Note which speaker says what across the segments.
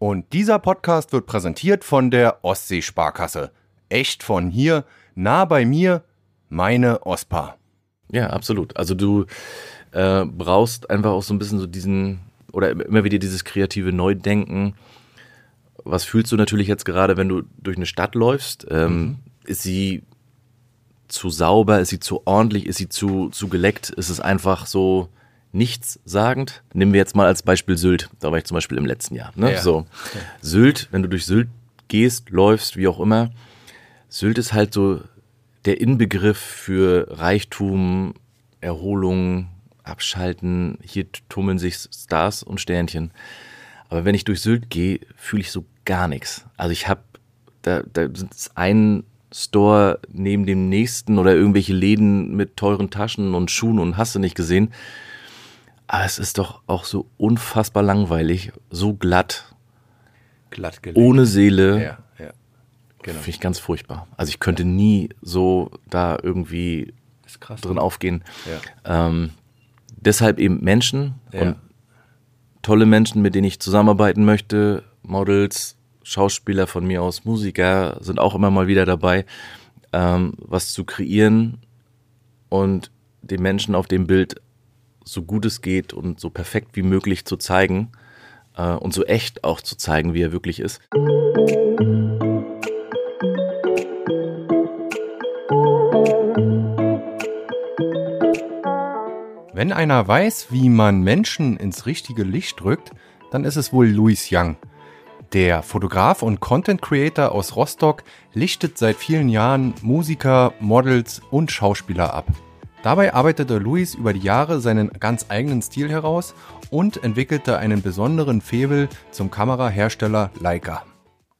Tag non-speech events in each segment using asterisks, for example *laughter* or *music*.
Speaker 1: Und dieser Podcast wird präsentiert von der Ostseesparkasse. Echt von hier, nah bei mir, meine OSPA.
Speaker 2: Ja, absolut. Also du äh, brauchst einfach auch so ein bisschen so diesen, oder immer wieder dieses kreative Neudenken. Was fühlst du natürlich jetzt gerade, wenn du durch eine Stadt läufst? Ähm, mhm. Ist sie zu sauber? Ist sie zu ordentlich? Ist sie zu, zu geleckt? Ist es einfach so nichtssagend. Nehmen wir jetzt mal als Beispiel Sylt. Da war ich zum Beispiel im letzten Jahr. Ne? Ja. So. Sylt, wenn du durch Sylt gehst, läufst, wie auch immer, Sylt ist halt so der Inbegriff für Reichtum, Erholung, Abschalten. Hier tummeln sich Stars und Sternchen. Aber wenn ich durch Sylt gehe, fühle ich so gar nichts. Also ich habe, da, da ist ein Store neben dem nächsten oder irgendwelche Läden mit teuren Taschen und Schuhen und hast du nicht gesehen. Aber es ist doch auch so unfassbar langweilig, so glatt.
Speaker 1: Glatt
Speaker 2: gelegt. Ohne Seele. Ja, ja. Genau. Finde ich ganz furchtbar. Also ich könnte nie so da irgendwie drin aufgehen. Ja. Ähm, deshalb eben Menschen ja. und tolle Menschen, mit denen ich zusammenarbeiten möchte, Models, Schauspieler von mir aus, Musiker sind auch immer mal wieder dabei, ähm, was zu kreieren und den Menschen auf dem Bild so gut es geht und so perfekt wie möglich zu zeigen äh, und so echt auch zu zeigen, wie er wirklich ist.
Speaker 1: Wenn einer weiß, wie man Menschen ins richtige Licht drückt, dann ist es wohl Louis Young. Der Fotograf und Content Creator aus Rostock lichtet seit vielen Jahren Musiker, Models und Schauspieler ab. Dabei arbeitete Luis über die Jahre seinen ganz eigenen Stil heraus und entwickelte einen besonderen Febel zum Kamerahersteller Leica.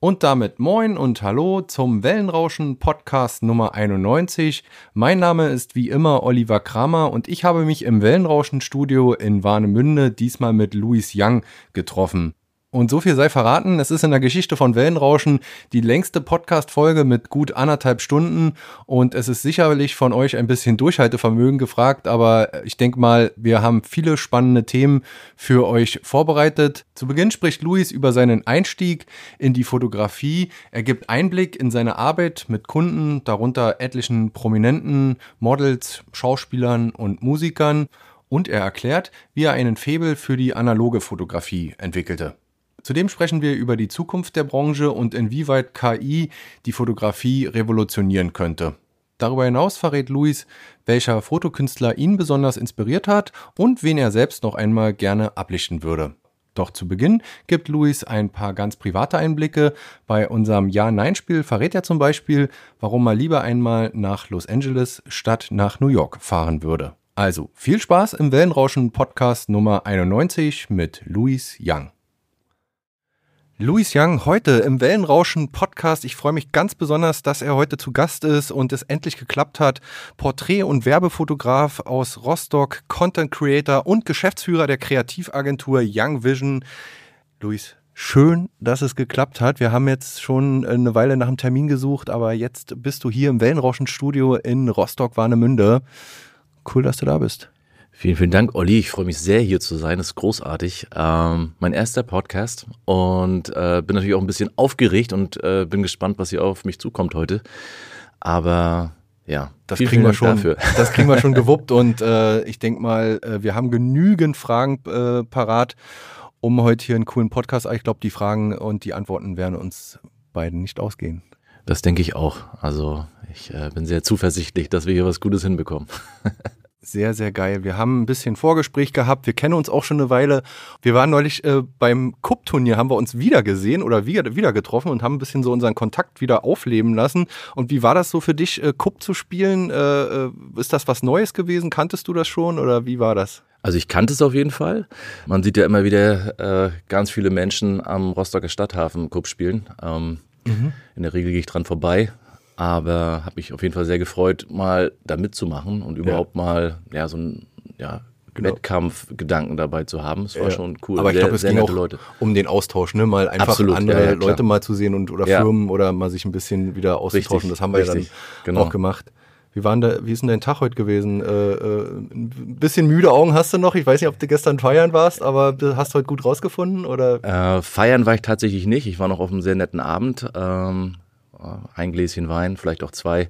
Speaker 1: Und damit moin und hallo zum Wellenrauschen Podcast Nummer 91. Mein Name ist wie immer Oliver Kramer und ich habe mich im Wellenrauschen Studio in Warnemünde diesmal mit Luis Young getroffen. Und so viel sei verraten, es ist in der Geschichte von Wellenrauschen die längste Podcast-Folge mit gut anderthalb Stunden und es ist sicherlich von euch ein bisschen Durchhaltevermögen gefragt, aber ich denke mal, wir haben viele spannende Themen für euch vorbereitet. Zu Beginn spricht Luis über seinen Einstieg in die Fotografie. Er gibt Einblick in seine Arbeit mit Kunden, darunter etlichen prominenten Models, Schauspielern und Musikern und er erklärt, wie er einen Febel für die analoge Fotografie entwickelte. Zudem sprechen wir über die Zukunft der Branche und inwieweit KI die Fotografie revolutionieren könnte. Darüber hinaus verrät Luis, welcher Fotokünstler ihn besonders inspiriert hat und wen er selbst noch einmal gerne ablichten würde. Doch zu Beginn gibt Luis ein paar ganz private Einblicke. Bei unserem Ja-Nein-Spiel verrät er zum Beispiel, warum er lieber einmal nach Los Angeles statt nach New York fahren würde. Also viel Spaß im Wellenrauschen Podcast Nummer 91 mit Luis Young. Louis Young heute im Wellenrauschen Podcast. Ich freue mich ganz besonders, dass er heute zu Gast ist und es endlich geklappt hat. Porträt- und Werbefotograf aus Rostock, Content Creator und Geschäftsführer der Kreativagentur Young Vision. Luis, schön, dass es geklappt hat. Wir haben jetzt schon eine Weile nach einem Termin gesucht, aber jetzt bist du hier im Wellenrauschen Studio in Rostock-Warnemünde. Cool, dass du da bist.
Speaker 2: Vielen, vielen Dank, Olli. Ich freue mich sehr, hier zu sein. Das ist großartig. Ähm, mein erster Podcast und äh, bin natürlich auch ein bisschen aufgeregt und äh, bin gespannt, was hier auf mich zukommt heute. Aber ja,
Speaker 1: das vielen, kriegen wir schon. Dafür. Das kriegen wir schon *laughs* gewuppt und äh, ich denke mal, äh, wir haben genügend Fragen äh, parat, um heute hier einen coolen Podcast. Ich glaube, die Fragen und die Antworten werden uns beiden nicht ausgehen.
Speaker 2: Das denke ich auch. Also ich äh, bin sehr zuversichtlich, dass wir hier was Gutes hinbekommen. *laughs*
Speaker 1: Sehr, sehr geil. Wir haben ein bisschen Vorgespräch gehabt. Wir kennen uns auch schon eine Weile. Wir waren neulich äh, beim Cup-Turnier, haben wir uns wieder gesehen oder wieder, wieder getroffen und haben ein bisschen so unseren Kontakt wieder aufleben lassen. Und wie war das so für dich, äh, Cup zu spielen? Äh, äh, ist das was Neues gewesen? Kanntest du das schon oder wie war das?
Speaker 2: Also ich kannte es auf jeden Fall. Man sieht ja immer wieder äh, ganz viele Menschen am Rostocker Stadthafen Cup spielen. Ähm, mhm. In der Regel gehe ich dran vorbei, aber habe mich auf jeden Fall sehr gefreut, mal da mitzumachen und überhaupt ja. mal ja, so ein ja, genau. Wettkampfgedanken dabei zu haben. Es war ja. schon cool.
Speaker 1: Aber ich glaube, es ging auch Leute. um den Austausch, ne? Mal einfach Absolut, andere ja, Leute mal zu sehen und oder Firmen oder mal sich ein bisschen wieder auszutauschen. Richtig, das haben wir richtig, ja dann genau. auch gemacht. Wie, waren da, wie ist denn dein Tag heute gewesen? Äh, äh, ein bisschen müde Augen hast du noch. Ich weiß nicht, ob du gestern feiern warst, aber hast du heute gut rausgefunden? Oder?
Speaker 2: Äh, feiern war ich tatsächlich nicht. Ich war noch auf einem sehr netten Abend. Ähm, ein Gläschen Wein, vielleicht auch zwei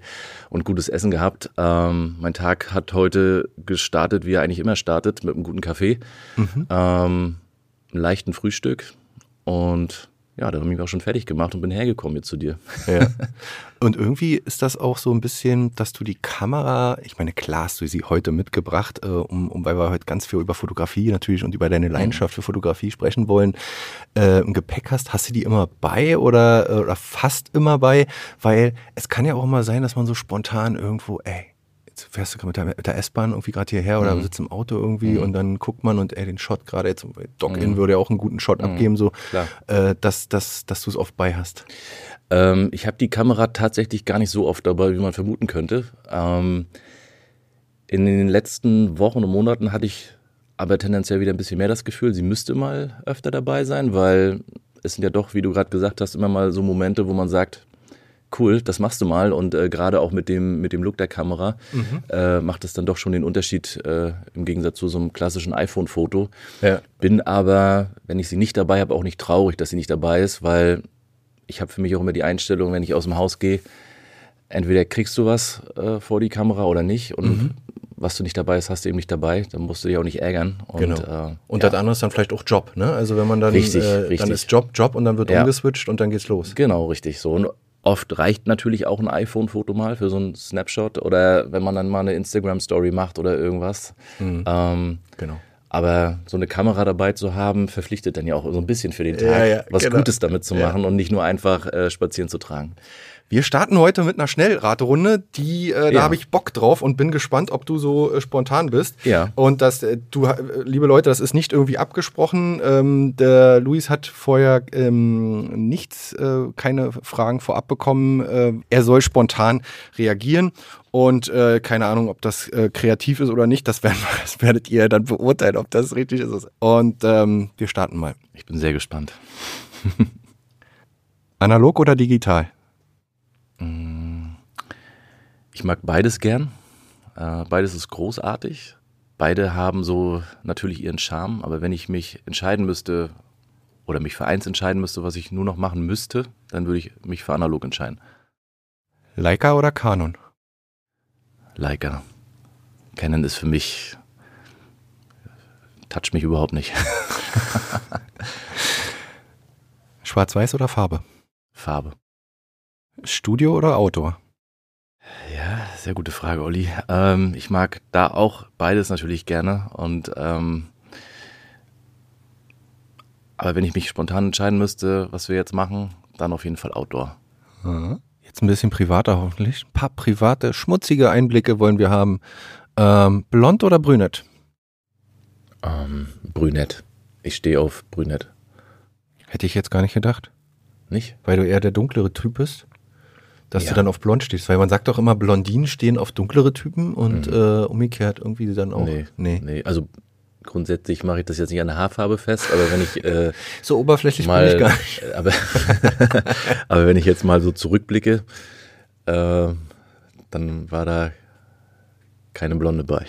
Speaker 2: und gutes Essen gehabt. Ähm, mein Tag hat heute gestartet, wie er eigentlich immer startet, mit einem guten Kaffee, mhm. ähm, einem leichten Frühstück und ja, da habe ich mich auch schon fertig gemacht und bin hergekommen jetzt zu dir. Ja. *laughs*
Speaker 1: Und irgendwie ist das auch so ein bisschen, dass du die Kamera, ich meine, klar hast du sie heute mitgebracht, äh, um, um, weil wir heute ganz viel über Fotografie natürlich und über deine mhm. Leidenschaft für Fotografie sprechen wollen, äh, ein Gepäck hast. Hast du die immer bei oder, äh, oder fast immer bei? Weil es kann ja auch immer sein, dass man so spontan irgendwo, ey, jetzt fährst du mit der, der S-Bahn irgendwie gerade hierher oder mhm. sitzt im Auto irgendwie mhm. und dann guckt man und ey, den Shot gerade jetzt, Dock-In mhm. würde ja auch einen guten Shot mhm. abgeben, so, äh, dass, dass, dass du es oft bei hast.
Speaker 2: Ähm, ich habe die Kamera tatsächlich gar nicht so oft dabei, wie man vermuten könnte. Ähm, in den letzten Wochen und Monaten hatte ich aber tendenziell wieder ein bisschen mehr das Gefühl, sie müsste mal öfter dabei sein, weil es sind ja doch, wie du gerade gesagt hast, immer mal so Momente, wo man sagt, cool, das machst du mal. Und äh, gerade auch mit dem, mit dem Look der Kamera mhm. äh, macht es dann doch schon den Unterschied äh, im Gegensatz zu so einem klassischen iPhone-Foto. Ja. Bin aber, wenn ich sie nicht dabei habe, auch nicht traurig, dass sie nicht dabei ist, weil ich habe für mich auch immer die Einstellung, wenn ich aus dem Haus gehe, entweder kriegst du was äh, vor die Kamera oder nicht. Und mhm. was du nicht dabei hast, hast du eben nicht dabei. Dann musst du dich auch nicht ärgern.
Speaker 1: Und, genau. Äh, und ja. das andere ist dann vielleicht auch Job, ne? Also wenn man dann, richtig, äh, richtig. dann ist Job, Job und dann wird ja. umgeswitcht und dann geht's los.
Speaker 2: Genau, richtig. So. Und Oft reicht natürlich auch ein iPhone-Foto mal für so einen Snapshot oder wenn man dann mal eine Instagram-Story macht oder irgendwas. Mhm. Ähm, genau. Aber so eine Kamera dabei zu haben, verpflichtet dann ja auch so ein bisschen für den Tag, ja, ja, was genau. Gutes damit zu machen ja. und nicht nur einfach äh, spazieren zu tragen.
Speaker 1: Wir starten heute mit einer Schnellraterunde, die äh, ja. da habe ich Bock drauf und bin gespannt, ob du so äh, spontan bist. Ja. Und das, äh, du, äh, liebe Leute, das ist nicht irgendwie abgesprochen. Ähm, der Luis hat vorher ähm, nichts, äh, keine Fragen vorab bekommen. Äh, er soll spontan reagieren. Und äh, keine Ahnung, ob das äh, kreativ ist oder nicht, das, werden, *laughs* das werdet ihr dann beurteilen, ob das richtig ist. Und ähm, wir starten mal.
Speaker 2: Ich bin sehr gespannt.
Speaker 1: Analog oder digital?
Speaker 2: Mm, ich mag beides gern. Äh, beides ist großartig. Beide haben so natürlich ihren Charme, aber wenn ich mich entscheiden müsste oder mich für eins entscheiden müsste, was ich nur noch machen müsste, dann würde ich mich für analog entscheiden.
Speaker 1: Leica oder Canon?
Speaker 2: Leica. Canon ist für mich touch mich überhaupt nicht. *laughs*
Speaker 1: Schwarz-Weiß oder Farbe?
Speaker 2: Farbe.
Speaker 1: Studio oder Outdoor?
Speaker 2: Ja, sehr gute Frage, Olli. Ähm, ich mag da auch beides natürlich gerne. Und ähm, aber wenn ich mich spontan entscheiden müsste, was wir jetzt machen, dann auf jeden Fall Outdoor.
Speaker 1: Jetzt ein bisschen privater hoffentlich. Ein paar private, schmutzige Einblicke wollen wir haben. Ähm, blond oder brünett?
Speaker 2: Ähm, brünett. Ich stehe auf brünett.
Speaker 1: Hätte ich jetzt gar nicht gedacht.
Speaker 2: Nicht?
Speaker 1: Weil du eher der dunklere Typ bist? Dass ja. du dann auf blond stehst. Weil man sagt doch immer, Blondinen stehen auf dunklere Typen und mhm. äh, umgekehrt irgendwie dann auch.
Speaker 2: Nee, nee. nee. Also grundsätzlich mache ich das jetzt nicht an der Haarfarbe fest, aber wenn ich äh, *laughs*
Speaker 1: so oberflächlich mal, bin ich gar nicht. *laughs*
Speaker 2: Aber, *laughs* aber wenn ich jetzt mal so zurückblicke, äh, dann war da keine Blonde bei.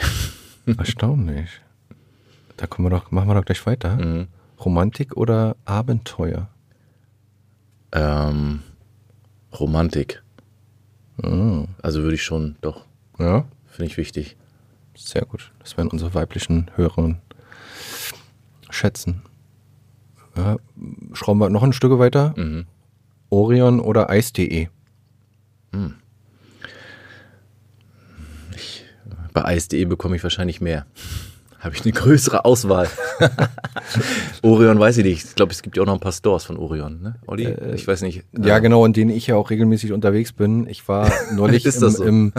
Speaker 1: Erstaunlich. Da kommen wir doch, machen wir doch gleich weiter. Mhm. Romantik oder Abenteuer?
Speaker 2: Ähm, Romantik. Mhm. Also würde ich schon, doch. Ja. Finde ich wichtig.
Speaker 1: Sehr gut. Das werden unsere weiblichen Hörer schätzen. Ja, schrauben wir noch ein Stück weiter. Mhm. Orion oder Eis.de? Mhm.
Speaker 2: bei Eis.de bekomme ich wahrscheinlich mehr habe ich eine größere Auswahl. *laughs* Orion weiß ich nicht. Ich glaube, es gibt ja auch noch ein paar Stores von Orion, ne? Olli? Äh, ich weiß nicht.
Speaker 1: Ja, äh, genau, in denen ich ja auch regelmäßig unterwegs bin. Ich war *laughs* neulich im, so? im,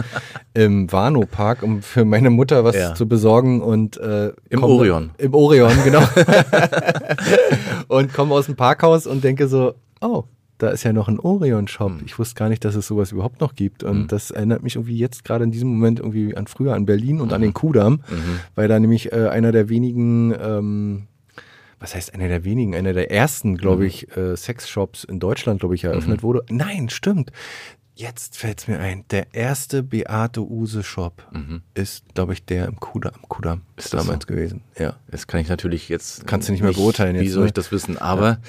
Speaker 1: im Warnow Park, um für meine Mutter was ja. zu besorgen und
Speaker 2: äh, im Orion.
Speaker 1: Im Orion, genau. *laughs* und komme aus dem Parkhaus und denke so, oh, da ist ja noch ein Orion-Shop. Mhm. Ich wusste gar nicht, dass es sowas überhaupt noch gibt. Und mhm. das erinnert mich irgendwie jetzt gerade in diesem Moment irgendwie an früher, an Berlin und mhm. an den Kudamm, mhm. weil da nämlich äh, einer der wenigen, ähm, was heißt einer der wenigen, einer der ersten, glaube mhm. ich, äh, Sexshops in Deutschland, glaube ich, eröffnet mhm. wurde. Nein, stimmt Jetzt fällt es mir ein. Der erste Beate Use Shop
Speaker 2: Mhm.
Speaker 1: ist, glaube ich, der im Kudamm, Kudamm ist, damals
Speaker 2: so?
Speaker 1: gewesen. Ja.
Speaker 2: Das kann ich natürlich jetzt.
Speaker 1: Kannst du nicht mehr beurteilen
Speaker 2: Wie
Speaker 1: jetzt,
Speaker 2: soll
Speaker 1: ne?
Speaker 2: ich das wissen? Aber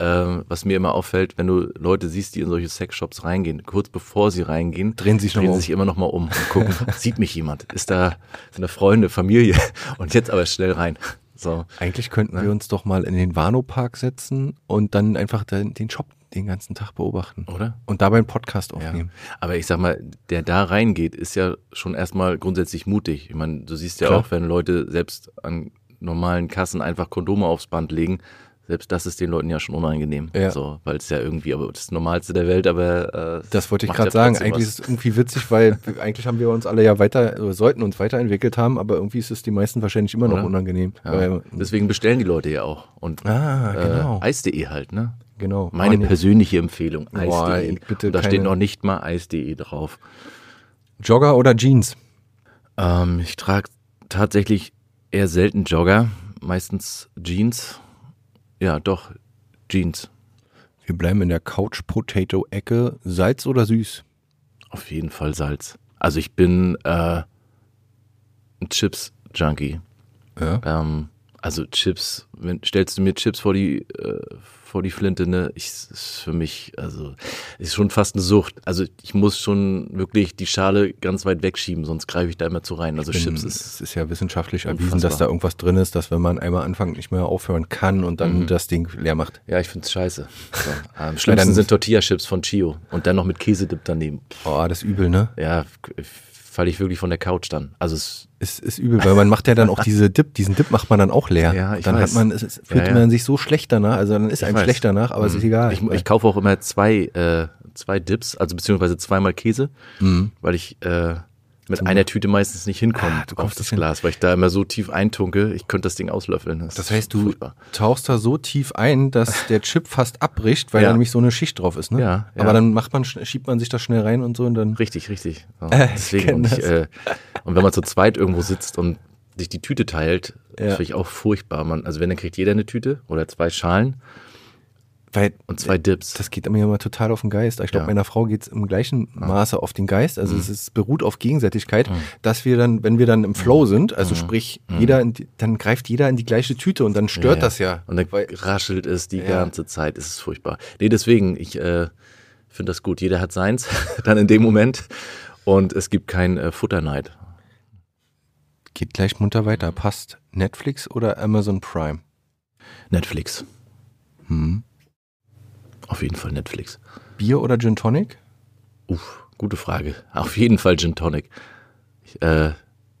Speaker 2: ähm, was mir immer auffällt, wenn du Leute siehst, die in solche Sexshops reingehen, kurz bevor sie reingehen,
Speaker 1: Drehen sich
Speaker 2: drehen sie sich immer noch mal um und gucken, *laughs* sieht mich jemand? Ist da sind da Freunde, Familie? Und jetzt aber schnell rein. So.
Speaker 1: Eigentlich könnten wir uns doch mal in den Warnow-Park setzen und dann einfach den, den Shop den ganzen Tag beobachten.
Speaker 2: Oder?
Speaker 1: Und dabei einen Podcast
Speaker 2: Ja.
Speaker 1: aufnehmen.
Speaker 2: Aber ich sag mal, der da reingeht, ist ja schon erstmal grundsätzlich mutig. Ich meine, du siehst ja
Speaker 1: Klar.
Speaker 2: auch, wenn Leute selbst an normalen Kassen einfach Kondome aufs Band legen, selbst das ist den Leuten ja schon unangenehm.
Speaker 1: Ja.
Speaker 2: So, weil es ja irgendwie, aber das Normalste der Welt, aber äh,
Speaker 1: Das wollte ich gerade
Speaker 2: ja
Speaker 1: sagen. Eigentlich
Speaker 2: was.
Speaker 1: ist es irgendwie witzig, weil *laughs* eigentlich haben wir uns alle ja weiter, oder sollten uns weiterentwickelt haben, aber irgendwie ist es die meisten wahrscheinlich immer noch
Speaker 2: Oder?
Speaker 1: unangenehm.
Speaker 2: Ja.
Speaker 1: Weil,
Speaker 2: Deswegen bestellen die Leute ja auch. Und
Speaker 1: ah, genau.
Speaker 2: äh, Eis.de halt, ne?
Speaker 1: Genau.
Speaker 2: Meine
Speaker 1: nee.
Speaker 2: persönliche Empfehlung, Eis.de.
Speaker 1: bitte
Speaker 2: da steht noch nicht mal Eis.de drauf.
Speaker 1: Jogger oder Jeans?
Speaker 2: Ähm, ich trage tatsächlich eher selten Jogger, meistens Jeans. Ja, doch, Jeans.
Speaker 1: Wir bleiben in der Couch-Potato-Ecke. Salz oder süß?
Speaker 2: Auf jeden Fall Salz. Also ich bin äh, ein Chips-Junkie.
Speaker 1: Ja.
Speaker 2: Ähm, also Chips, wenn, stellst du mir Chips vor die, äh, vor die Flinte, ne? Ich, ist für mich, also ist schon fast eine Sucht. Also ich muss schon wirklich die Schale ganz weit wegschieben, sonst greife ich da immer zu rein. Also Chips ist
Speaker 1: es ist ja wissenschaftlich erwiesen,
Speaker 2: unfassbar.
Speaker 1: dass da irgendwas drin ist, dass wenn man einmal anfängt, nicht mehr aufhören kann und dann
Speaker 2: Mhm.
Speaker 1: das Ding leer macht.
Speaker 2: Ja, ich find's scheiße. So. *laughs* Am schlimmsten sind Tortilla-Chips von Chio und dann noch mit Käsedip daneben.
Speaker 1: Oh, das ist übel, ne?
Speaker 2: Ja, falle ich wirklich von der Couch dann. Also es,
Speaker 1: Ist, ist übel, weil man macht ja dann auch diese Dip, diesen Dip macht man dann auch leer.
Speaker 2: Ja, ich
Speaker 1: dann
Speaker 2: weiß.
Speaker 1: hat man, es, es fühlt
Speaker 2: Ja, ja.
Speaker 1: man sich so schlecht danach, also dann ist
Speaker 2: Ich
Speaker 1: einem
Speaker 2: weiß.
Speaker 1: schlecht danach, aber es ist
Speaker 2: Mhm.
Speaker 1: egal.
Speaker 2: Ich, ich kaufe auch immer zwei, äh, zwei Dips, also beziehungsweise zweimal Käse,
Speaker 1: Mhm.
Speaker 2: weil ich äh, mit einer Tüte meistens nicht hinkomme
Speaker 1: Ah, du
Speaker 2: auf das
Speaker 1: hin.
Speaker 2: Glas, weil ich da immer so tief eintunke, ich könnte das Ding auslöffeln.
Speaker 1: Das
Speaker 2: ist
Speaker 1: heißt, du
Speaker 2: furchtbar.
Speaker 1: tauchst da so tief ein, dass *laughs* der Chip fast abbricht, weil
Speaker 2: Ja.
Speaker 1: da nämlich so eine Schicht drauf ist, ne?
Speaker 2: Ja, ja.
Speaker 1: Aber dann macht man, schiebt man sich das schnell rein und so und dann.
Speaker 2: Richtig, richtig. So,
Speaker 1: Äh,
Speaker 2: deswegen, und, ich,
Speaker 1: das.
Speaker 2: äh, und wenn man zu zweit irgendwo sitzt und sich die Tüte teilt,
Speaker 1: Ja.
Speaker 2: das finde ich auch furchtbar. Man, also wenn, dann kriegt jeder eine Tüte oder zwei Schalen
Speaker 1: Weil
Speaker 2: und zwei Dips.
Speaker 1: das geht mir immer total auf den Geist. Ich glaube,
Speaker 2: Ja.
Speaker 1: meiner Frau geht es im gleichen Maße auf den Geist. Also
Speaker 2: Mhm.
Speaker 1: es ist, beruht auf Gegenseitigkeit, dass wir dann, wenn wir dann im Flow sind, also sprich, jeder in die, dann greift jeder in die gleiche Tüte und dann stört das ja.
Speaker 2: Und dann
Speaker 1: Weil-
Speaker 2: raschelt es die
Speaker 1: Ja.
Speaker 2: ganze Zeit. Es ist furchtbar. Nee, deswegen, ich äh, finde das gut. Jeder hat seins *laughs* dann in dem Moment. Und es gibt kein äh, Futterneid.
Speaker 1: Geht gleich munter weiter. Passt Netflix oder Amazon Prime?
Speaker 2: Netflix.
Speaker 1: Hm.
Speaker 2: Auf jeden Fall Netflix.
Speaker 1: Bier oder Gin Tonic?
Speaker 2: Uff, gute Frage. *laughs* Auf jeden Fall Gin Tonic. Ich, äh,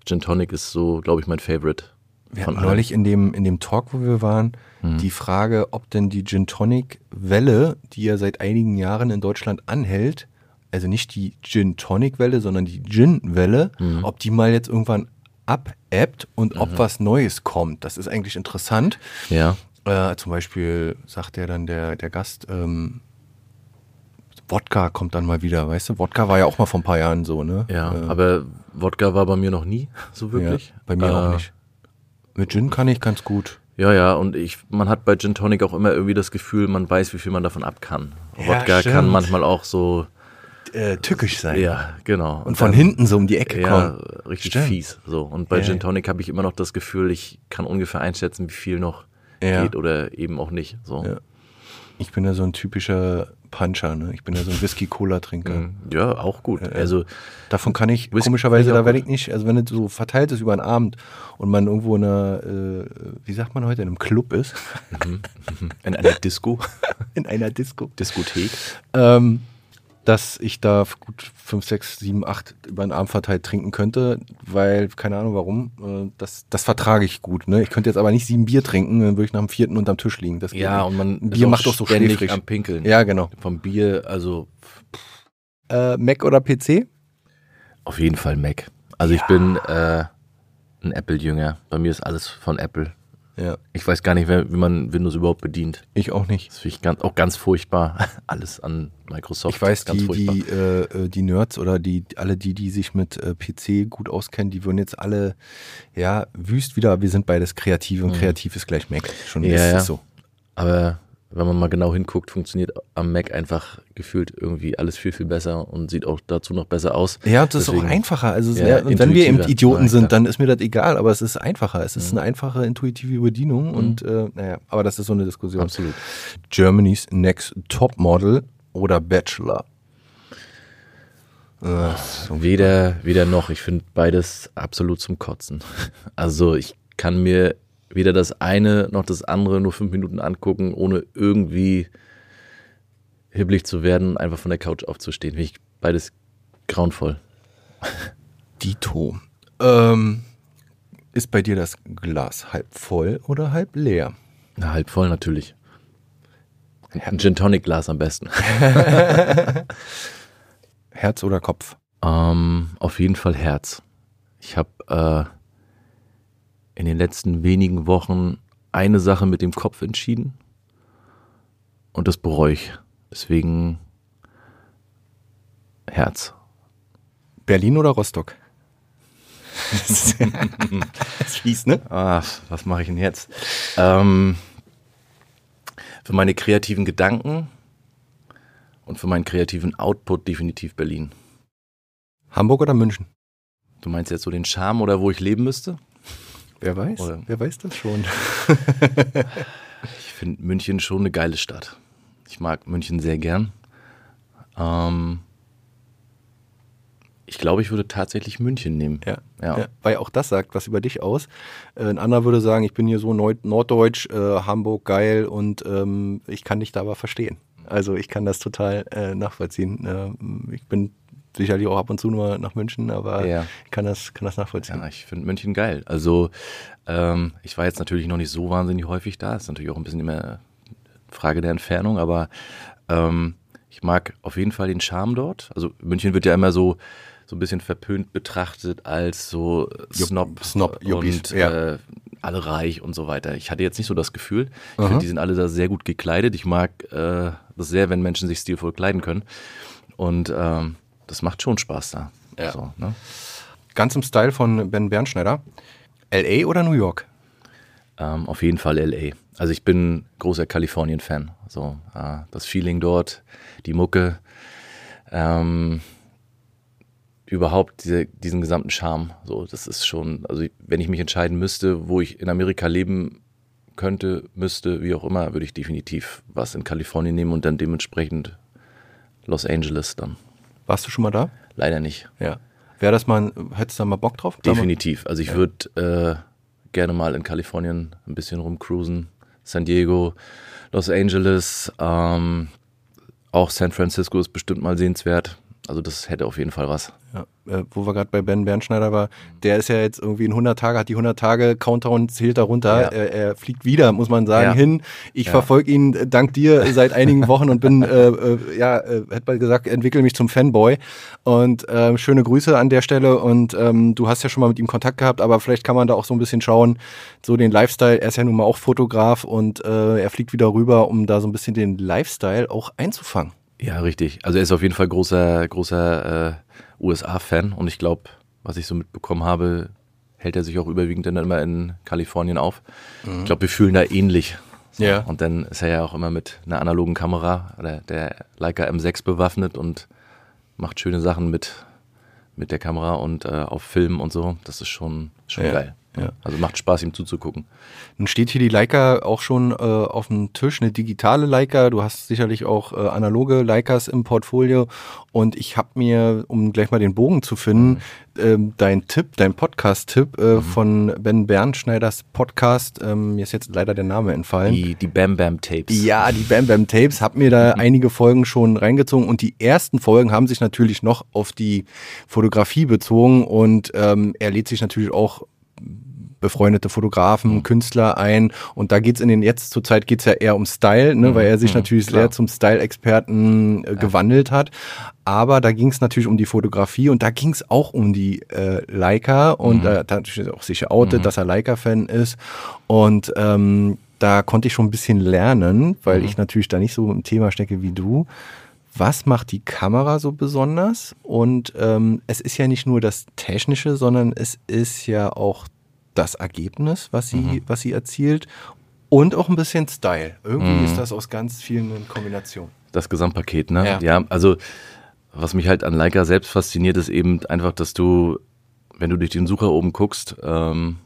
Speaker 2: Gin Tonic ist so, glaube ich, mein Favorite.
Speaker 1: Wir
Speaker 2: von
Speaker 1: hatten
Speaker 2: allen.
Speaker 1: neulich in dem, in dem Talk, wo wir waren,
Speaker 2: Mhm.
Speaker 1: die Frage, ob denn die Gin Tonic Welle, die ja seit einigen Jahren in Deutschland anhält, also nicht die Gin Tonic Welle, sondern die Gin Welle,
Speaker 2: Mhm.
Speaker 1: ob die mal jetzt irgendwann abebbt und ob was Neues kommt. Das ist eigentlich interessant.
Speaker 2: Ja.
Speaker 1: Äh, zum Beispiel sagt ja dann der, der Gast, ähm, Wodka kommt dann mal wieder, weißt du? Wodka war ja auch mal vor ein paar Jahren so, ne?
Speaker 2: Ja,
Speaker 1: äh,
Speaker 2: aber Wodka war bei mir noch nie *laughs* so wirklich.
Speaker 1: Ja, bei mir
Speaker 2: äh,
Speaker 1: auch nicht. Mit Gin kann ich ganz gut.
Speaker 2: Ja, ja, und ich, man hat bei Gin Tonic auch immer irgendwie das Gefühl, man weiß, wie viel man davon ab kann.
Speaker 1: Ja,
Speaker 2: Wodka
Speaker 1: stimmt.
Speaker 2: kann manchmal auch so,
Speaker 1: Äh, tückisch sein.
Speaker 2: ja, genau.
Speaker 1: Und von
Speaker 2: dann-
Speaker 1: hinten so um die Ecke
Speaker 2: Ja,
Speaker 1: kommen.
Speaker 2: richtig
Speaker 1: Stimmt.
Speaker 2: fies. So. Und bei
Speaker 1: Ja,
Speaker 2: Gin. Tonic habe ich immer noch das Gefühl, ich kann ungefähr einschätzen, wie viel noch
Speaker 1: Ja.
Speaker 2: geht oder eben auch nicht. So.
Speaker 1: Ja. Ich bin ja so ein typischer Puncher, ne? Ich bin ja so ein Whisky-Cola-Trinker.
Speaker 2: Mhm. Ja, auch gut.
Speaker 1: Ja.
Speaker 2: Also,
Speaker 1: Davon kann ich,
Speaker 2: Whisky
Speaker 1: komischerweise, da werde ich nicht, also wenn es so verteilt ist über einen Abend und man irgendwo in einer, äh, wie sagt man heute, in einem Club ist,
Speaker 2: in einer Disco, *laughs*
Speaker 1: in einer Disco,
Speaker 2: Diskothek.
Speaker 1: ähm, dass ich da gut 5, 6, 7, 8 über den Abend verteilt trinken könnte, weil, keine Ahnung warum, äh, das, das vertrage ich gut. Ne? Ich könnte jetzt aber nicht sieben Bier trinken, dann würde ich nach dem vierten unterm Tisch liegen. Das
Speaker 2: Ja, und man
Speaker 1: Bier macht auch so
Speaker 2: ständig am Pinkeln.
Speaker 1: Ja, genau.
Speaker 2: Vom Bier, also
Speaker 1: Äh, Mac oder PC?
Speaker 2: auf jeden Fall Mac. Also ich bin äh, ein Apple-Jünger. Bei mir ist alles von Apple.
Speaker 1: Ja,
Speaker 2: Ich weiß gar nicht, wie man Windows überhaupt bedient.
Speaker 1: ich auch nicht.
Speaker 2: Das finde ich ganz, auch ganz furchtbar. *laughs* Alles an Microsoft.
Speaker 1: Ich weiß,
Speaker 2: ganz
Speaker 1: die,
Speaker 2: furchtbar.
Speaker 1: die, äh, äh, die Nerds oder die, alle die, die sich mit äh, PC gut auskennen, die würden jetzt alle, ja, wüst wieder, wir sind beides kreativ und kreativ ist gleich Mac. Schon
Speaker 2: Mhm. Ja,
Speaker 1: ist,
Speaker 2: ja.
Speaker 1: so.
Speaker 2: Aber wenn man mal genau hinguckt, funktioniert am Mac einfach gefühlt irgendwie alles viel, viel besser und sieht auch dazu noch besser aus.
Speaker 1: Ja, das Deswegen, ist auch einfacher. Also ja, ja, wenn wir eben Idioten sind, dann ist mir das egal, aber es ist einfacher. Es ist mhm. eine einfache, intuitive Bedienung mhm. und äh, naja, aber das ist so eine Diskussion.
Speaker 2: Absolut.
Speaker 1: Germany's Next Top Model oder Bachelor?
Speaker 2: Äh, weder, weder noch. Ich finde beides absolut zum Kotzen. *laughs* Also ich kann mir weder das eine noch das andere nur fünf Minuten angucken, ohne irgendwie hibbelig zu werden, einfach von der Couch aufzustehen. Finde ich beides grauenvoll.
Speaker 1: Dito. Ähm, ist bei dir das Glas halb voll oder halb leer?
Speaker 2: Na, halb voll natürlich. Ein Gin Tonic Glas am besten. *laughs*
Speaker 1: Herz oder Kopf?
Speaker 2: Ähm, auf jeden Fall Herz. Ich habe äh, in den letzten wenigen Wochen eine Sache mit dem Kopf entschieden und das bereue ich. Deswegen Herz.
Speaker 1: Berlin oder Rostock? *laughs*
Speaker 2: das schließt, ne? Ah, was mache ich denn jetzt? Ähm, für meine kreativen Gedanken und für meinen kreativen Output definitiv Berlin.
Speaker 1: Hamburg oder München?
Speaker 2: Du meinst jetzt so den Charme oder wo ich leben müsste?
Speaker 1: Wer weiß? Oder? Wer weiß das schon? *laughs*
Speaker 2: ich finde München schon eine geile Stadt. Ich mag München sehr gern. Ähm, ich glaube, ich würde tatsächlich München nehmen.
Speaker 1: Ja, ja. ja, weil auch das sagt was über dich aus. Äh, ein anderer würde sagen, ich bin hier so norddeutsch, äh, Hamburg geil und ähm, ich kann dich da aber verstehen. Also ich kann das total äh, nachvollziehen. Äh, ich bin sicherlich auch ab und zu nur nach München, aber ja. ich kann das, kann das nachvollziehen.
Speaker 2: Ja, ich finde München geil. Also ähm, ich war jetzt natürlich noch nicht so wahnsinnig häufig da. Ist natürlich auch ein bisschen immer Frage der Entfernung, aber ähm, ich mag auf jeden Fall den Charme dort. Also München wird ja immer so so ein bisschen verpönt betrachtet als so Snob,
Speaker 1: Snob
Speaker 2: und ja. äh, alle reich und so weiter. Ich hatte jetzt nicht so das Gefühl. Ich finde, die sind alle da sehr gut gekleidet. Ich mag äh, das sehr, wenn Menschen sich stilvoll kleiden können. Und ähm, das macht schon Spaß da.
Speaker 1: Ja. So, ne? Ganz im Style von Ben Bernschneider. LA oder New York?
Speaker 2: Ähm, auf jeden Fall LA. Also ich bin großer Kalifornien-Fan. So, äh, das Feeling dort, die Mucke, ähm, überhaupt diese, diesen gesamten Charme. So, das ist schon, also wenn ich mich entscheiden müsste, wo ich in Amerika leben könnte, müsste, wie auch immer, würde ich definitiv was in Kalifornien nehmen und dann dementsprechend Los Angeles dann.
Speaker 1: Warst du schon mal da?
Speaker 2: Leider nicht.
Speaker 1: Ja. Wäre das mal, hättest du da mal Bock drauf?
Speaker 2: Definitiv. Also ich ja. würde äh, gerne mal in Kalifornien ein bisschen rumcruisen. San Diego, Los Angeles, ähm, auch San Francisco ist bestimmt mal sehenswert. Also das hätte auf jeden Fall was.
Speaker 1: Ja, äh, wo wir gerade bei Ben Bernschneider war, der ist ja jetzt irgendwie in 100 Tage, hat die 100 Tage Countdown zählt darunter. Ja. Er, er, fliegt wieder, muss man sagen, ja. hin. Ich ja. verfolge ihn dank dir seit einigen Wochen und bin, äh, äh, ja, äh, hätte mal gesagt, entwickle mich zum Fanboy. Und äh, schöne Grüße an der Stelle. Und ähm, du hast ja schon mal mit ihm Kontakt gehabt, aber vielleicht kann man da auch so ein bisschen schauen, so den Lifestyle. Er ist ja nun mal auch Fotograf und äh, er fliegt wieder rüber, um da so ein bisschen den Lifestyle auch einzufangen.
Speaker 2: Ja, richtig. Also er ist auf jeden Fall großer, großer äh, USA-Fan und ich glaube, was ich so mitbekommen habe, hält er sich auch überwiegend dann immer in Kalifornien auf. Mhm. Ich glaube, wir fühlen da ähnlich. So. Ja. Und dann ist er ja auch immer mit einer analogen Kamera, der, der Leica M6 bewaffnet und macht schöne Sachen mit, mit der Kamera und äh, auf Film und so. Das ist schon, schon ja. geil. Ja. Also macht Spaß, ihm zuzugucken.
Speaker 1: Dann steht hier die Leica auch schon äh, auf dem Tisch, eine digitale Leica. Du hast sicherlich auch äh, analoge Leicas im Portfolio. Und ich habe mir, um gleich mal den Bogen zu finden, mhm. ähm, dein Tipp, dein Podcast-Tipp äh, mhm. von Ben Bernschneiders Podcast, ähm, mir ist jetzt leider der Name entfallen.
Speaker 2: Die, die Bam Bam Tapes.
Speaker 1: Ja, die Bam Bam Tapes, habe mir da *laughs* mhm. einige Folgen schon reingezogen. Und die ersten Folgen haben sich natürlich noch auf die Fotografie bezogen. Und ähm, er lädt sich natürlich auch befreundete Fotografen, mhm. Künstler ein. Und da geht's in den, jetzt zur Zeit geht's ja eher um Style, ne, weil er sich mhm. natürlich sehr zum Style-Experten äh, gewandelt hat. Aber da ging's natürlich um die Fotografie und da ging's auch um die äh, Leica und äh, da hat er auch sicher outet, dass er Leica-Fan ist. Und ähm, da konnte ich schon ein bisschen lernen, weil mhm. ich natürlich da nicht so im Thema stecke wie du was macht die Kamera so besonders? Und ähm, es ist ja nicht nur das Technische, sondern es ist ja auch das Ergebnis, was sie, mhm. was sie erzielt. Und auch ein bisschen Style. Irgendwie mhm. ist das aus ganz vielen in Kombination.
Speaker 2: Das Gesamtpaket, ne? Ja. ja, also was mich halt an Leica selbst fasziniert, ist eben einfach, dass du, wenn du durch den Sucher oben guckst, ähm,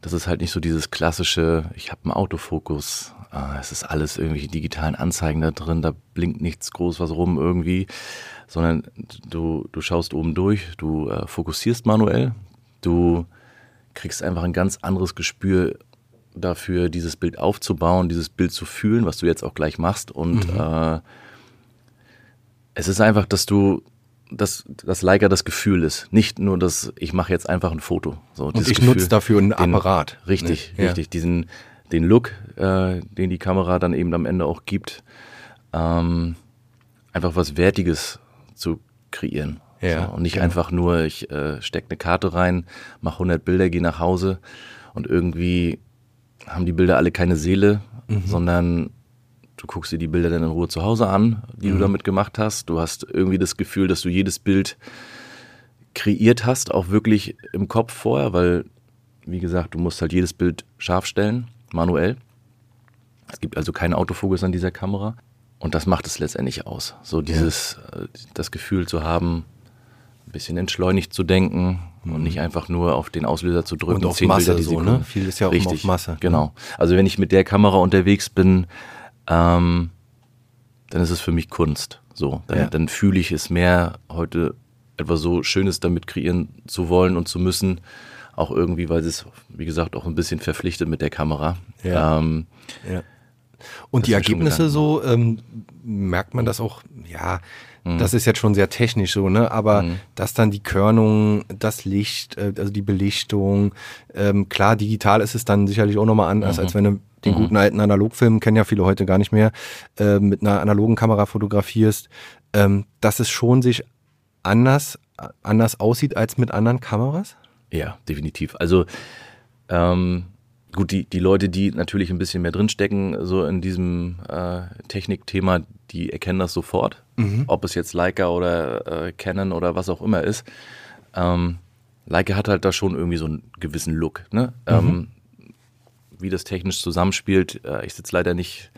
Speaker 2: das ist halt nicht so dieses klassische, ich habe einen Autofokus, äh, es ist alles irgendwelche digitalen Anzeigen da drin, da blinkt nichts groß was rum irgendwie, sondern du, du schaust oben durch, du äh, fokussierst manuell, du kriegst einfach ein ganz anderes Gespür dafür, dieses Bild aufzubauen, dieses Bild zu fühlen, was du jetzt auch gleich machst. Und mhm. äh, es ist einfach, dass du, dass das Leica das Gefühl ist. Nicht nur, dass ich mache jetzt einfach ein Foto.
Speaker 1: So, und ich nutze dafür einen Apparat.
Speaker 2: Den, richtig, ne? richtig. Ja. Diesen, den Look, äh, den die Kamera dann eben am Ende auch gibt, ähm, einfach was Wertiges zu kreieren. Ja, so, und nicht genau. einfach nur, ich äh, stecke eine Karte rein, mache 100 Bilder, gehe nach Hause und irgendwie haben die Bilder alle keine Seele, mhm. sondern du guckst dir die Bilder dann in Ruhe zu Hause an, die mhm. du damit gemacht hast. Du hast irgendwie das Gefühl, dass du jedes Bild kreiert hast, auch wirklich im Kopf vorher, weil, wie gesagt, du musst halt jedes Bild scharf stellen, manuell. Es gibt also keinen Autofokus an dieser Kamera. Und das macht es letztendlich aus. So dieses, ja. Äh, das Gefühl zu haben, ein bisschen entschleunigt zu denken mhm. und nicht einfach nur auf den Auslöser zu drücken.
Speaker 1: Und auf Masse Bilder so, ne? Viel ist ja auch Richtig, auf Masse.
Speaker 2: Genau. Also wenn ich mit der Kamera unterwegs bin, ähm, dann ist es für mich Kunst. So, dann, ja. dann fühle ich es mehr, heute etwas so Schönes damit kreieren zu wollen und zu müssen. Auch irgendwie, weil es, wie gesagt, auch ein bisschen verpflichtet mit der Kamera.
Speaker 1: Ja. Ähm, ja. Und die Ergebnisse so, ähm, merkt man das auch, ja, Mhm. Das ist jetzt schon sehr technisch so, ne? Aber mhm. dass dann die Körnung, das Licht, äh, also die Belichtung, ähm, klar, digital ist es dann sicherlich auch nochmal anders, mhm. als wenn du den mhm. guten alten Analogfilm, kennen ja viele heute gar nicht mehr, äh, mit einer analogen Kamera fotografierst, ähm, dass es schon sich anders, anders aussieht als mit anderen Kameras?
Speaker 2: Ja, definitiv. Also ähm, gut, die, die Leute, die natürlich ein bisschen mehr drinstecken, so in diesem äh, Technikthema, die erkennen das sofort. Mhm. Ob es jetzt Leica oder äh, Canon oder was auch immer ist. Ähm, Leica hat halt da schon irgendwie so einen gewissen Look. Ne? Mhm. Ähm, wie das technisch zusammenspielt, äh, ich sitze leider nicht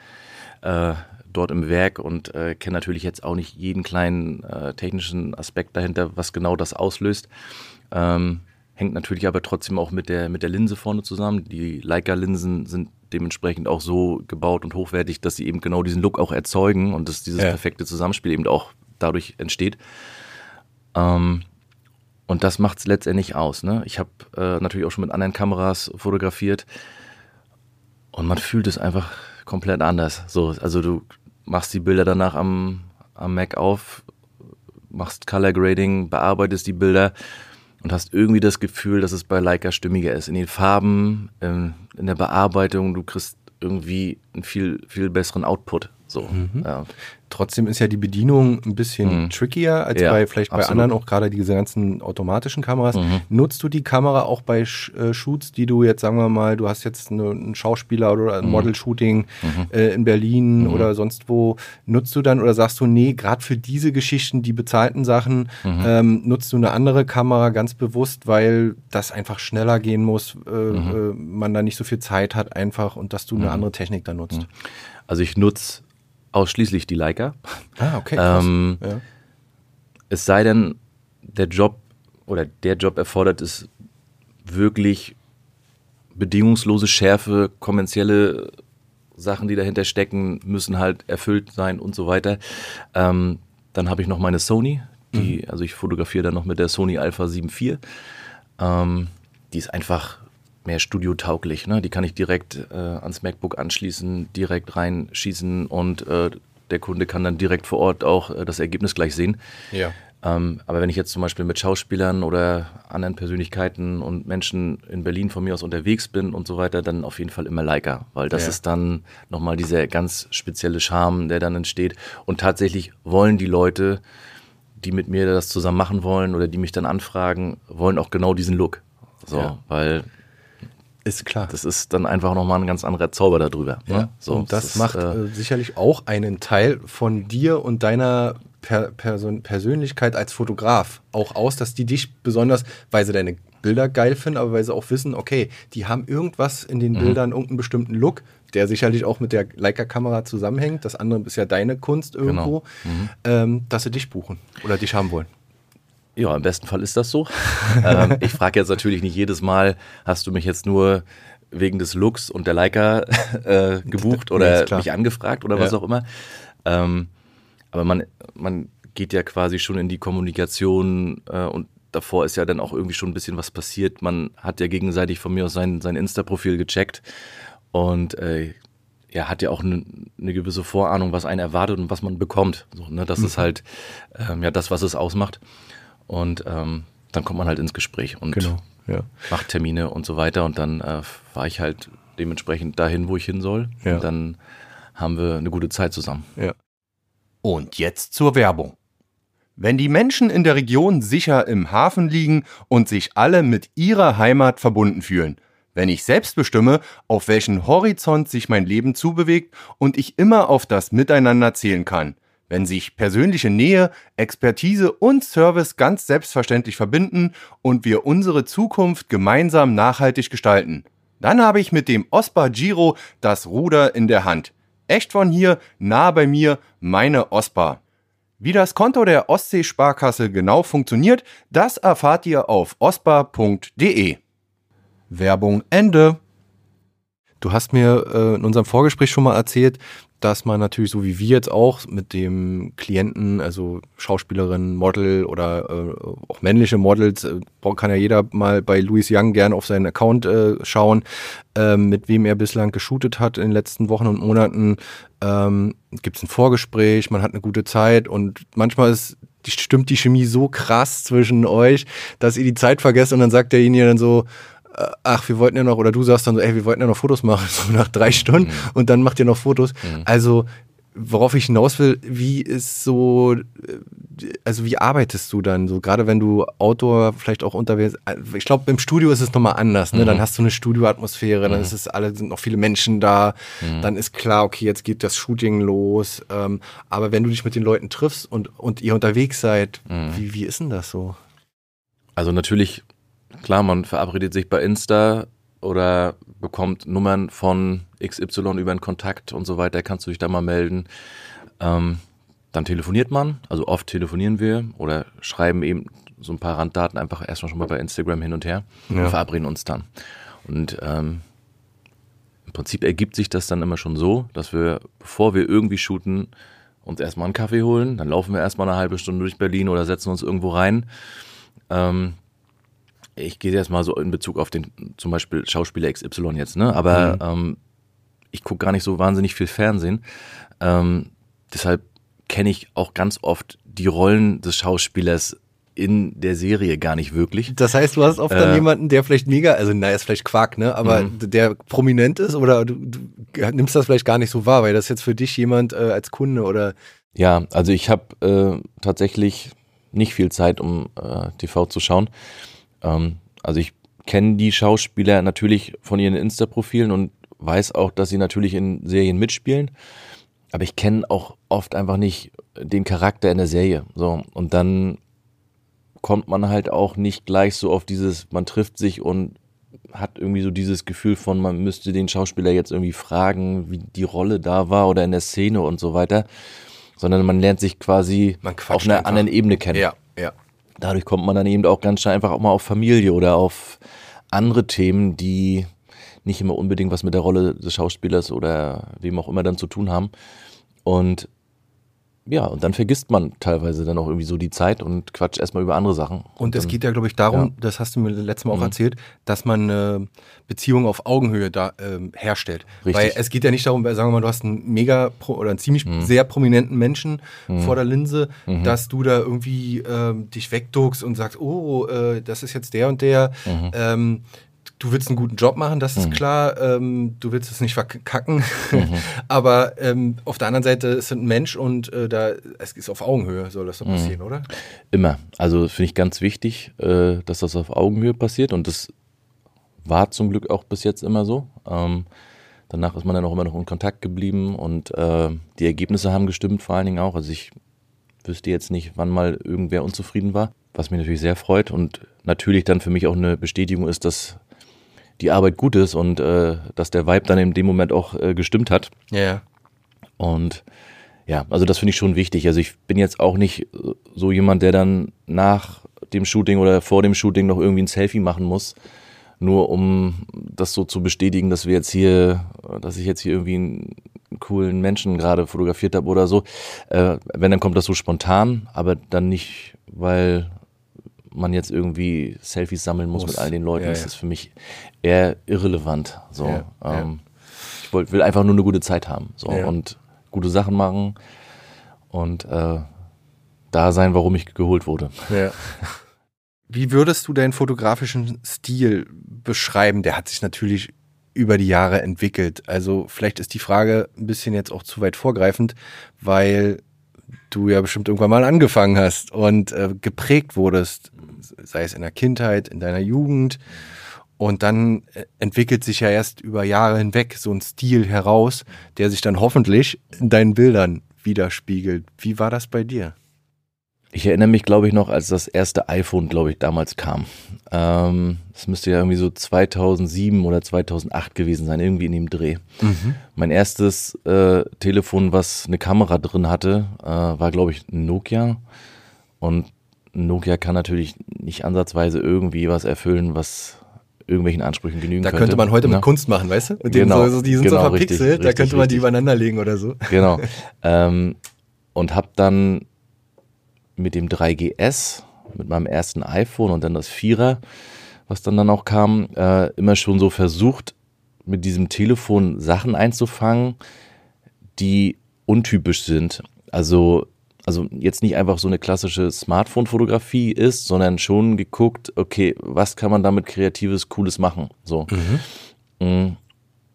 Speaker 2: äh, dort im Werk und äh, kenne natürlich jetzt auch nicht jeden kleinen äh, technischen Aspekt dahinter, was genau das auslöst. Ähm, Hängt natürlich aber trotzdem auch mit der, mit der Linse vorne zusammen. Die Leica-Linsen sind dementsprechend auch so gebaut und hochwertig, dass sie eben genau diesen Look auch erzeugen und dass dieses ja. perfekte Zusammenspiel eben auch dadurch entsteht. Ähm, und das macht es letztendlich aus. Ne? Ich habe äh, natürlich auch schon mit anderen Kameras fotografiert und man fühlt es einfach komplett anders. So, also du machst die Bilder danach am, am Mac auf, machst Color Grading, bearbeitest die Bilder und hast irgendwie das Gefühl, dass es bei Leica stimmiger ist. In den Farben, in, in der Bearbeitung, du kriegst irgendwie einen viel, viel besseren Output. So,
Speaker 1: mhm. ja. Trotzdem ist ja die Bedienung ein bisschen mhm. trickier als ja, bei vielleicht bei anderen auch gerade diese ganzen automatischen Kameras. Mhm. Nutzt du die Kamera auch bei Sh äh, Shoots, die du jetzt, sagen wir mal, du hast jetzt eine, einen Schauspieler oder ein mhm. Model-Shooting mhm. äh, in Berlin mhm. oder sonst wo, nutzt du dann oder sagst du, nee, gerade für diese Geschichten, die bezahlten Sachen, ähm, nutzt du eine andere Kamera ganz bewusst, weil das einfach schneller gehen muss, äh, äh man da nicht so viel Zeit hat einfach und dass du eine andere Technik da nutzt?
Speaker 2: Also ich nutze ausschließlich die Leica.
Speaker 1: Ah, okay.
Speaker 2: Ähm, ja. Es sei denn, der Job oder der Job erfordert es wirklich bedingungslose Schärfe, kommerzielle Sachen, die dahinter stecken, müssen halt erfüllt sein und so weiter. Ähm, dann habe ich noch meine Sony, die, mhm. also ich fotografiere dann noch mit der Sony Alpha 7 IV. Ähm, die ist einfach mehr studiotauglich. Ne? Die kann ich direkt äh, ans MacBook anschließen, direkt reinschießen und äh, der Kunde kann dann direkt vor Ort auch äh, das Ergebnis gleich sehen.
Speaker 1: Ja.
Speaker 2: Ähm, aber wenn ich jetzt zum Beispiel mit Schauspielern oder anderen Persönlichkeiten und Menschen in Berlin von mir aus unterwegs bin und so weiter, dann auf jeden Fall immer Leica, weil das ja. ist dann nochmal dieser ganz spezielle Charme, der dann entsteht. Und tatsächlich wollen die Leute, die mit mir das zusammen machen wollen oder die mich dann anfragen, wollen auch genau diesen Look. So, ja. weil
Speaker 1: ist klar.
Speaker 2: Das ist dann einfach nochmal ein ganz anderer Zauber darüber.
Speaker 1: Ne? Ja, So, und das, das macht äh, sicherlich auch einen Teil von dir und deiner per Person Persönlichkeit als Fotograf auch aus, dass die dich besonders, weil sie deine Bilder geil finden, aber weil sie auch wissen, okay, die haben irgendwas in den mhm. Bildern, irgendeinen bestimmten Look, der sicherlich auch mit der Leica-Kamera zusammenhängt. Das andere ist ja deine Kunst irgendwo, genau. mhm. ähm, dass sie dich buchen oder dich haben wollen.
Speaker 2: Ja, im besten Fall ist das so. *laughs* ähm, ich frage jetzt natürlich nicht jedes Mal, hast du mich jetzt nur wegen des Looks und der Leica *laughs* äh, gebucht oder mich angefragt oder ja. was auch immer. Ähm, aber man, man geht ja quasi schon in die Kommunikation äh, und davor ist ja dann auch irgendwie schon ein bisschen was passiert. Man hat ja gegenseitig von mir aus sein, sein Insta-Profil gecheckt und äh, ja, hat ja auch eine ne gewisse Vorahnung, was einen erwartet und was man bekommt. So, ne? Das mhm. ist halt ähm, ja das, was es ausmacht. Und ähm, dann kommt man halt ins Gespräch und genau, ja. macht Termine und so weiter. Und dann äh, war ich halt dementsprechend dahin, wo ich hin soll. Ja. Und dann haben wir eine gute Zeit zusammen.
Speaker 1: Ja. Und jetzt zur Werbung. Wenn die Menschen in der Region sicher im Hafen liegen und sich alle mit ihrer Heimat verbunden fühlen, wenn ich selbst bestimme, auf welchen Horizont sich mein Leben zubewegt und ich immer auf das Miteinander zählen kann, wenn sich persönliche Nähe, Expertise und Service ganz selbstverständlich verbinden und wir unsere Zukunft gemeinsam nachhaltig gestalten, dann habe ich mit dem Ospa Giro das Ruder in der Hand. Echt von hier, nah bei mir, meine OSPA. Wie das Konto der Ostsee-Sparkasse genau funktioniert, das erfahrt ihr auf ospa.de. Werbung Ende. Du hast mir äh, in unserem Vorgespräch schon mal erzählt, dass man natürlich so wie wir jetzt auch mit dem Klienten, also Schauspielerin, Model oder äh, auch männliche Models, äh, kann ja jeder mal bei Louis Young gern auf seinen Account äh, schauen, ähm, mit wem er bislang geshootet hat in den letzten Wochen und Monaten. Ähm, Gibt es ein Vorgespräch, man hat eine gute Zeit und manchmal ist die, stimmt die Chemie so krass zwischen euch, dass ihr die Zeit vergesst und dann sagt derjenige dann so, ach, wir wollten ja noch, oder du sagst dann so, ey, wir wollten ja noch Fotos machen, *laughs* so nach drei Stunden mhm. und dann macht ihr noch Fotos. Mhm. Also, worauf ich hinaus will, wie ist so, äh, also wie arbeitest du dann so, gerade wenn du Outdoor vielleicht auch unterwegs, äh, ich glaube, im Studio ist es nochmal anders, ne? Mhm. Dann hast du eine Studioatmosphäre, dann mhm. ist es alle, sind noch viele Menschen da, mhm. dann ist klar, okay, jetzt geht das Shooting los. Ähm, aber wenn du dich mit den Leuten triffst und, und ihr unterwegs seid, mhm. wie, wie ist denn das so?
Speaker 2: Also natürlich Klar, man verabredet sich bei Insta oder bekommt Nummern von XY über einen Kontakt und so weiter, kannst du dich da mal melden. Ähm, dann telefoniert man, also oft telefonieren wir oder schreiben eben so ein paar Randdaten einfach erstmal schon mal bei Instagram hin und her ja. und verabreden uns dann. Und ähm, im Prinzip ergibt sich das dann immer schon so, dass wir, bevor wir irgendwie shooten, uns erstmal einen Kaffee holen, dann laufen wir erstmal eine halbe Stunde durch Berlin oder setzen uns irgendwo rein. Ähm, ich gehe jetzt mal so in Bezug auf den zum Beispiel Schauspieler XY jetzt, ne? Aber mhm. ähm, ich gucke gar nicht so wahnsinnig viel Fernsehen. Ähm, deshalb kenne ich auch ganz oft die Rollen des Schauspielers in der Serie gar nicht wirklich.
Speaker 1: Das heißt, du hast oft äh, dann jemanden, der vielleicht mega, also naja, ist vielleicht Quark, ne? Aber mhm. der prominent ist oder du, du, nimmst das vielleicht gar nicht so wahr, weil das jetzt für dich jemand äh, als Kunde oder.
Speaker 2: Ja, also ich habe äh, tatsächlich nicht viel Zeit, um äh, TV zu schauen. Ähm, also ich kenne die Schauspieler natürlich von ihren Insta-Profilen und weiß auch, dass sie natürlich in Serien mitspielen. Aber ich kenne auch oft einfach nicht den Charakter in der Serie. So, und dann kommt man halt auch nicht gleich so auf dieses, man trifft sich und hat irgendwie so dieses Gefühl von, man müsste den Schauspieler jetzt irgendwie fragen, wie die Rolle da war oder in der Szene und so weiter, sondern man lernt sich quasi auf einer einfach. anderen Ebene kennen.
Speaker 1: Ja, ja
Speaker 2: dadurch kommt man dann eben auch ganz schnell einfach auch mal auf Familie oder auf andere Themen, die nicht immer unbedingt was mit der Rolle des Schauspielers oder wem auch immer dann zu tun haben. Und ja, und dann vergisst man teilweise dann auch irgendwie so die Zeit und quatscht erstmal über andere Sachen.
Speaker 1: Und es geht ja, glaube ich, darum, ja. das hast du mir letztes Mal auch mhm. erzählt, dass man eine Beziehung auf Augenhöhe da ähm, herstellt. Richtig. Weil es geht ja nicht darum, sagen wir mal, du hast einen mega oder einen ziemlich mhm. sehr prominenten Menschen mhm. vor der Linse, mhm. dass du da irgendwie ähm, dich wegduckst und sagst, oh, äh, das ist jetzt der und der. Mhm. Ähm, du willst einen guten Job machen, das ist mhm. klar. Ähm, du willst es nicht verkacken. Mhm. *laughs* Aber ähm, auf der anderen Seite ist ein Mensch und äh, da es ist auf Augenhöhe, soll das so mhm. passieren, oder?
Speaker 2: Immer. Also finde ich ganz wichtig, äh, dass das auf Augenhöhe passiert und das war zum Glück auch bis jetzt immer so. Ähm, danach ist man dann auch immer noch in Kontakt geblieben und äh, die Ergebnisse haben gestimmt, vor allen Dingen auch. Also ich wüsste jetzt nicht, wann mal irgendwer unzufrieden war. was mich natürlich sehr freut und natürlich dann für mich auch eine Bestätigung ist, dass die Arbeit gut ist und äh, dass der Vibe dann in dem Moment auch äh, gestimmt hat.
Speaker 1: Ja.
Speaker 2: Und ja, also das finde ich schon wichtig. Also ich bin jetzt auch nicht so jemand, der dann nach dem Shooting oder vor dem Shooting noch irgendwie ein Selfie machen muss, nur um das so zu bestätigen, dass wir jetzt hier, dass ich jetzt hier irgendwie einen coolen Menschen gerade fotografiert habe oder so. Äh, wenn, dann kommt das so spontan, aber dann nicht, weil man jetzt irgendwie Selfies sammeln muss, muss. mit all den Leuten. Ja, das ja. ist für mich eher irrelevant. So, ja, ähm, ich wollt, will einfach nur eine gute Zeit haben. So und gute Sachen machen und äh, da sein, warum ich geholt wurde.
Speaker 1: Ja. Wie würdest du deinen fotografischen Stil beschreiben? Der hat sich natürlich über die Jahre entwickelt. Also vielleicht ist die Frage ein bisschen jetzt auch zu weit vorgreifend, weil du ja bestimmt irgendwann mal angefangen hast und äh, geprägt wurdest, sei es in der Kindheit, in deiner Jugend. Und dann äh, entwickelt sich ja erst über Jahre hinweg so ein Stil heraus, der sich dann hoffentlich in deinen Bildern widerspiegelt. Wie war das bei dir?
Speaker 2: Ich erinnere mich, glaube ich, noch, als das erste iPhone, glaube ich, damals kam. Ähm, das müsste ja irgendwie so 2007 oder 2008 gewesen sein, irgendwie in dem Dreh. Mhm. Mein erstes äh, Telefon, was eine Kamera drin hatte, äh, war, glaube ich, ein Nokia. Und Nokia kann natürlich nicht ansatzweise irgendwie was erfüllen, was irgendwelchen Ansprüchen genügen
Speaker 1: da
Speaker 2: könnte.
Speaker 1: Da könnte man heute ja. mit Kunst machen, weißt du? Mit genau, so, die sind genau, so verpixelt, richtig, da könnte man richtig. die übereinander legen oder so.
Speaker 2: Genau. *laughs* ähm, und habe dann mit dem 3GS, mit meinem ersten iPhone und dann das Vierer, was dann dann auch kam, äh, immer schon so versucht, mit diesem Telefon Sachen einzufangen, die untypisch sind. Also also jetzt nicht einfach so eine klassische Smartphone-Fotografie ist, sondern schon geguckt, okay, was kann man damit Kreatives, Cooles machen? So. Mhm. Mm,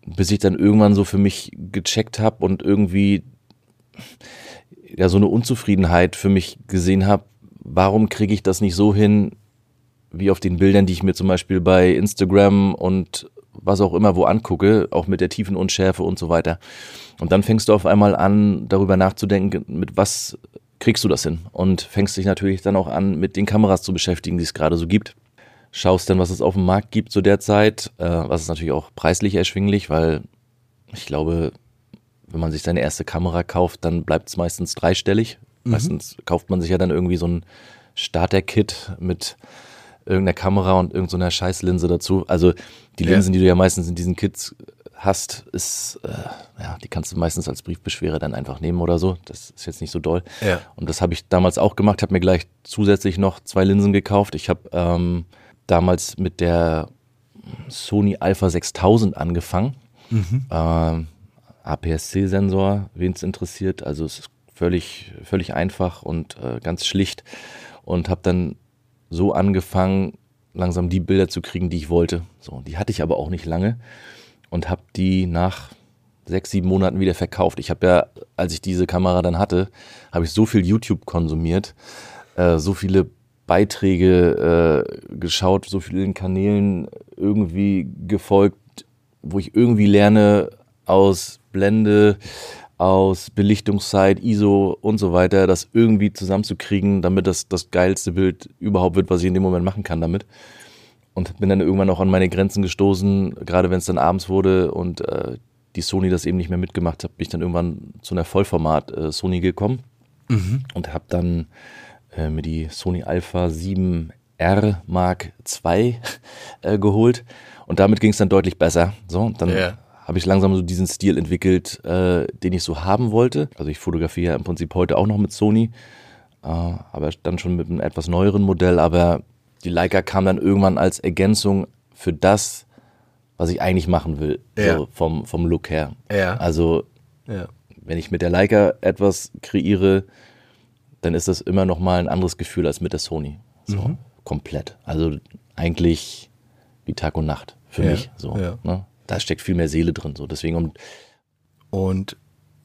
Speaker 2: bis ich dann irgendwann so für mich gecheckt habe und irgendwie ja so eine Unzufriedenheit für mich gesehen habe, warum kriege ich das nicht so hin, wie auf den Bildern, die ich mir zum Beispiel bei Instagram und was auch immer wo angucke, auch mit der tiefen Unschärfe und so weiter. Und dann fängst du auf einmal an, darüber nachzudenken, mit was kriegst du das hin? Und fängst dich natürlich dann auch an, mit den Kameras zu beschäftigen, die es gerade so gibt. Schaust dann, was es auf dem Markt gibt zu der Zeit, äh, was ist natürlich auch preislich erschwinglich, weil ich glaube, wenn man sich seine erste Kamera kauft, dann bleibt es meistens dreistellig. Mhm. Meistens kauft man sich ja dann irgendwie so ein Starter-Kit mit irgendeiner Kamera und irgendeiner so Scheißlinse dazu. Also die Linsen, ja. die du ja meistens in diesen Kits hast, ist, äh, ja, die kannst du meistens als Briefbeschwerer dann einfach nehmen oder so. Das ist jetzt nicht so doll.
Speaker 1: Ja.
Speaker 2: Und das habe ich damals auch gemacht, habe mir gleich zusätzlich noch zwei Linsen gekauft. Ich habe ähm, damals mit der Sony Alpha 6000 angefangen. Mhm. Ähm, APS-C-Sensor, wen es interessiert. Also es ist völlig, völlig einfach und äh, ganz schlicht. Und habe dann so angefangen, langsam die Bilder zu kriegen, die ich wollte. So, die hatte ich aber auch nicht lange und habe die nach sechs, sieben Monaten wieder verkauft. Ich habe ja, als ich diese Kamera dann hatte, habe ich so viel YouTube konsumiert, äh, so viele Beiträge äh, geschaut, so vielen Kanälen irgendwie gefolgt, wo ich irgendwie lerne aus Blende, aus Belichtungszeit, ISO und so weiter, das irgendwie zusammenzukriegen, damit das das geilste Bild überhaupt wird, was ich in dem Moment machen kann damit und bin dann irgendwann auch an meine Grenzen gestoßen, gerade wenn es dann abends wurde und äh, die Sony das eben nicht mehr mitgemacht hat, bin ich dann irgendwann zu einer Vollformat äh, Sony gekommen mhm. und habe dann äh, mir die Sony Alpha 7R Mark II äh, geholt und damit ging es dann deutlich besser. So, dann yeah. Habe ich langsam so diesen Stil entwickelt, äh, den ich so haben wollte. Also ich fotografiere ja im Prinzip heute auch noch mit Sony, äh, aber dann schon mit einem etwas neueren Modell, aber die Leica kam dann irgendwann als Ergänzung für das, was ich eigentlich machen will, ja. so vom, vom Look her.
Speaker 1: Ja.
Speaker 2: Also, ja. wenn ich mit der Leica etwas kreiere, dann ist das immer noch mal ein anderes Gefühl als mit der Sony. So, mhm. komplett. Also eigentlich wie Tag und Nacht für mich. So, ne? Da steckt viel mehr Seele drin. So. Deswegen
Speaker 1: und, und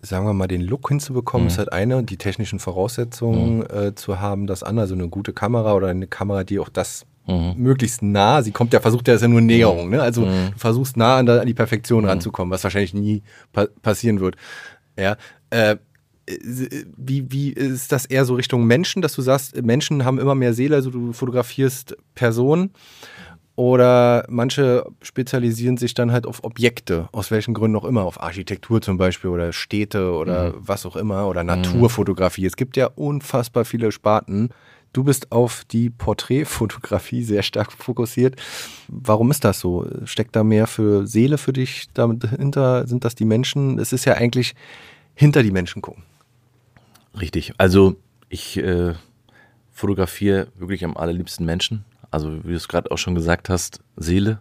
Speaker 1: sagen wir mal, den Look hinzubekommen, mhm. ist halt eine, die technischen Voraussetzungen mhm. äh, zu haben, das andere, also eine gute Kamera oder eine Kamera, die auch das mhm. möglichst nah, sie kommt ja, versucht ja, ist ja nur Näherung, ne? Also mhm. du versuchst nah an, an die Perfektion mhm. ranzukommen, was wahrscheinlich nie pa passieren wird. Ja. Äh, wie, wie ist das eher so Richtung Menschen, dass du sagst, Menschen haben immer mehr Seele, also du fotografierst Personen oder manche spezialisieren sich dann halt auf Objekte, aus welchen Gründen auch immer, auf Architektur zum Beispiel oder Städte oder mhm. was auch immer oder Naturfotografie. Es gibt ja unfassbar viele Sparten. Du bist auf die Porträtfotografie sehr stark fokussiert. Warum ist das so? Steckt da mehr für Seele für dich dahinter? Sind das die Menschen? Es ist ja eigentlich hinter die Menschen gucken.
Speaker 2: Richtig. Also ich äh, fotografiere wirklich am allerliebsten Menschen. Also wie du es gerade auch schon gesagt hast, Seele.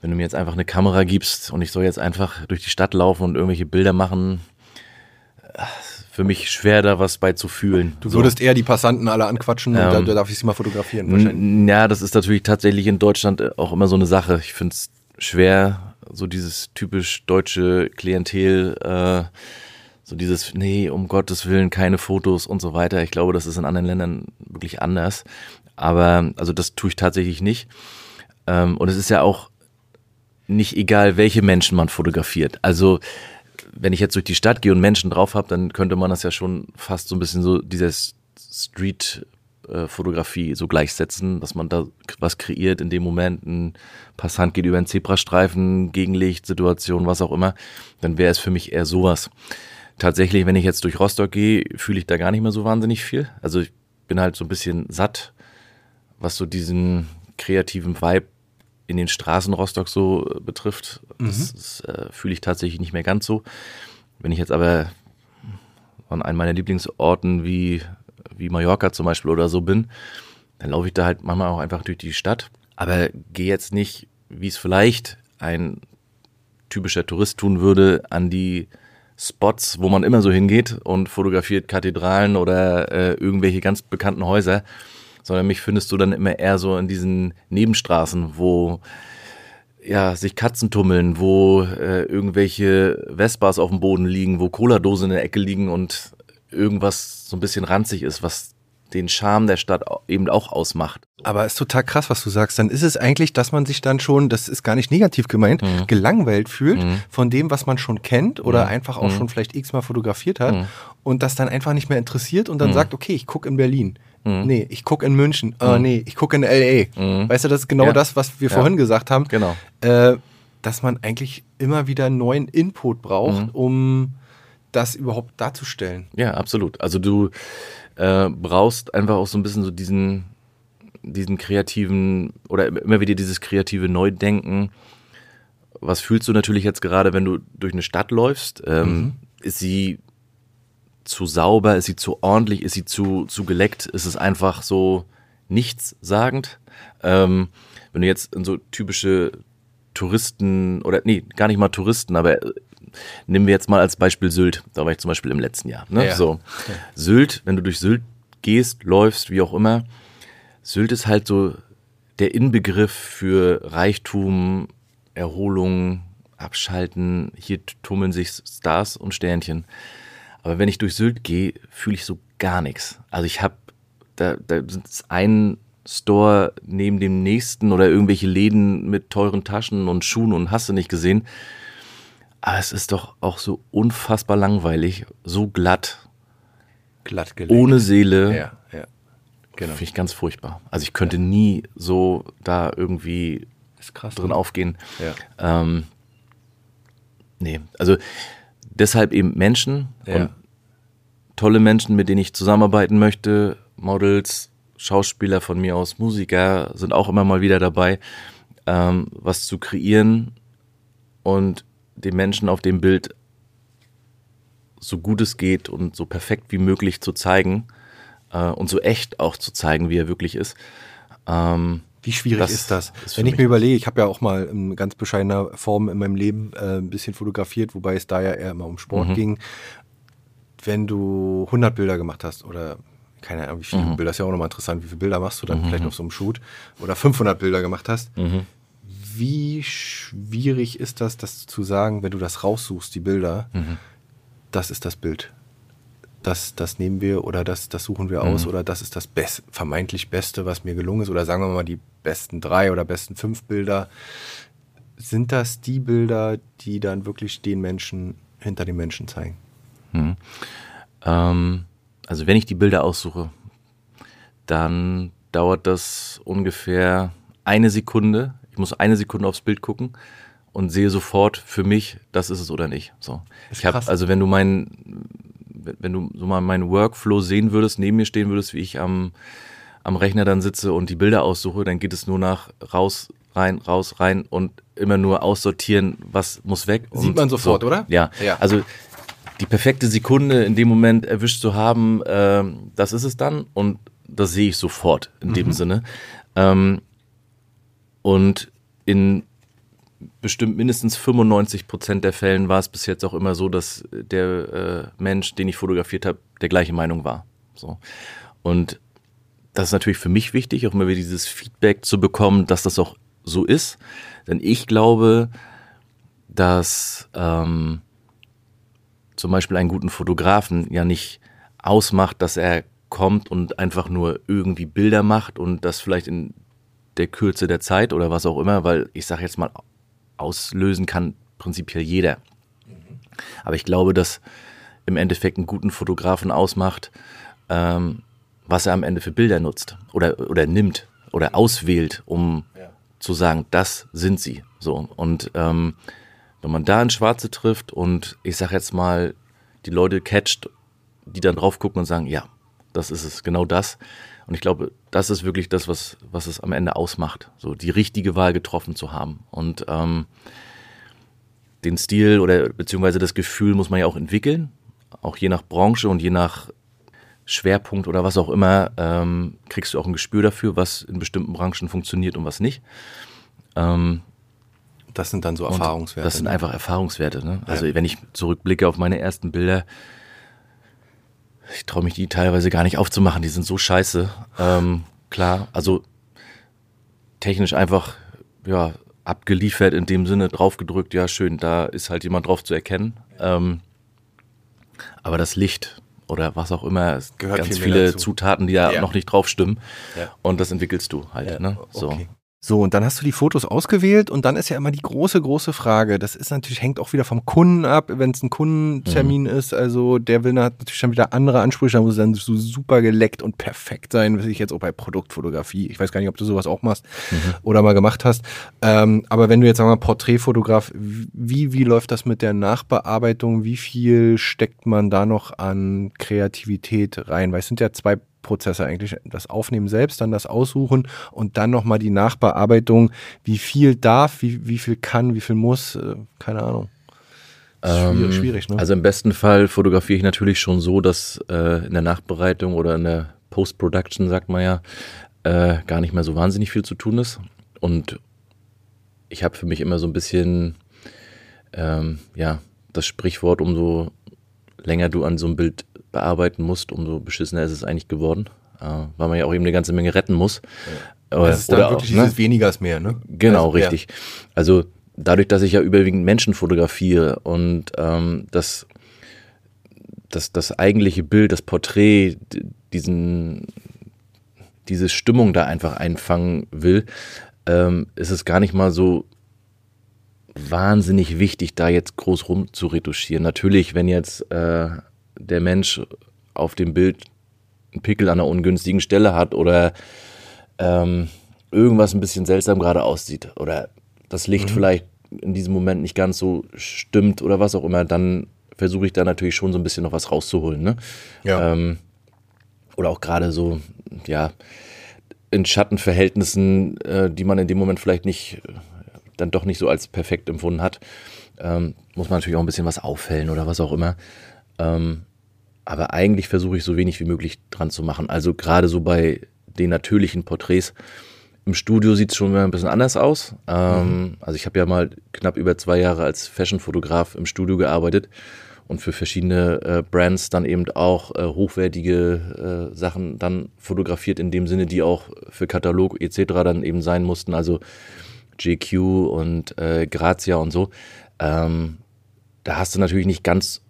Speaker 2: Wenn du mir jetzt einfach eine Kamera gibst und ich soll jetzt einfach durch die Stadt laufen und irgendwelche Bilder machen, äh, für mich schwer da was bei zu fühlen.
Speaker 1: Du würdest so. eher die Passanten alle anquatschen ähm, und da darf ich sie mal fotografieren
Speaker 2: wahrscheinlich. Ja, das ist natürlich tatsächlich in Deutschland äh, auch immer so eine Sache. Ich finde es schwer, so dieses typisch deutsche Klientel äh, so dieses, nee, um Gottes Willen keine Fotos und so weiter. Ich glaube, das ist in anderen Ländern wirklich anders. Aber also das tue ich tatsächlich nicht. Ähm, und es ist ja auch nicht egal, welche Menschen man fotografiert. Also wenn ich jetzt durch die Stadt gehe und Menschen drauf habe, dann könnte man das ja schon fast so ein bisschen so dieses Street Fotografie so gleichsetzen, dass man da was kreiert in dem Moment, ein Passant geht über einen Zebrastreifen, Gegenlicht, Situation, was auch immer, dann wäre es für mich eher sowas. Tatsächlich, wenn ich jetzt durch Rostock gehe, fühle ich da gar nicht mehr so wahnsinnig viel. Also ich bin halt so ein bisschen satt was so diesen kreativen Vibe in den Straßen Rostock so äh, betrifft. Das, mhm. das äh, fühle ich tatsächlich nicht mehr ganz so. Wenn ich jetzt aber an einem meiner Lieblingsorten wie, wie Mallorca zum Beispiel oder so bin, dann laufe ich da halt manchmal auch einfach durch die Stadt. Aber gehe jetzt nicht, wie es vielleicht ein typischer Tourist tun würde, an die Spots, wo man immer so hingeht und fotografiert Kathedralen oder äh, irgendwelche ganz bekannten Häuser sondern mich findest du dann immer eher so in diesen Nebenstraßen, wo ja, sich Katzen tummeln, wo äh, irgendwelche Vespas auf dem Boden liegen, wo Cola-Dosen in der Ecke liegen und irgendwas so ein bisschen ranzig ist, was den Charme der Stadt eben auch ausmacht.
Speaker 1: Aber ist total krass, was du sagst. Dann ist es eigentlich, dass man sich dann schon, das ist gar nicht negativ gemeint, mhm. gelangweilt fühlt mhm. von dem, was man schon kennt oder mhm. einfach auch mhm. schon vielleicht x-mal fotografiert hat mhm. und das dann einfach nicht mehr interessiert und dann mhm. sagt, okay, ich gucke in Berlin. Mhm. Nee, ich gucke in München. Mhm. Oh, nee, ich gucke in L.A. Mhm. Weißt du, das ist genau ja. das, was wir ja. vorhin gesagt haben.
Speaker 2: Genau.
Speaker 1: Äh, dass man eigentlich immer wieder neuen Input braucht, mhm. um das überhaupt darzustellen.
Speaker 2: Ja, absolut. Also du äh, brauchst einfach auch so ein bisschen so diesen, diesen kreativen oder immer wieder dieses kreative Neudenken. Was fühlst du natürlich jetzt gerade, wenn du durch eine Stadt läufst? Ähm, mhm. Ist sie zu sauber, ist sie zu ordentlich, ist sie zu, zu geleckt, ist es einfach so nichtssagend. Ähm, wenn du jetzt in so typische Touristen oder nee, gar nicht mal Touristen, aber äh, nehmen wir jetzt mal als Beispiel Sylt. Da war ich zum Beispiel im letzten Jahr. Ne? Ja. So. Sylt, wenn du durch Sylt gehst, läufst, wie auch immer, Sylt ist halt so der Inbegriff für Reichtum, Erholung, Abschalten. Hier tummeln sich Stars und Sternchen. Aber wenn ich durch Sylt gehe, fühle ich so gar nichts. Also ich habe, da, da ist ein Store neben dem nächsten oder irgendwelche Läden mit teuren Taschen und Schuhen und hast du nicht gesehen. Aber es ist doch auch so unfassbar langweilig, so glatt.
Speaker 1: Glatt
Speaker 2: gelegt. Ohne Seele. Ja, ja. Genau. Finde ich ganz furchtbar. Also ich könnte ja. nie so da irgendwie krass, drin ne? aufgehen. Ja. Ähm, nee, also deshalb eben Menschen ja. und tolle Menschen, mit denen ich zusammenarbeiten möchte, Models, Schauspieler von mir aus, Musiker sind auch immer mal wieder dabei, ähm, was zu kreieren und den Menschen auf dem Bild so gut es geht und so perfekt wie möglich zu zeigen äh, und so echt auch zu zeigen, wie er wirklich ist.
Speaker 1: Ähm, wie schwierig das ist das? Ist Wenn ich mir überlege, ich habe ja auch mal in ganz bescheidener Form in meinem Leben äh, ein bisschen fotografiert, wobei es da ja eher immer um Sport mhm. ging. Wenn du 100 Bilder gemacht hast oder keine Ahnung, wie viele mhm. Bilder, ist ja auch nochmal interessant, wie viele Bilder machst du dann mhm. vielleicht auf so einem Shoot oder 500 Bilder gemacht hast. Mhm. Wie schwierig ist das, das zu sagen, wenn du das raussuchst, die Bilder, mhm. das ist das Bild das, das nehmen wir oder das, das suchen wir aus mhm. oder das ist das Best, vermeintlich Beste, was mir gelungen ist oder sagen wir mal die besten drei oder besten fünf Bilder. Sind das die Bilder, die dann wirklich den Menschen hinter den Menschen zeigen?
Speaker 2: Hm. Ähm, also wenn ich die Bilder aussuche, dann dauert das ungefähr eine Sekunde. Ich muss eine Sekunde aufs Bild gucken und sehe sofort für mich, das ist es oder nicht. So. Ich habe also wenn du meinen wenn du so mal meinen Workflow sehen würdest, neben mir stehen würdest, wie ich am am Rechner dann sitze und die Bilder aussuche, dann geht es nur nach raus, rein, raus, rein und immer nur aussortieren, was muss weg.
Speaker 1: Sieht man sofort,
Speaker 2: so.
Speaker 1: oder?
Speaker 2: Ja. ja. Also die perfekte Sekunde in dem Moment erwischt zu haben, äh, das ist es dann und das sehe ich sofort in mhm. dem Sinne. Ähm, und in bestimmt mindestens 95 Prozent der Fällen war es bis jetzt auch immer so, dass der äh, Mensch, den ich fotografiert habe, der gleiche Meinung war. So. Und das ist natürlich für mich wichtig, auch immer wieder dieses Feedback zu bekommen, dass das auch so ist. Denn ich glaube, dass ähm, zum Beispiel einen guten Fotografen ja nicht ausmacht, dass er kommt und einfach nur irgendwie Bilder macht und das vielleicht in der Kürze der Zeit oder was auch immer, weil ich sage jetzt mal, auslösen kann prinzipiell jeder. Aber ich glaube, dass im Endeffekt einen guten Fotografen ausmacht, ähm, was er am Ende für Bilder nutzt oder, oder nimmt oder auswählt, um ja. zu sagen, das sind sie. So. Und ähm, wenn man da ein Schwarze trifft und ich sag jetzt mal, die Leute catcht, die dann drauf gucken und sagen, ja, das ist es, genau das. Und ich glaube, das ist wirklich das, was, was es am Ende ausmacht, so die richtige Wahl getroffen zu haben. Und ähm, den Stil oder beziehungsweise das Gefühl muss man ja auch entwickeln, auch je nach Branche und je nach Schwerpunkt oder was auch immer, ähm, kriegst du auch ein Gespür dafür, was in bestimmten Branchen funktioniert und was nicht. Ähm,
Speaker 1: das sind dann so Erfahrungswerte.
Speaker 2: Das sind ne? einfach Erfahrungswerte. Ne? Also ja. wenn ich zurückblicke auf meine ersten Bilder, ich traue mich die teilweise gar nicht aufzumachen, die sind so scheiße. Ähm, klar, also technisch einfach, ja, abgeliefert in dem Sinne, draufgedrückt, ja schön, da ist halt jemand drauf zu erkennen. Ähm, aber das Licht oder was auch immer, es gehört ganz viele Zutaten, die da ja. noch nicht drauf stimmen. Ja. Und das entwickelst du halt. Ja. Ne? So. Okay.
Speaker 1: So, und dann hast du die Fotos ausgewählt und dann ist ja immer die große, große Frage. Das ist natürlich, hängt auch wieder vom Kunden ab, wenn es ein Kundentermin mhm. ist. Also der will natürlich dann wieder andere Ansprüche, da muss dann so super geleckt und perfekt sein, was ich jetzt auch bei Produktfotografie. Ich weiß gar nicht, ob du sowas auch machst mhm. oder mal gemacht hast. Ähm, aber wenn du jetzt sagen wir mal Porträtfotograf, wie, wie läuft das mit der Nachbearbeitung? Wie viel steckt man da noch an Kreativität rein? Weil es sind ja zwei Prozesse eigentlich. Das Aufnehmen selbst, dann das Aussuchen und dann nochmal die Nachbearbeitung. Wie viel darf, wie, wie viel kann, wie viel muss, äh, keine Ahnung.
Speaker 2: Schwierig, ähm, schwierig, ne? Also im besten Fall fotografiere ich natürlich schon so, dass äh, in der Nachbereitung oder in der Post-Production, sagt man ja, äh, gar nicht mehr so wahnsinnig viel zu tun ist. Und ich habe für mich immer so ein bisschen, ähm, ja, das Sprichwort, umso länger du an so einem Bild bearbeiten musst, umso beschissener ist es eigentlich geworden, äh, weil man ja auch eben eine ganze Menge retten muss.
Speaker 1: Ja. Das ist dann Oder wirklich auch, ne? weniger ist mehr, ne?
Speaker 2: Genau, also, richtig. Ja. Also dadurch, dass ich ja überwiegend Menschen fotografiere und ähm, das, das, das eigentliche Bild, das Porträt, diesen, diese Stimmung da einfach einfangen will, ähm, ist es gar nicht mal so wahnsinnig wichtig, da jetzt groß rum zu retuschieren. Natürlich, wenn jetzt äh, der Mensch auf dem Bild einen Pickel an einer ungünstigen Stelle hat oder ähm, irgendwas ein bisschen seltsam gerade aussieht oder das Licht mhm. vielleicht in diesem Moment nicht ganz so stimmt oder was auch immer, dann versuche ich da natürlich schon so ein bisschen noch was rauszuholen. Ne? Ja. Ähm, oder auch gerade so, ja, in Schattenverhältnissen, äh, die man in dem Moment vielleicht nicht, dann doch nicht so als perfekt empfunden hat, ähm, muss man natürlich auch ein bisschen was aufhellen oder was auch immer. Ähm, aber eigentlich versuche ich so wenig wie möglich dran zu machen. Also gerade so bei den natürlichen Porträts. Im Studio sieht es schon ein bisschen anders aus. Ähm, mhm. Also ich habe ja mal knapp über zwei Jahre als Fashion-Fotograf im Studio gearbeitet und für verschiedene äh, Brands dann eben auch äh, hochwertige äh, Sachen dann fotografiert in dem Sinne, die auch für Katalog etc. dann eben sein mussten. Also JQ und äh, Grazia und so. Ähm, da hast du natürlich nicht ganz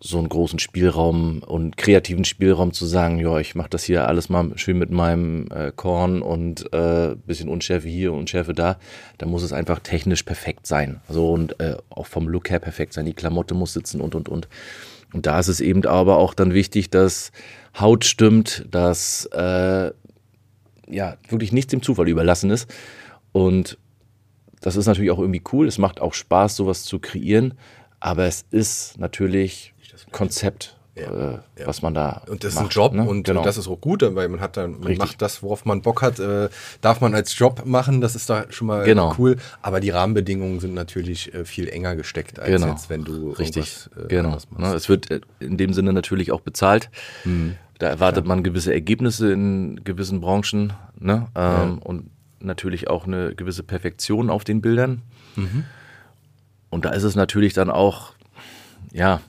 Speaker 2: so einen großen Spielraum und kreativen Spielraum zu sagen, ja, ich mache das hier alles mal schön mit meinem äh, Korn und äh, bisschen Unschärfe hier und Unschärfe da, da muss es einfach technisch perfekt sein. So und äh, auch vom Look her perfekt sein. Die Klamotte muss sitzen und und und. Und da ist es eben aber auch dann wichtig, dass Haut stimmt, dass äh, ja wirklich nichts dem Zufall überlassen ist. Und das ist natürlich auch irgendwie cool. Es macht auch Spaß, sowas zu kreieren. Aber es ist natürlich Konzept. Ja, äh, ja. was man da
Speaker 1: und das
Speaker 2: macht,
Speaker 1: ist ein Job ne? und genau. das ist auch gut, weil man hat dann man macht das, worauf man Bock hat, äh, darf man als Job machen. Das ist da schon mal genau. cool. Aber die Rahmenbedingungen sind natürlich äh, viel enger gesteckt als
Speaker 2: genau.
Speaker 1: jetzt, wenn du
Speaker 2: richtig äh, genau. machst. Ne? Es wird äh, in dem Sinne natürlich auch bezahlt. Mhm. Da erwartet ja. man gewisse Ergebnisse in gewissen Branchen ne? Ähm, und natürlich auch eine gewisse Perfektion auf den Bildern. Mhm. Und da ist es natürlich dann auch, ja,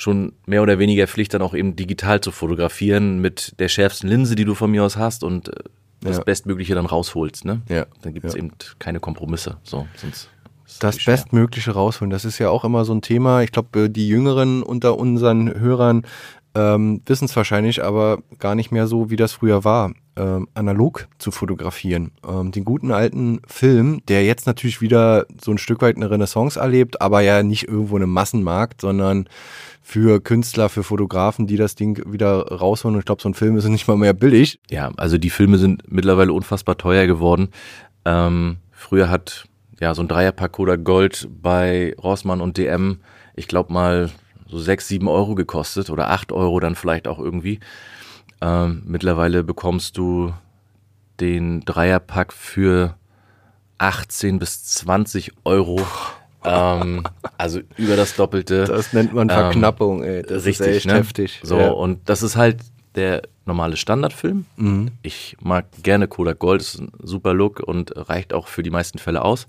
Speaker 2: schon mehr oder weniger Pflicht, dann auch eben digital zu fotografieren mit der schärfsten Linse, die du von mir aus hast und äh, das ja. Bestmögliche dann rausholst. Ne?
Speaker 1: Ja.
Speaker 2: Dann gibt es ja. eben keine Kompromisse. So, sonst
Speaker 1: das Bestmögliche rausholen, das ist ja auch immer so ein Thema. Ich glaube, äh, die Jüngeren unter unseren Hörern ähm, wissen es wahrscheinlich, aber gar nicht mehr so, wie das früher war, ähm, analog zu fotografieren. Ähm, den guten alten Film, der jetzt natürlich wieder so ein Stück weit eine Renaissance erlebt, aber ja nicht irgendwo in einem Massenmarkt, sondern für Künstler, für Fotografen, die das Ding wieder rausholen. Und ich glaube, so ein Film ist nicht mal mehr billig.
Speaker 2: Ja, also die Filme sind mittlerweile unfassbar teuer geworden. Ähm, früher hat ja so ein Dreierpack Kodak Gold bei Rossmann und DM, ich glaube mal so sechs, sieben Euro gekostet oder acht Euro dann vielleicht auch irgendwie. Ähm, mittlerweile bekommst du den Dreierpack für 18 bis 20 Euro. Ähm, also über das Doppelte.
Speaker 1: Das nennt man Verknappung, ähm, ey. Das richtig, ist echt ne? heftig.
Speaker 2: So, ja. und das ist halt der normale Standardfilm. Mhm. Ich mag gerne Kodak Gold, ist ein super Look und reicht auch für die meisten Fälle aus.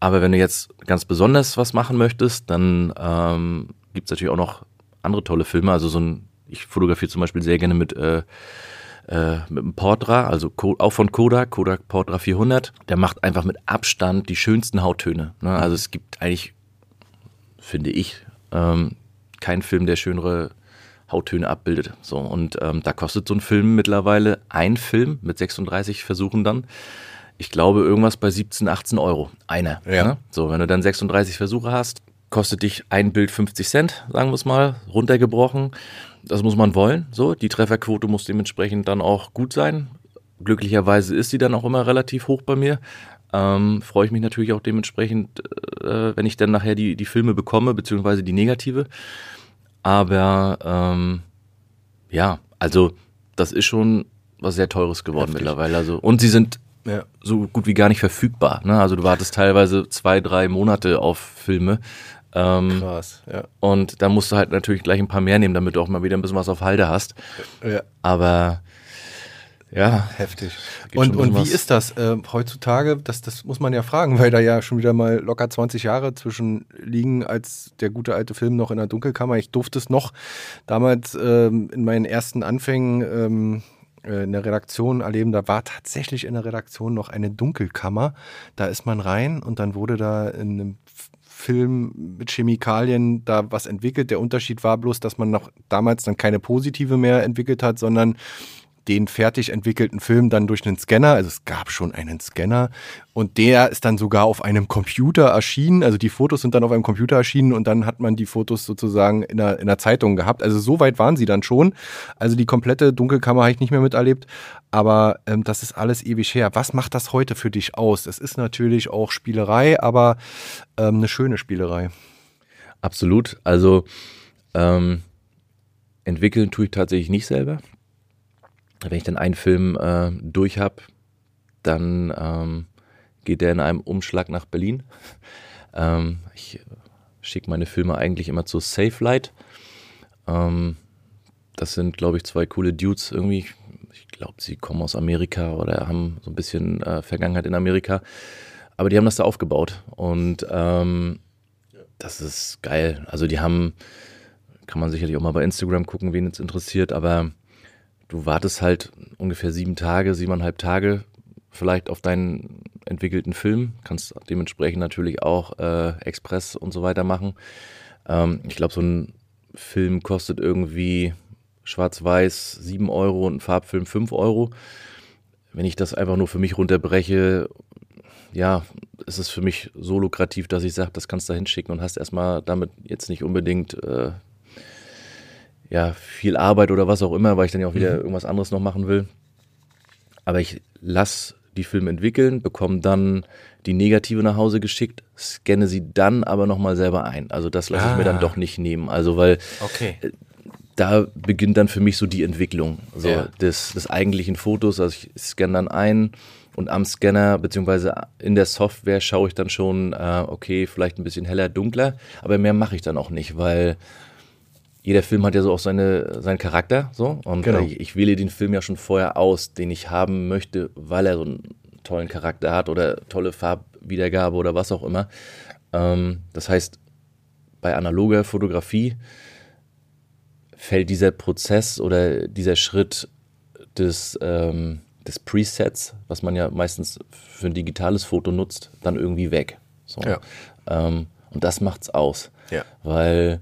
Speaker 2: Aber wenn du jetzt ganz besonders was machen möchtest, dann ähm, gibt es natürlich auch noch andere tolle Filme. Also so ein, ich fotografiere zum Beispiel sehr gerne mit, äh, äh, mit einem Portra, also auch von Kodak, Kodak Portra 400. Der macht einfach mit Abstand die schönsten Hauttöne. Ne? Also es gibt eigentlich, finde ich, ähm, keinen Film, der schönere Hauttöne abbildet. So, und ähm, da kostet so ein Film mittlerweile ein Film mit 36 Versuchen dann ich glaube, irgendwas bei 17, 18 Euro. Einer.
Speaker 1: Ja. Ne?
Speaker 2: So, wenn du dann 36 Versuche hast, kostet dich ein Bild 50 Cent, sagen wir es mal, runtergebrochen. Das muss man wollen. So, die Trefferquote muss dementsprechend dann auch gut sein. Glücklicherweise ist sie dann auch immer relativ hoch bei mir. Ähm, freue ich mich natürlich auch dementsprechend, äh, wenn ich dann nachher die, die Filme bekomme, beziehungsweise die negative. Aber ähm, ja, also das ist schon was sehr Teures geworden Heftig. mittlerweile. Also, und sie sind ja. so gut wie gar nicht verfügbar. Ne? Also du wartest teilweise zwei, drei Monate auf Filme.
Speaker 1: Ähm, Krass, ja.
Speaker 2: Und da musst du halt natürlich gleich ein paar mehr nehmen, damit du auch mal wieder ein bisschen was auf Halde hast.
Speaker 1: Ja.
Speaker 2: Aber ja.
Speaker 1: Heftig. Und, und wie ist das äh, heutzutage? Das, das muss man ja fragen, *laughs* weil da ja schon wieder mal locker 20 Jahre zwischen liegen, als der gute alte Film noch in der Dunkelkammer. Ich durfte es noch damals ähm, in meinen ersten Anfängen ähm, äh, in der Redaktion erleben, da war tatsächlich in der Redaktion noch eine Dunkelkammer. Da ist man rein und dann wurde da in einem Film mit Chemikalien da was entwickelt. Der Unterschied war bloß, dass man noch damals dann keine positive mehr entwickelt hat, sondern den fertig entwickelten Film dann durch einen Scanner, also es gab schon einen Scanner und der ist dann sogar auf einem Computer erschienen, also die Fotos sind dann auf einem Computer erschienen und dann hat man die Fotos sozusagen in der, in der Zeitung gehabt. Also so weit waren sie dann schon. Also die komplette Dunkelkammer habe ich nicht mehr miterlebt, aber ähm, das ist alles ewig her. Was macht das heute für dich aus? Es ist natürlich auch Spielerei, aber ähm, eine schöne Spielerei.
Speaker 2: Absolut. Also ähm, entwickeln tue ich tatsächlich nicht selber wenn ich dann einen Film äh, durch habe, dann ähm, geht der in einem Umschlag nach Berlin. *laughs* ähm, ich schicke meine Filme eigentlich immer zu Safelight. Ähm, das sind, glaube ich, zwei coole Dudes irgendwie. Ich glaube, sie kommen aus Amerika oder haben so ein bisschen äh, Vergangenheit in Amerika. Aber die haben das da aufgebaut und ähm, das ist geil. Also die haben, kann man sicherlich auch mal bei Instagram gucken, wen es interessiert, aber du wartest halt ungefähr sieben Tage, siebeneinhalb Tage vielleicht auf deinen entwickelten Film, kannst dementsprechend natürlich auch äh, Express und so weiter machen. Ähm, ich glaube, so ein Film kostet irgendwie schwarz-weiß 7 Euro und ein Farbfilm 5 Euro. Wenn ich das einfach nur für mich runterbreche, ja, ist es für mich so lukrativ, dass ich sage, das kannst du da hinschicken und hast erstmal damit jetzt nicht unbedingt äh, ja, viel Arbeit oder was auch immer, weil ich dann ja auch wieder mhm. irgendwas anderes noch machen will. Aber ich lasse die Filme entwickeln, bekomme dann die Negative nach Hause geschickt, scanne sie dann aber nochmal selber ein. Also das lasse ah. ich mir dann ah. doch nicht nehmen. Also weil
Speaker 1: okay. Äh,
Speaker 2: da beginnt dann für mich so die Entwicklung so ja. des, des eigentlichen Fotos. Also ich scanne dann ein und am Scanner beziehungsweise in der Software schaue ich dann schon, äh, okay, vielleicht ein bisschen heller, dunkler, aber mehr mache ich dann auch nicht, weil jeder Film hat ja so auch seine, seinen Charakter so und genau. ich, ich, wähle den Film ja schon vorher aus, den ich haben möchte, weil er so einen tollen Charakter hat oder tolle Farbwiedergabe oder was auch immer. Ähm, das heißt, bei analoger Fotografie fällt dieser Prozess oder dieser Schritt des, ähm, des Presets, was man ja meistens für ein digitales Foto nutzt, dann irgendwie weg. So. Ja. Ähm, und das macht's aus.
Speaker 1: Ja.
Speaker 2: Weil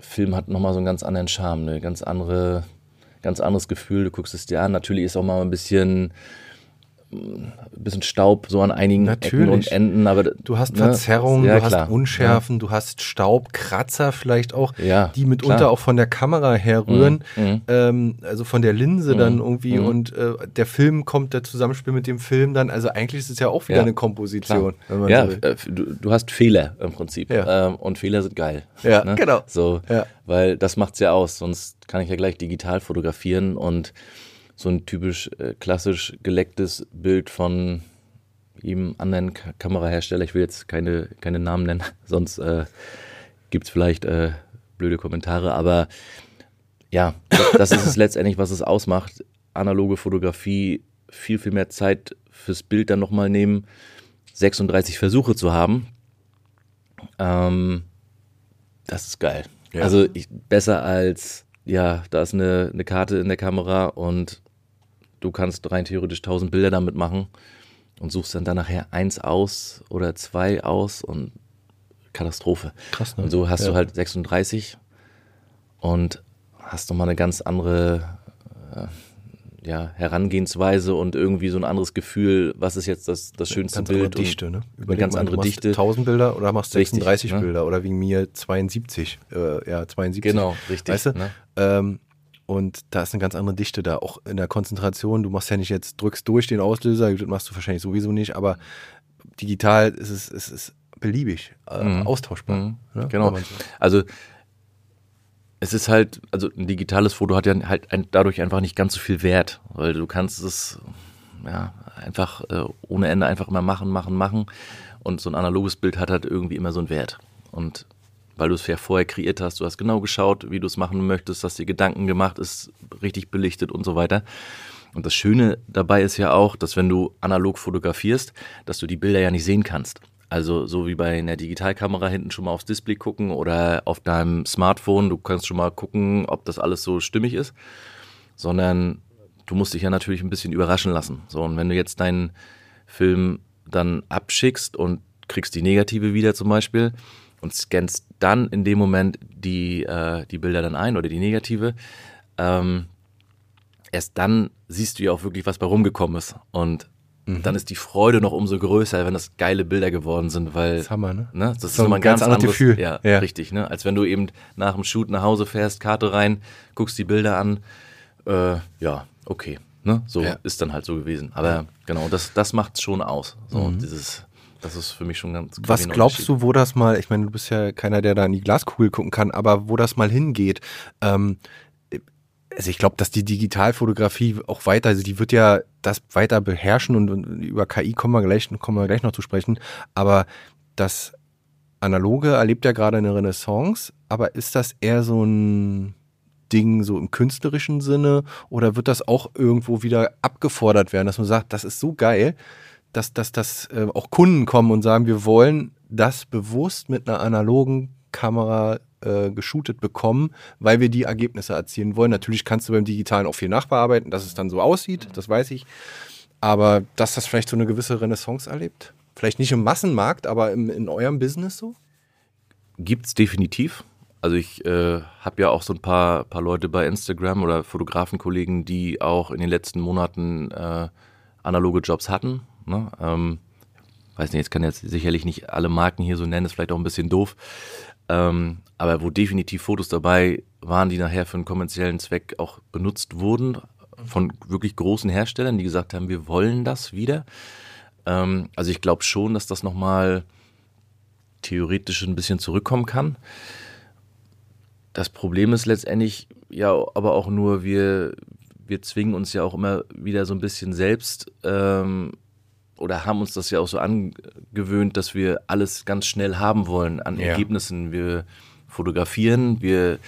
Speaker 2: Film hat nochmal so einen ganz anderen Charme, eine ganz andere, ganz anderes Gefühl. Du guckst es dir an. Natürlich ist auch mal ein bisschen ein bisschen Staub so an einigen Natürlich. Ecken und Enden, aber
Speaker 1: du hast ne, Verzerrungen, ja, du klar. hast Unschärfen, ja. du hast Staubkratzer vielleicht auch,
Speaker 2: ja,
Speaker 1: die mitunter klar. auch von der Kamera herrühren, mhm. mhm. ähm, also von der Linse mhm. dann irgendwie mhm. und äh, der Film kommt, der Zusammenspiel mit dem Film dann, also eigentlich ist es ja auch wieder eine Komposition.
Speaker 2: ja, so äh, du, du, hast Fehler im Prinzip ähm, und Fehler sind geil.
Speaker 1: Ja, ne? genau.
Speaker 2: So, weil das macht's ja aus, sonst kann ich ja gleich digital fotografieren und so ein typisch äh, klassisch gelecktes Bild von jedem anderen K Kamerahersteller. Ich will jetzt keine, keine Namen nennen, *laughs* sonst äh, gibt es vielleicht äh, blöde Kommentare. Aber ja, das, das ist es letztendlich, was es ausmacht. Analoge Fotografie, viel, viel mehr Zeit fürs Bild dann nochmal nehmen, 36 Versuche zu haben. Ähm, das ist geil. Ja. Also ich, besser als, ja, da ist eine, eine Karte in der Kamera und du kannst rein theoretisch 1000 Bilder damit machen und suchst dann, dann nachher eins aus oder zwei aus und Katastrophe.
Speaker 1: Krass, ne?
Speaker 2: Und so hast ja. du halt 36 und hast nochmal eine ganz andere äh, ja, Herangehensweise und irgendwie so ein anderes Gefühl, was ist jetzt das, das schönste
Speaker 1: ganz
Speaker 2: Bild.
Speaker 1: Andere Dichte, ne?
Speaker 2: Überleg eine ganz mal, andere
Speaker 1: du
Speaker 2: Dichte.
Speaker 1: 1000 Bilder oder machst 36 richtig, ne? Bilder ne? oder wie mir 72. Äh, ja, 72.
Speaker 2: Genau, richtig.
Speaker 1: Weißt du? Ne? Ähm, und da ist eine ganz andere Dichte da, auch in der Konzentration. Du machst ja nicht jetzt, drückst durch den Auslöser, das machst du wahrscheinlich sowieso nicht, aber digital ist es, es ist beliebig, äh, mhm. austauschbar. Mhm.
Speaker 2: Ne? Genau. Also es ist halt, also ein digitales Foto hat ja halt ein, dadurch einfach nicht ganz so viel Wert, weil du kannst es ja einfach äh, ohne Ende einfach immer machen, machen, machen. Und so ein analoges Bild hat halt irgendwie immer so einen Wert. Und weil du es ja vorher kreiert hast. Du hast genau geschaut, wie du es machen möchtest, hast dir Gedanken gemacht, ist richtig belichtet und so weiter. Und das Schöne dabei ist ja auch, dass wenn du analog fotografierst, dass du die Bilder ja nicht sehen kannst. Also so wie bei einer Digitalkamera hinten schon mal aufs Display gucken oder auf deinem Smartphone, du kannst schon mal gucken, ob das alles so stimmig ist, sondern du musst dich ja natürlich ein bisschen überraschen lassen. So und wenn du jetzt deinen Film dann abschickst und kriegst die Negative wieder zum Beispiel, und scannst dann in dem Moment die, äh, die Bilder dann ein oder die negative. Ähm, erst dann siehst du ja auch wirklich, was bei rumgekommen ist. Und mhm. dann ist die Freude noch umso größer, wenn das geile Bilder geworden sind, weil
Speaker 1: das, Hammer, ne?
Speaker 2: Ne? das, das ist nochmal ein ganz, ganz anderes
Speaker 1: Gefühl.
Speaker 2: Ja, ja, richtig. Ne? Als wenn du eben nach dem Shoot nach Hause fährst, Karte rein, guckst die Bilder an. Äh, ja, okay. Ne? So ja. ist dann halt so gewesen. Aber ja. genau, das, das macht es schon aus. So, mhm. dieses das ist für mich schon ganz
Speaker 1: Was glaubst du, wo das mal, ich meine, du bist ja keiner, der da in die Glaskugel gucken kann, aber wo das mal hingeht? Ähm, also ich glaube, dass die Digitalfotografie auch weiter, also die wird ja das weiter beherrschen und, und über KI kommen wir gleich, kommen wir gleich noch zu sprechen. Aber das Analoge erlebt ja gerade eine Renaissance, aber ist das eher so ein Ding so im künstlerischen Sinne oder wird das auch irgendwo wieder abgefordert werden, dass man sagt, das ist so geil, dass, dass, dass äh, auch Kunden kommen und sagen, wir wollen das bewusst mit einer analogen Kamera äh, geshootet bekommen, weil wir die Ergebnisse erzielen wollen. Natürlich kannst du beim Digitalen auch viel nachbearbeiten, dass es dann so aussieht, das weiß ich. Aber dass das vielleicht so eine gewisse Renaissance erlebt? Vielleicht nicht im Massenmarkt, aber im, in eurem Business so?
Speaker 2: Gibt es definitiv. Also ich äh, habe ja auch so ein paar, paar Leute bei Instagram oder Fotografenkollegen, die auch in den letzten Monaten äh, analoge Jobs hatten Ne? Ähm, weiß nicht, jetzt kann jetzt sicherlich nicht alle Marken hier so nennen, ist vielleicht auch ein bisschen doof. ähm, aber wo definitiv Fotos dabei waren, die nachher für einen kommerziellen Zweck auch benutzt wurden, von wirklich großen Herstellern, die gesagt haben, wir wollen das wieder. Ähm, also ich glaube schon, dass das nochmal theoretisch ein bisschen zurückkommen kann. Das Problem ist letztendlich ja aber auch nur, wir, wir zwingen uns ja auch immer wieder so ein bisschen selbst ähm, oder haben uns das ja auch so angewöhnt, dass wir alles ganz schnell haben wollen an ja. Ergebnissen. Wir fotografieren, wir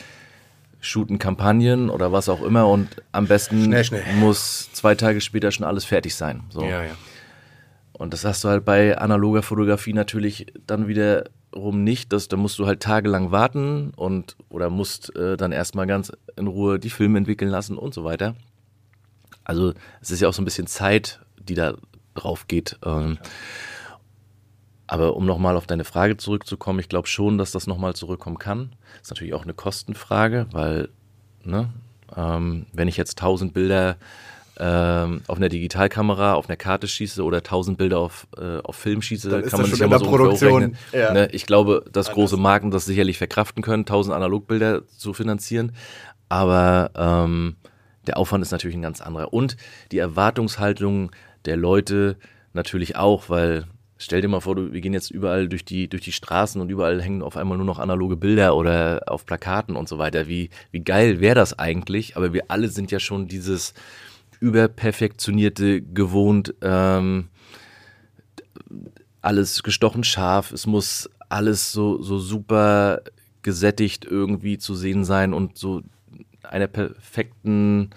Speaker 2: shooten Kampagnen oder was auch immer und am besten schnell, schnell. muss zwei Tage später schon alles fertig sein. So. Ja, ja. Und das hast du halt bei analoger Fotografie natürlich dann wiederum nicht. dass da musst du halt tagelang warten und oder musst äh, dann erstmal ganz in Ruhe die Filme entwickeln lassen und so weiter. Also es ist ja auch so ein bisschen Zeit, die da drauf geht. Ähm, aber um nochmal auf deine Frage zurückzukommen, ich glaube schon, dass das nochmal zurückkommen kann. Das ist natürlich auch eine Kostenfrage, weil, ne, ähm, wenn ich jetzt 1000 Bilder ähm, auf einer Digitalkamera, auf einer Karte schieße oder 1000 Bilder auf, äh, auf Film schieße, dann kann man sich ja mal so Produktion. Ja. Ne? Ich glaube, dass Alles. große Marken das sicherlich verkraften können, 1000 Analogbilder zu finanzieren. Aber ähm, der Aufwand ist natürlich ein ganz anderer. Und die Erwartungshaltung der Leute natürlich auch, weil stell dir mal vor, du, wir gehen jetzt überall durch die, durch die Straßen und überall hängen auf einmal nur noch analoge Bilder oder auf Plakaten und so weiter. Wie, wie geil wäre das eigentlich? Aber wir alle sind ja schon dieses überperfektionierte gewohnt, ähm, alles gestochen scharf, es muss alles so, so super gesättigt irgendwie zu sehen sein und so einer perfekten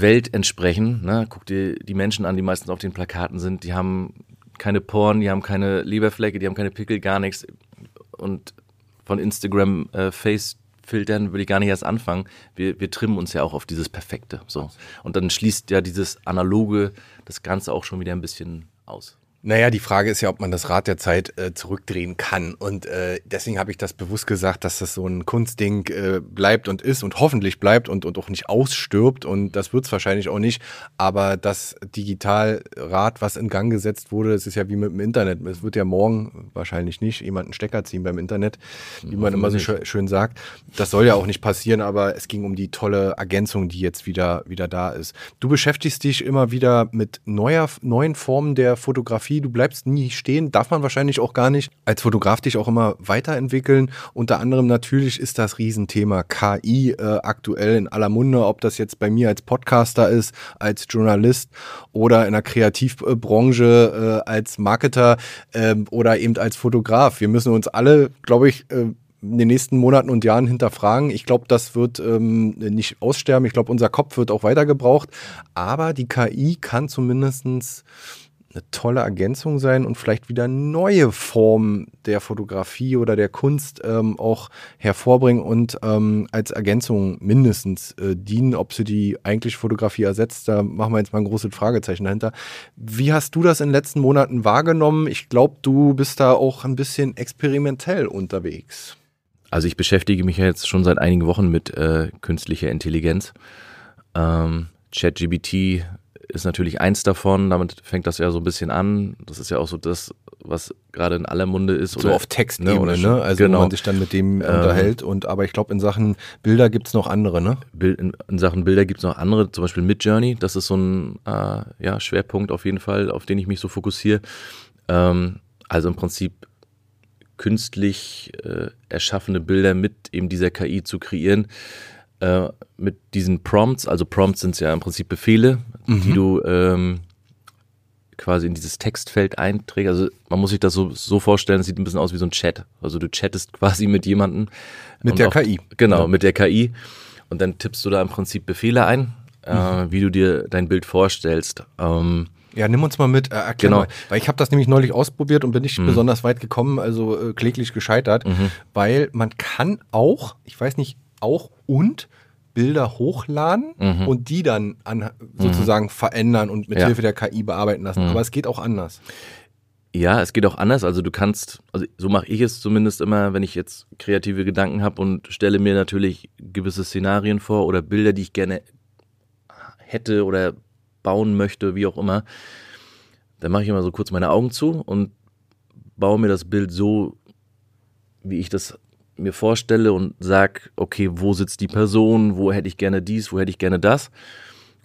Speaker 2: Welt entsprechen. Ne? Guck dir die Menschen an, die meistens auf den Plakaten sind, die haben keine Poren, die haben keine Leberflecke, die haben keine Pickel, gar nichts. Und von Instagram äh, Face Filtern will ich gar nicht erst anfangen. Wir, wir trimmen uns ja auch auf dieses Perfekte. So. Und dann schließt ja dieses Analoge das Ganze auch schon wieder ein bisschen aus.
Speaker 1: Naja, die Frage ist ja, ob man das Rad der Zeit äh, zurückdrehen kann. Und äh, deswegen habe ich das bewusst gesagt, dass das so ein Kunstding äh, bleibt und ist und hoffentlich bleibt und, und auch nicht ausstirbt. Und das wird es wahrscheinlich auch nicht. Aber das Digitalrad, was in Gang gesetzt wurde, es ist ja wie mit dem Internet. Es wird ja morgen wahrscheinlich nicht jemand einen Stecker ziehen beim Internet, wie man immer so schön, schön sagt. Das soll ja auch nicht passieren, aber es ging um die tolle Ergänzung, die jetzt wieder, wieder da ist. Du beschäftigst dich immer wieder mit neuer, neuen Formen der Fotografie Fotografie, du bleibst nie stehen, darf man wahrscheinlich auch gar nicht. Als Fotograf dich auch immer weiterentwickeln. Unter anderem natürlich ist das Riesenthema KI äh, aktuell in aller Munde, ob das jetzt bei mir als Podcaster ist, als Journalist oder in der Kreativbranche äh, als Marketer äh, oder eben als Fotograf. Wir müssen uns alle, glaube ich, äh, in den nächsten Monaten und Jahren hinterfragen. Ich glaube, das wird ähm, nicht aussterben. Ich glaube, unser Kopf wird auch weiter gebraucht. Aber die KI kann zumindestens eine tolle Ergänzung sein und vielleicht wieder neue Formen der Fotografie oder der Kunst ähm, auch hervorbringen und ähm, als Ergänzung mindestens äh, dienen. Ob sie die eigentliche Fotografie ersetzt, da machen wir jetzt mal ein großes Fragezeichen dahinter. Wie hast du das in den letzten Monaten wahrgenommen? Ich glaube, du bist da auch ein bisschen experimentell unterwegs.
Speaker 2: Also ich beschäftige mich jetzt schon seit einigen Wochen mit äh, künstlicher Intelligenz. Ähm, ChatGBT ist natürlich eins davon. Damit fängt das ja so ein bisschen an. Das ist ja auch so das, was gerade in aller Munde ist.
Speaker 1: So oder, auf Textebene, ne? ne? Also genau. wo man sich dann mit dem ähm, unterhält. Und aber ich glaube, in Sachen Bilder gibt es noch andere, ne?
Speaker 2: In, in, Sachen Bilder gibt es noch andere, zum Beispiel Midjourney. Das ist so ein äh, ja, Schwerpunkt auf jeden Fall, auf den ich mich so fokussiere. Ähm, also im Prinzip künstlich äh, erschaffene Bilder mit eben dieser KI zu kreieren äh, mit diesen Prompts, also Prompts sind ja im Prinzip Befehle, mhm. die du ähm, quasi in dieses Textfeld einträgst. Also man muss sich das so, so vorstellen, es sieht ein bisschen aus wie so ein Chat. Also du chattest quasi mit jemandem.
Speaker 1: Mit der auch, KI.
Speaker 2: Genau, ja. mit der KI. Und dann tippst du da im Prinzip Befehle ein, äh, mhm. äh, wie du dir dein Bild vorstellst. Ähm,
Speaker 1: ja, nimm uns mal mit, äh, erklär genau. mal. Weil ich habe das nämlich neulich ausprobiert und bin nicht mhm. besonders weit gekommen, also äh, kläglich gescheitert, mhm. weil man kann auch, ich weiß nicht, auch und Bilder hochladen mhm. und die dann an, sozusagen mhm. verändern und mit ja. Hilfe der KI bearbeiten lassen. Mhm. Aber es geht auch anders.
Speaker 2: Ja, es geht auch anders. Also du kannst, also so mache ich es zumindest immer, wenn ich jetzt kreative Gedanken habe und stelle mir natürlich gewisse Szenarien vor oder Bilder, die ich gerne hätte oder bauen möchte, wie auch immer. Dann mache ich immer so kurz meine Augen zu und baue mir das Bild so, wie ich das mir vorstelle und sag, okay, wo sitzt die Person, wo hätte ich gerne dies, wo hätte ich gerne das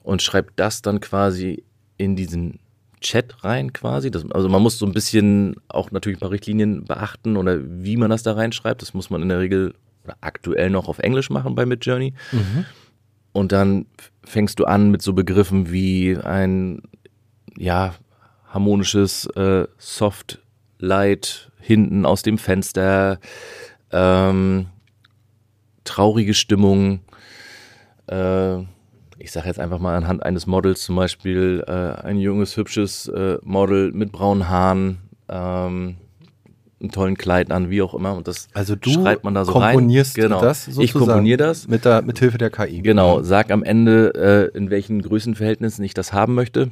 Speaker 2: und schreibe das dann quasi in diesen Chat rein quasi. Das, also man muss so ein bisschen auch natürlich ein paar Richtlinien beachten oder wie man das da reinschreibt. Das muss man in der Regel aktuell noch auf Englisch machen bei Midjourney. Mhm. Und dann fängst du an mit so Begriffen wie ein ja harmonisches äh, Soft Light hinten aus dem Fenster, ähm, traurige Stimmung. Äh, ich sage jetzt einfach mal anhand eines Models zum Beispiel äh, ein junges, hübsches äh, Model mit braunen Haaren, ähm, einen tollen Kleid an, wie auch immer. Und das
Speaker 1: also du
Speaker 2: schreibt man da so
Speaker 1: komponierst
Speaker 2: rein.
Speaker 1: Genau. das
Speaker 2: sozusagen Ich komponiere das.
Speaker 1: Mit, der, mit Hilfe der KI.
Speaker 2: Genau, sag am Ende, äh, in welchen Größenverhältnissen ich das haben möchte.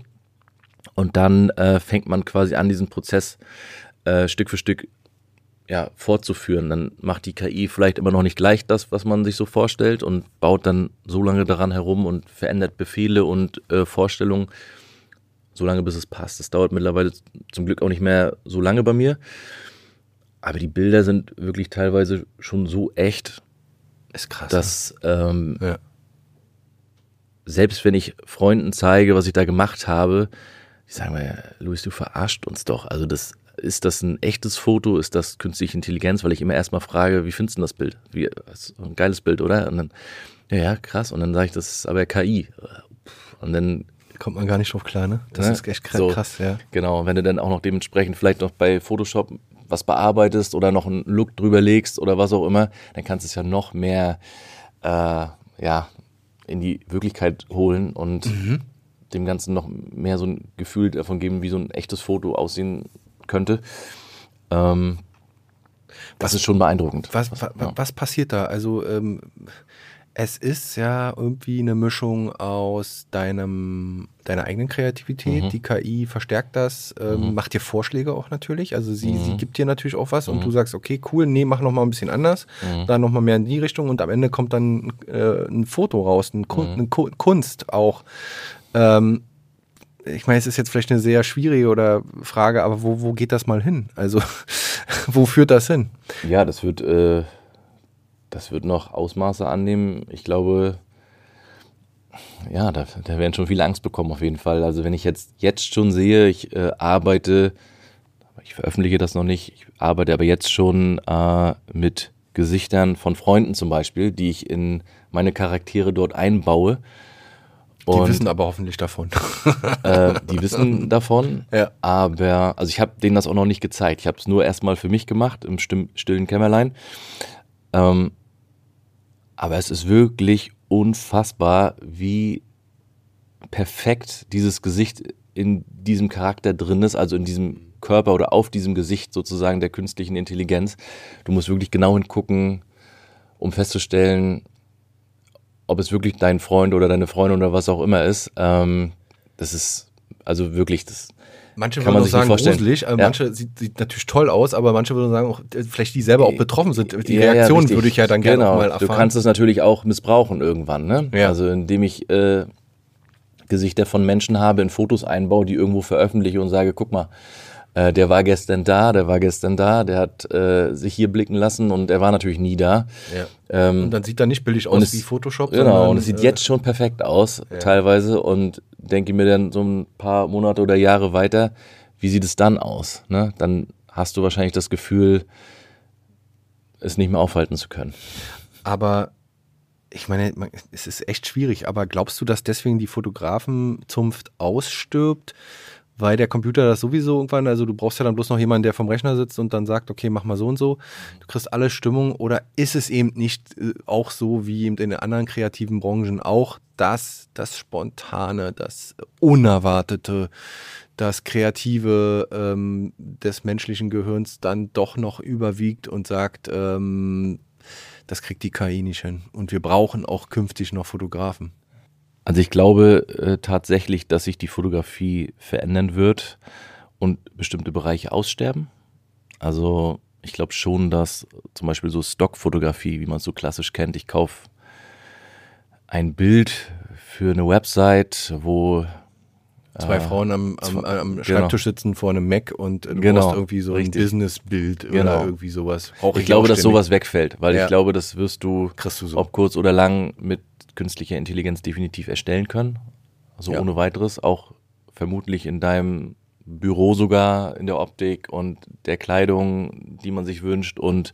Speaker 2: Und dann äh, fängt man quasi an, diesen Prozess äh, Stück für Stück ja, fortzuführen. Dann macht die KI vielleicht immer noch nicht gleich das, was man sich so vorstellt und baut dann so lange daran herum und verändert Befehle und äh, Vorstellungen, so lange bis es passt. Das dauert mittlerweile zum Glück auch nicht mehr so lange bei mir. Aber die Bilder sind wirklich teilweise schon so echt,
Speaker 1: ist krass,
Speaker 2: dass ähm, ja. selbst wenn ich Freunden zeige, was ich da gemacht habe, die sagen mir, Luis, du verarscht uns doch. Also das ist das ein echtes Foto? Ist das künstliche Intelligenz? Weil ich immer erstmal frage, wie findest du das Bild? Wie, das ein geiles Bild, oder? Und dann, ja, ja, krass. Und dann sage ich, das ist aber KI. Und dann
Speaker 1: kommt man gar nicht drauf klar, ne?
Speaker 2: Das ne? ist echt krass, so, krass, ja. Genau, wenn du dann auch noch dementsprechend vielleicht noch bei Photoshop was bearbeitest oder noch einen Look drüber legst oder was auch immer, dann kannst du es ja noch mehr äh, ja, in die Wirklichkeit holen und mhm. dem Ganzen noch mehr so ein Gefühl davon geben, wie so ein echtes Foto aussehen könnte. Ähm, das ist schon beeindruckend.
Speaker 1: Was, was, ja. was passiert da? Also ähm, es ist ja irgendwie eine Mischung aus deinem, deiner eigenen Kreativität. Mhm. Die KI verstärkt das, ähm, mhm. macht dir Vorschläge auch natürlich. Also sie, mhm. sie gibt dir natürlich auch was und du mhm. sagst, okay, cool, nee, mach noch mal ein bisschen anders, mhm. dann noch mal mehr in die Richtung und am Ende kommt dann äh, ein Foto raus, ein Kun eine Kunst auch. Ähm, ich meine, es ist jetzt vielleicht eine sehr schwierige oder Frage, aber wo, wo geht das mal hin? Also, *laughs* wo führt das hin?
Speaker 2: Ja, das wird, äh, das wird noch Ausmaße annehmen. Ich glaube, ja, da, da werden schon viele Angst bekommen auf jeden Fall. Also wenn ich jetzt, jetzt schon sehe, ich äh, arbeite, ich veröffentliche das noch nicht, ich arbeite aber jetzt schon äh, mit Gesichtern von Freunden zum Beispiel, die ich in meine Charaktere dort einbaue.
Speaker 1: Und, die wissen aber hoffentlich davon. *laughs*
Speaker 2: äh, die wissen davon, ja. aber also ich habe denen das auch noch nicht gezeigt. Ich habe es nur erstmal für mich gemacht im stillen Kämmerlein. Ähm, aber es ist wirklich unfassbar, wie perfekt dieses Gesicht in diesem Charakter drin ist, also in diesem Körper oder auf diesem Gesicht sozusagen der künstlichen Intelligenz. Du musst wirklich genau hingucken, um festzustellen, ob es wirklich dein Freund oder deine Freundin oder was auch immer ist, ähm, das ist also wirklich das.
Speaker 1: Manche kann würden man sagen gruselig, ja. manche sieht, sieht, natürlich toll aus, aber manche würden sagen, auch, äh, vielleicht die selber auch betroffen sind. Die ja, Reaktion ja, würde ich ja dann gerne genau. mal erfahren.
Speaker 2: Du kannst es natürlich auch missbrauchen irgendwann, ne? Ja. Also indem ich äh, Gesichter von Menschen habe, in Fotos einbaue, die irgendwo veröffentliche und sage, guck mal, äh, der war gestern da, der war gestern da, der hat äh, sich hier blicken lassen und er war natürlich nie da.
Speaker 1: Ja. Ähm, und dann sieht er nicht billig aus es, wie Photoshop.
Speaker 2: Genau, sondern, und es sieht äh, jetzt schon perfekt aus, ja. teilweise. Und denke mir dann so ein paar Monate oder Jahre weiter, wie sieht es dann aus? Ne? Dann hast du wahrscheinlich das Gefühl, es nicht mehr aufhalten zu können.
Speaker 1: Aber ich meine, es ist echt schwierig, aber glaubst du, dass deswegen die Fotografenzunft ausstirbt? Weil der Computer das sowieso irgendwann, also du brauchst ja dann bloß noch jemanden, der vom Rechner sitzt und dann sagt, okay, mach mal so und so. Du kriegst alle Stimmung oder ist es eben nicht äh, auch so wie eben in den anderen kreativen Branchen auch, dass das Spontane, das Unerwartete, das Kreative ähm, des menschlichen Gehirns dann doch noch überwiegt und sagt, ähm, das kriegt die KI nicht hin. Und wir brauchen auch künftig noch Fotografen.
Speaker 2: Also ich glaube äh, tatsächlich, dass sich die Fotografie verändern wird und bestimmte Bereiche aussterben. Also ich glaube schon, dass zum Beispiel so Stockfotografie, wie man es so klassisch kennt, ich kaufe ein Bild für eine Website, wo
Speaker 1: Zwei
Speaker 2: äh,
Speaker 1: Frauen am, am,
Speaker 2: zwei-
Speaker 1: am
Speaker 2: genau.
Speaker 1: Schreibtisch sitzen vor einem Mac und du
Speaker 2: Genau,
Speaker 1: brauchst irgendwie so
Speaker 2: richtig.
Speaker 1: ein Businessbild
Speaker 2: Genau.
Speaker 1: oder irgendwie sowas. Brauche
Speaker 2: Ich glaube, dass sowas wegfällt, weil
Speaker 1: Ja.
Speaker 2: ich glaube, das wirst du,
Speaker 1: Kriegst du so.
Speaker 2: ob kurz oder lang, mit künstlicher Intelligenz definitiv erstellen können. Also
Speaker 1: Ja.
Speaker 2: ohne weiteres, auch vermutlich in deinem Büro sogar, in der Optik und der Kleidung, die man sich wünscht. Und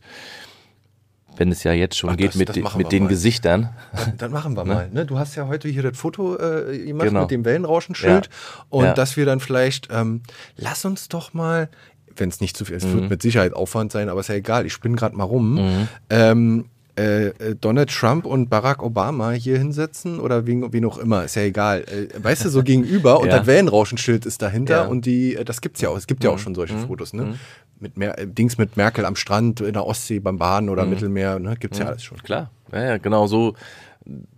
Speaker 2: wenn es ja jetzt schon
Speaker 1: Ach,
Speaker 2: geht
Speaker 1: das-
Speaker 2: mit,
Speaker 1: das
Speaker 2: mit den
Speaker 1: mal.
Speaker 2: Gesichtern.
Speaker 1: Dann, dann machen wir *laughs* mal. Ne? Du hast ja heute hier das Foto äh, gemacht
Speaker 2: Genau.
Speaker 1: mit dem Wellenrauschenschild.
Speaker 2: Ja.
Speaker 1: Und
Speaker 2: Ja.
Speaker 1: dass wir dann vielleicht, ähm, lass uns doch mal, wenn es nicht zu viel ist, es
Speaker 2: Mhm.
Speaker 1: wird mit Sicherheit Aufwand sein, aber ist ja egal, ich spinne gerade mal rum. Ähm, äh, äh, Donald Trump und Barack Obama hier hinsetzen oder wen, wen auch immer, ist ja egal. Äh, weißt du, so *laughs* gegenüber und
Speaker 2: Ja.
Speaker 1: das Wellenrauschenschild ist dahinter
Speaker 2: Ja.
Speaker 1: und die, das gibt's ja auch, es gibt ja auch
Speaker 2: Mhm.
Speaker 1: schon solche
Speaker 2: Mhm.
Speaker 1: Fotos, ne? Mit Mer äh, Dings mit Merkel am Strand, in der Ostsee beim Baden
Speaker 2: Mhm.
Speaker 1: oder Mittelmeer, ne? Gibt's ja alles schon.
Speaker 2: Klar, ja, ja, genau so.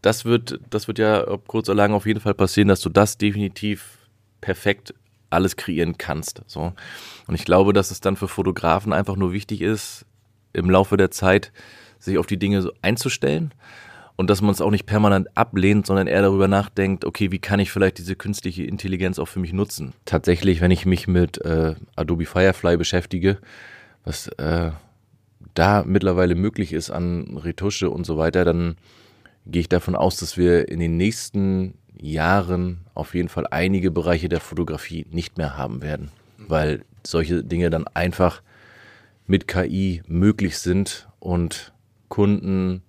Speaker 2: Das wird, das wird ja ob kurz oder lang auf jeden Fall passieren, dass du das definitiv perfekt alles kreieren kannst. So. Und ich glaube, dass es dann für Fotografen einfach nur wichtig ist, im Laufe der Zeit sich auf die Dinge so einzustellen und dass man es auch nicht permanent ablehnt, sondern eher darüber nachdenkt, okay, wie kann ich vielleicht diese künstliche Intelligenz auch für mich nutzen? Tatsächlich, wenn ich mich mit äh, Adobe Firefly beschäftige, was äh, da mittlerweile möglich ist an Retusche und so weiter, dann gehe ich davon aus, dass wir in den nächsten Jahren auf jeden Fall einige Bereiche der Fotografie nicht mehr haben werden, weil solche Dinge dann einfach mit KI möglich sind und Kunden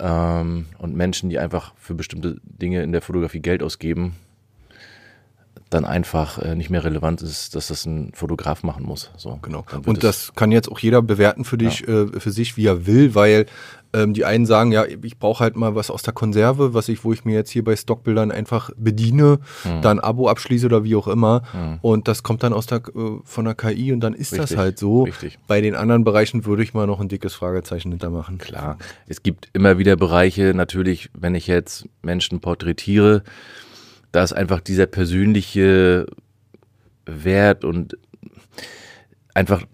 Speaker 2: ähm, und Menschen, die einfach für bestimmte Dinge in der Fotografie Geld ausgeben, dann einfach äh, nicht mehr relevant ist, dass das ein Fotograf machen muss. So,
Speaker 1: Genau. Und das kann jetzt auch jeder bewerten für dich, äh, für sich, wie er will, weil ähm, die einen sagen, ja, ich brauche halt mal was aus der Konserve, was ich, wo ich mir jetzt hier bei Stockbildern einfach bediene,
Speaker 2: Hm.
Speaker 1: dann ein Abo abschließe oder wie auch immer. Und das kommt dann aus der äh, von der KI und dann ist das
Speaker 2: Richtig,
Speaker 1: halt so.
Speaker 2: richtig.
Speaker 1: Bei den anderen Bereichen würde ich mal noch ein dickes Fragezeichen hintermachen.
Speaker 2: Klar, es gibt immer wieder Bereiche, natürlich, wenn ich jetzt Menschen porträtiere, da ist einfach dieser persönliche Wert und einfach,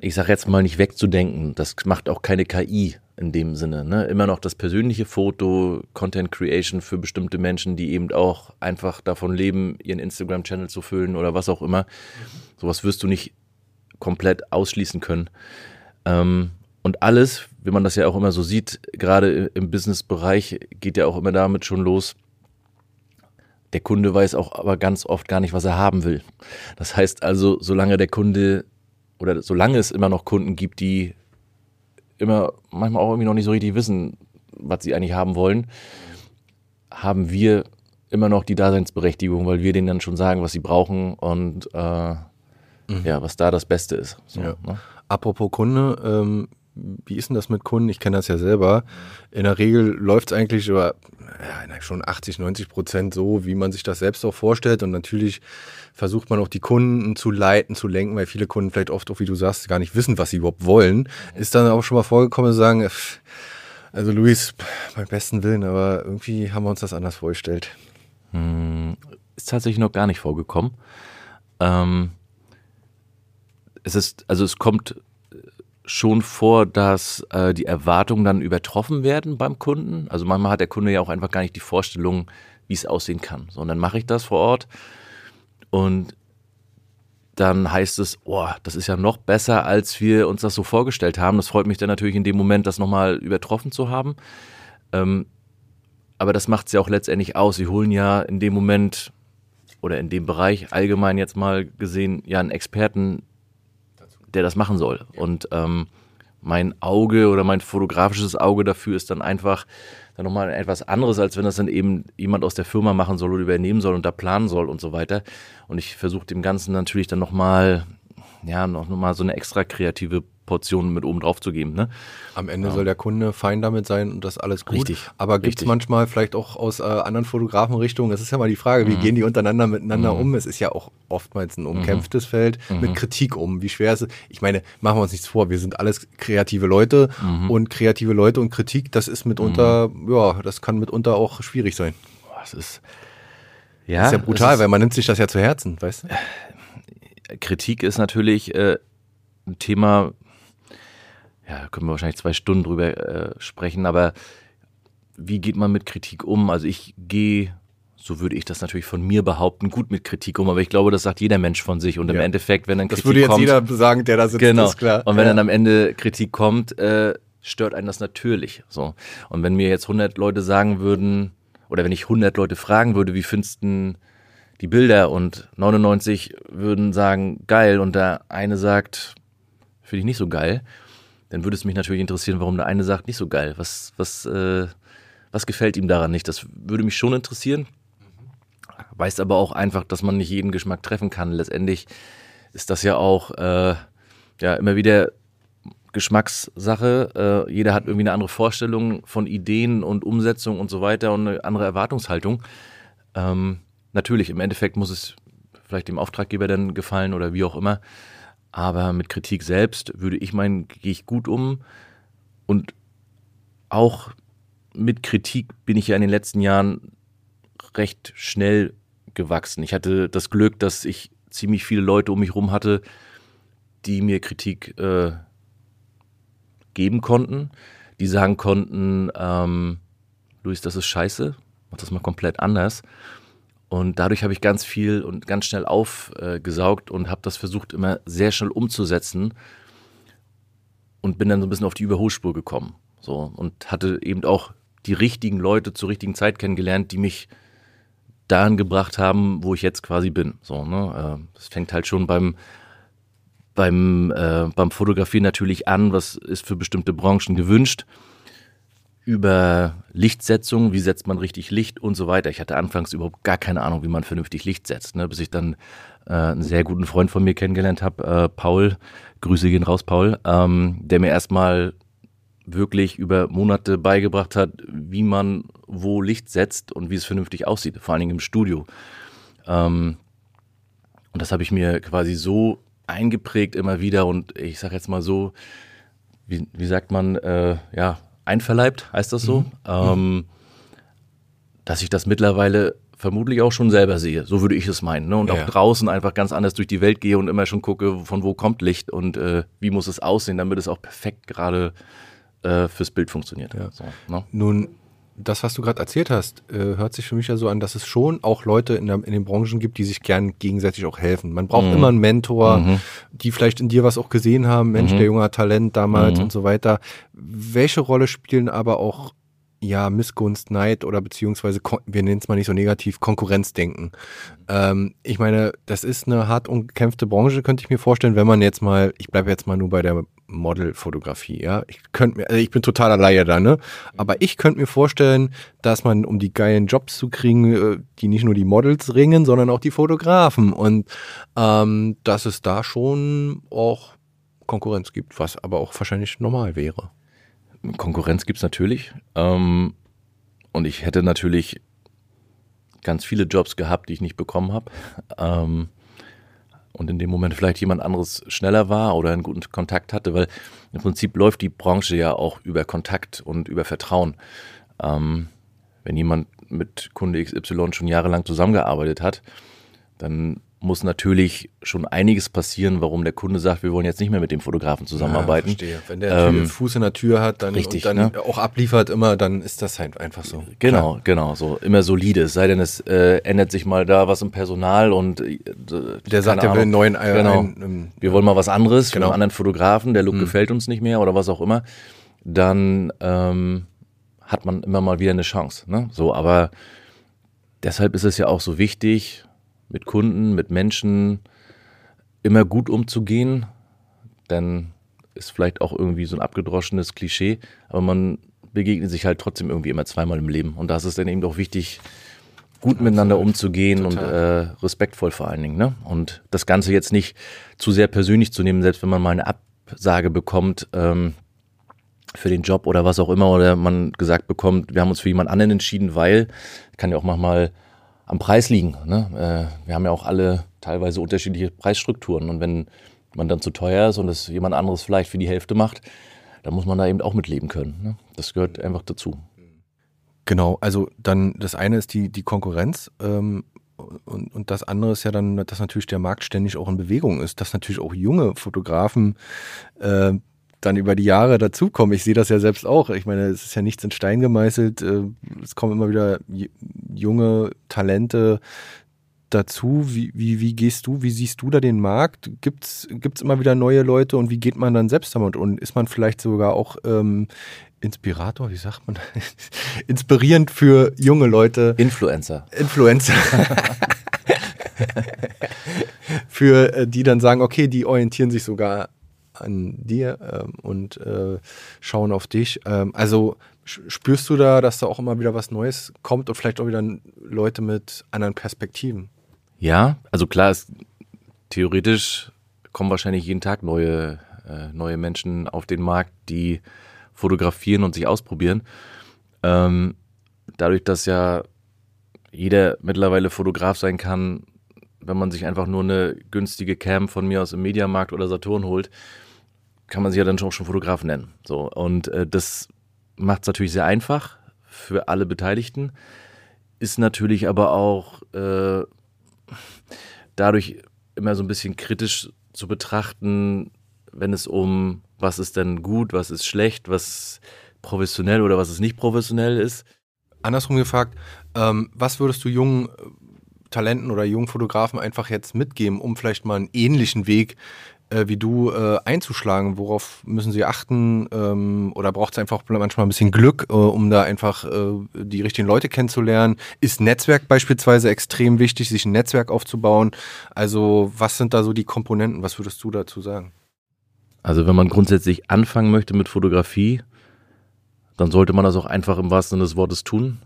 Speaker 2: ich sag jetzt mal nicht wegzudenken, das macht auch keine KI in dem Sinne. Ne? Immer noch das persönliche Foto, Content Creation für bestimmte Menschen, die eben auch einfach davon leben, ihren Instagram-Channel zu füllen oder was auch immer. Sowas wirst du nicht komplett ausschließen können. Ähm, und alles, wie man das ja auch immer so sieht, gerade im Business-Bereich geht ja auch immer damit schon los. Der Kunde weiß auch aber ganz oft gar nicht, was er haben will. Das heißt also, solange der Kunde oder solange es immer noch Kunden gibt, die immer manchmal auch irgendwie noch nicht so richtig wissen, was sie eigentlich haben wollen, haben wir immer noch die Daseinsberechtigung, weil wir denen dann schon sagen, was sie brauchen und äh, ja, was da das Beste ist. So,
Speaker 1: Ja.
Speaker 2: ne?
Speaker 1: Apropos Kunde, ähm, wie ist denn das mit Kunden? Ich kenne das ja selber. In der Regel läuft es eigentlich über ja, schon 80, 90 Prozent so, wie man sich das selbst auch vorstellt. Und natürlich versucht man auch die Kunden zu leiten, zu lenken, weil viele Kunden vielleicht oft auch, wie du sagst, gar nicht wissen, was sie überhaupt wollen. Ist dann auch schon mal vorgekommen, zu sagen, also Luis, beim besten Willen, aber irgendwie haben wir uns das anders vorgestellt.
Speaker 2: ist tatsächlich noch gar nicht vorgekommen. Ähm, es ist, also es kommt schon vor, dass äh, die Erwartungen dann übertroffen werden beim Kunden. Also manchmal hat der Kunde ja auch einfach gar nicht die Vorstellung, wie es aussehen kann. So, und dann mache ich das vor Ort und dann heißt es, oh, das ist ja noch besser, als wir uns das so vorgestellt haben. Das freut mich dann natürlich in dem Moment, das nochmal übertroffen zu haben. Ähm, aber das macht es ja auch letztendlich aus. Sie holen ja in dem Moment oder in dem Bereich allgemein jetzt mal gesehen ja einen Experten, der das machen soll. Und ähm, mein Auge oder mein fotografisches Auge dafür ist dann einfach dann nochmal etwas anderes, als wenn das dann eben jemand aus der Firma machen soll oder übernehmen soll und da planen soll und so weiter. Und ich versuche dem Ganzen natürlich dann nochmal, ja, noch mal so eine extra kreative Portion mit oben drauf zu geben. Ne?
Speaker 1: Am Ende soll der Kunde fein damit sein und das alles gut.
Speaker 2: Richtig,
Speaker 1: Aber gibt es manchmal vielleicht auch aus äh, anderen Fotografenrichtungen, das ist ja mal die Frage,
Speaker 2: Mhm.
Speaker 1: wie gehen die untereinander miteinander um? Es ist ja auch oftmals ein umkämpftes Feld
Speaker 2: Mhm.
Speaker 1: mit Kritik um. Wie schwer ist es? Ich meine, machen wir uns nichts vor, wir sind alles kreative Leute
Speaker 2: Mhm.
Speaker 1: und kreative Leute und Kritik, das ist mitunter, ja, das kann mitunter auch schwierig sein.
Speaker 2: Das ist ja,
Speaker 1: Das ist ja brutal,
Speaker 2: ist-
Speaker 1: weil man nimmt sich das ja zu Herzen, weißt du?
Speaker 2: Kritik ist natürlich äh, ein Thema, ja, da können wir wahrscheinlich zwei Stunden drüber äh, sprechen, aber wie geht man mit Kritik um? Also ich gehe so würde ich das natürlich von mir behaupten, gut mit Kritik um, aber ich glaube, das sagt jeder Mensch von sich und im
Speaker 1: Ja.
Speaker 2: Endeffekt, wenn dann
Speaker 1: Das
Speaker 2: Kritik
Speaker 1: würde jetzt
Speaker 2: kommt,
Speaker 1: jeder sagen, der da sitzt,
Speaker 2: genau.
Speaker 1: ist klar.
Speaker 2: Und wenn
Speaker 1: ja.
Speaker 2: dann am Ende Kritik kommt, äh, stört einen das natürlich. So. Und wenn mir jetzt 100 Leute sagen würden, oder wenn ich 100 Leute fragen würde, wie findest du die Bilder und 99 würden sagen, geil und der eine sagt, finde ich nicht so geil, dann würde es mich natürlich interessieren, warum der eine sagt, nicht so geil. Was, was, äh, was gefällt ihm daran nicht? Das würde mich schon interessieren. Weiß aber auch einfach, dass man nicht jeden Geschmack treffen kann. Letztendlich ist das ja auch äh, ja immer wieder Geschmackssache. Äh, jeder hat irgendwie eine andere Vorstellung von Ideen und Umsetzung und so weiter und eine andere Erwartungshaltung. Ähm, natürlich, im Endeffekt muss es vielleicht dem Auftraggeber dann gefallen oder wie auch immer. Aber mit Kritik selbst würde ich meinen, gehe ich gut um. Und auch mit Kritik bin ich ja in den letzten Jahren recht schnell gewachsen. Ich hatte das Glück, dass ich ziemlich viele Leute um mich rum hatte, die mir Kritik äh, geben konnten, die sagen konnten, ähm, Luis, das ist scheiße, mach das mal komplett anders. Und dadurch habe ich ganz viel und ganz schnell aufgesaugt und habe das versucht, immer sehr schnell umzusetzen und bin dann so ein bisschen auf die Überholspur gekommen. So, und hatte eben auch die richtigen Leute zur richtigen Zeit kennengelernt, die mich dahin gebracht haben, wo ich jetzt quasi bin. So, ne? äh, Das fängt halt schon beim, beim, äh, beim Fotografieren natürlich an, was ist für bestimmte Branchen gewünscht, über Lichtsetzung, wie setzt man richtig Licht und so weiter. Ich hatte anfangs überhaupt gar keine Ahnung, wie man vernünftig Licht setzt, ne? bis ich dann äh, einen sehr guten Freund von mir kennengelernt habe, äh, Paul, Grüße gehen raus, Paul, ähm, der mir erstmal wirklich über Monate beigebracht hat, wie man wo Licht setzt und wie es vernünftig aussieht, vor allen Dingen im Studio. Ähm, und das habe ich mir quasi so eingeprägt immer wieder und ich sage jetzt mal so, wie, wie sagt man, äh, ja, einverleibt, heißt das so, ähm, dass ich das mittlerweile vermutlich auch schon selber sehe. So würde ich es meinen. Ne? Und
Speaker 1: Ja.
Speaker 2: auch draußen einfach ganz anders durch die Welt gehe und immer schon gucke, von wo kommt Licht und äh, wie muss es aussehen, damit es auch perfekt gerade äh, fürs Bild funktioniert.
Speaker 1: Ja.
Speaker 2: So, ne?
Speaker 1: Nun, das, was du gerade erzählt hast, äh, hört sich für mich ja so an, dass es schon auch Leute in, der, in den Branchen gibt, die sich gern gegenseitig auch helfen. Man braucht immer einen Mentor, die vielleicht in dir was auch gesehen haben, Mensch, der Junge Talent damals und so weiter. Welche Rolle spielen aber auch ja, Missgunst, Neid oder beziehungsweise, wir nennen es mal nicht so negativ, Konkurrenzdenken. Ähm, ich meine, das ist eine hart umkämpfte Branche, könnte ich mir vorstellen, wenn man jetzt mal, ich bleibe jetzt mal nur bei der Modelfotografie, ja. Ich könnte mir, also ich bin totaler Laie da, ne? Aber ich könnte mir vorstellen, dass man, um die geilen Jobs zu kriegen, äh, die nicht nur die Models ringen, sondern auch die Fotografen. Und ähm, dass es da schon auch Konkurrenz gibt, was aber auch wahrscheinlich normal wäre.
Speaker 2: Konkurrenz gibt's natürlich. Ähm, und ich hätte natürlich ganz viele Jobs gehabt, die ich nicht bekommen habe. Ähm, und in dem Moment vielleicht jemand anderes schneller war oder einen guten Kontakt hatte, weil im Prinzip läuft die Branche ja auch über Kontakt und über Vertrauen. Ähm, wenn jemand mit Kunde XY schon jahrelang zusammengearbeitet hat, dann muss natürlich schon einiges passieren, warum der Kunde sagt, wir wollen jetzt nicht mehr mit dem Fotografen zusammenarbeiten.
Speaker 1: verstehe. Wenn der
Speaker 2: Ähm,
Speaker 1: Fuß in der Tür hat dann,
Speaker 2: richtig,
Speaker 1: dann
Speaker 2: ne?
Speaker 1: auch abliefert immer, dann ist das halt einfach so.
Speaker 2: Genau, genau, so immer solide. Es sei denn, es äh, ändert sich mal da was im Personal und äh,
Speaker 1: Der sagt, er will einen neuen äh,
Speaker 2: genau.
Speaker 1: ein, ähm,
Speaker 2: wir wollen mal was anderes,
Speaker 1: Genau.
Speaker 2: einen anderen Fotografen, der Look gefällt uns nicht mehr oder was auch immer, dann ähm, hat man immer mal wieder eine Chance. Ne? So, aber deshalb ist es ja auch so wichtig, mit Kunden, mit Menschen immer gut umzugehen, denn ist vielleicht auch irgendwie so ein abgedroschenes Klischee, aber man begegnet sich halt trotzdem irgendwie immer zweimal im Leben und da ist es dann eben auch wichtig, gut miteinander umzugehen und äh, respektvoll vor allen Dingen. Ne? Und das Ganze jetzt nicht zu sehr persönlich zu nehmen, selbst wenn man mal eine Absage bekommt ähm, für den Job oder was auch immer, oder man gesagt bekommt, wir haben uns für jemand anderen entschieden, weil, kann ja auch manchmal am Preis liegen. Ne? Äh, wir haben ja auch alle teilweise unterschiedliche Preisstrukturen und wenn man dann zu teuer ist und es jemand anderes vielleicht für die Hälfte macht, dann muss man da eben auch mitleben können. Ne? Das gehört einfach dazu.
Speaker 1: Genau, also dann das eine ist die, die Konkurrenz ähm, und, und das andere ist ja dann, dass natürlich der Markt ständig auch in Bewegung ist, dass natürlich auch junge Fotografen äh, dann über die Jahre dazukommen. Ich sehe das ja selbst auch. Ich meine, es ist ja nichts in Stein gemeißelt. Äh, es kommen immer wieder junge Talente dazu. Wie, wie, wie gehst du, wie siehst du da den Markt? Gibt es immer wieder neue Leute und wie geht man dann selbst damit? Und ist man vielleicht sogar auch ähm, Inspirator, wie sagt man? *laughs* Inspirierend für junge Leute.
Speaker 2: Influencer.
Speaker 1: Influencer. *laughs* für äh, die dann sagen, okay, die orientieren sich sogar an dir ähm, und äh, schauen auf dich. Ähm, also spürst du da, dass da auch immer wieder was Neues kommt und vielleicht auch wieder Leute mit anderen Perspektiven?
Speaker 2: Ja, also klar, es, theoretisch kommen wahrscheinlich jeden Tag neue, äh, neue Menschen auf den Markt, die fotografieren und sich ausprobieren. Ähm, dadurch, dass ja jeder mittlerweile Fotograf sein kann, wenn man sich einfach nur eine günstige Cam von mir aus im Mediamarkt oder Saturn holt, kann man sich ja dann auch schon Fotograf nennen. So, und äh, das macht es natürlich sehr einfach für alle Beteiligten, ist natürlich aber auch äh, dadurch immer so ein bisschen kritisch zu betrachten, wenn es um was ist denn gut, was ist schlecht, was professionell oder was ist nicht professionell ist.
Speaker 1: Andersrum gefragt, ähm, was würdest du jungen Talenten oder jungen Fotografen einfach jetzt mitgeben, um vielleicht mal einen ähnlichen Weg äh, wie du äh, einzuschlagen? Worauf müssen sie achten? Ähm, oder braucht es einfach manchmal ein bisschen Glück, äh, um da einfach äh, die richtigen Leute kennenzulernen? Ist Netzwerk beispielsweise extrem wichtig, sich ein Netzwerk aufzubauen? Also was sind da so die Komponenten? Was würdest du dazu sagen?
Speaker 2: Also wenn man grundsätzlich anfangen möchte mit Fotografie, dann sollte man das auch einfach im wahrsten Sinne des Wortes tun.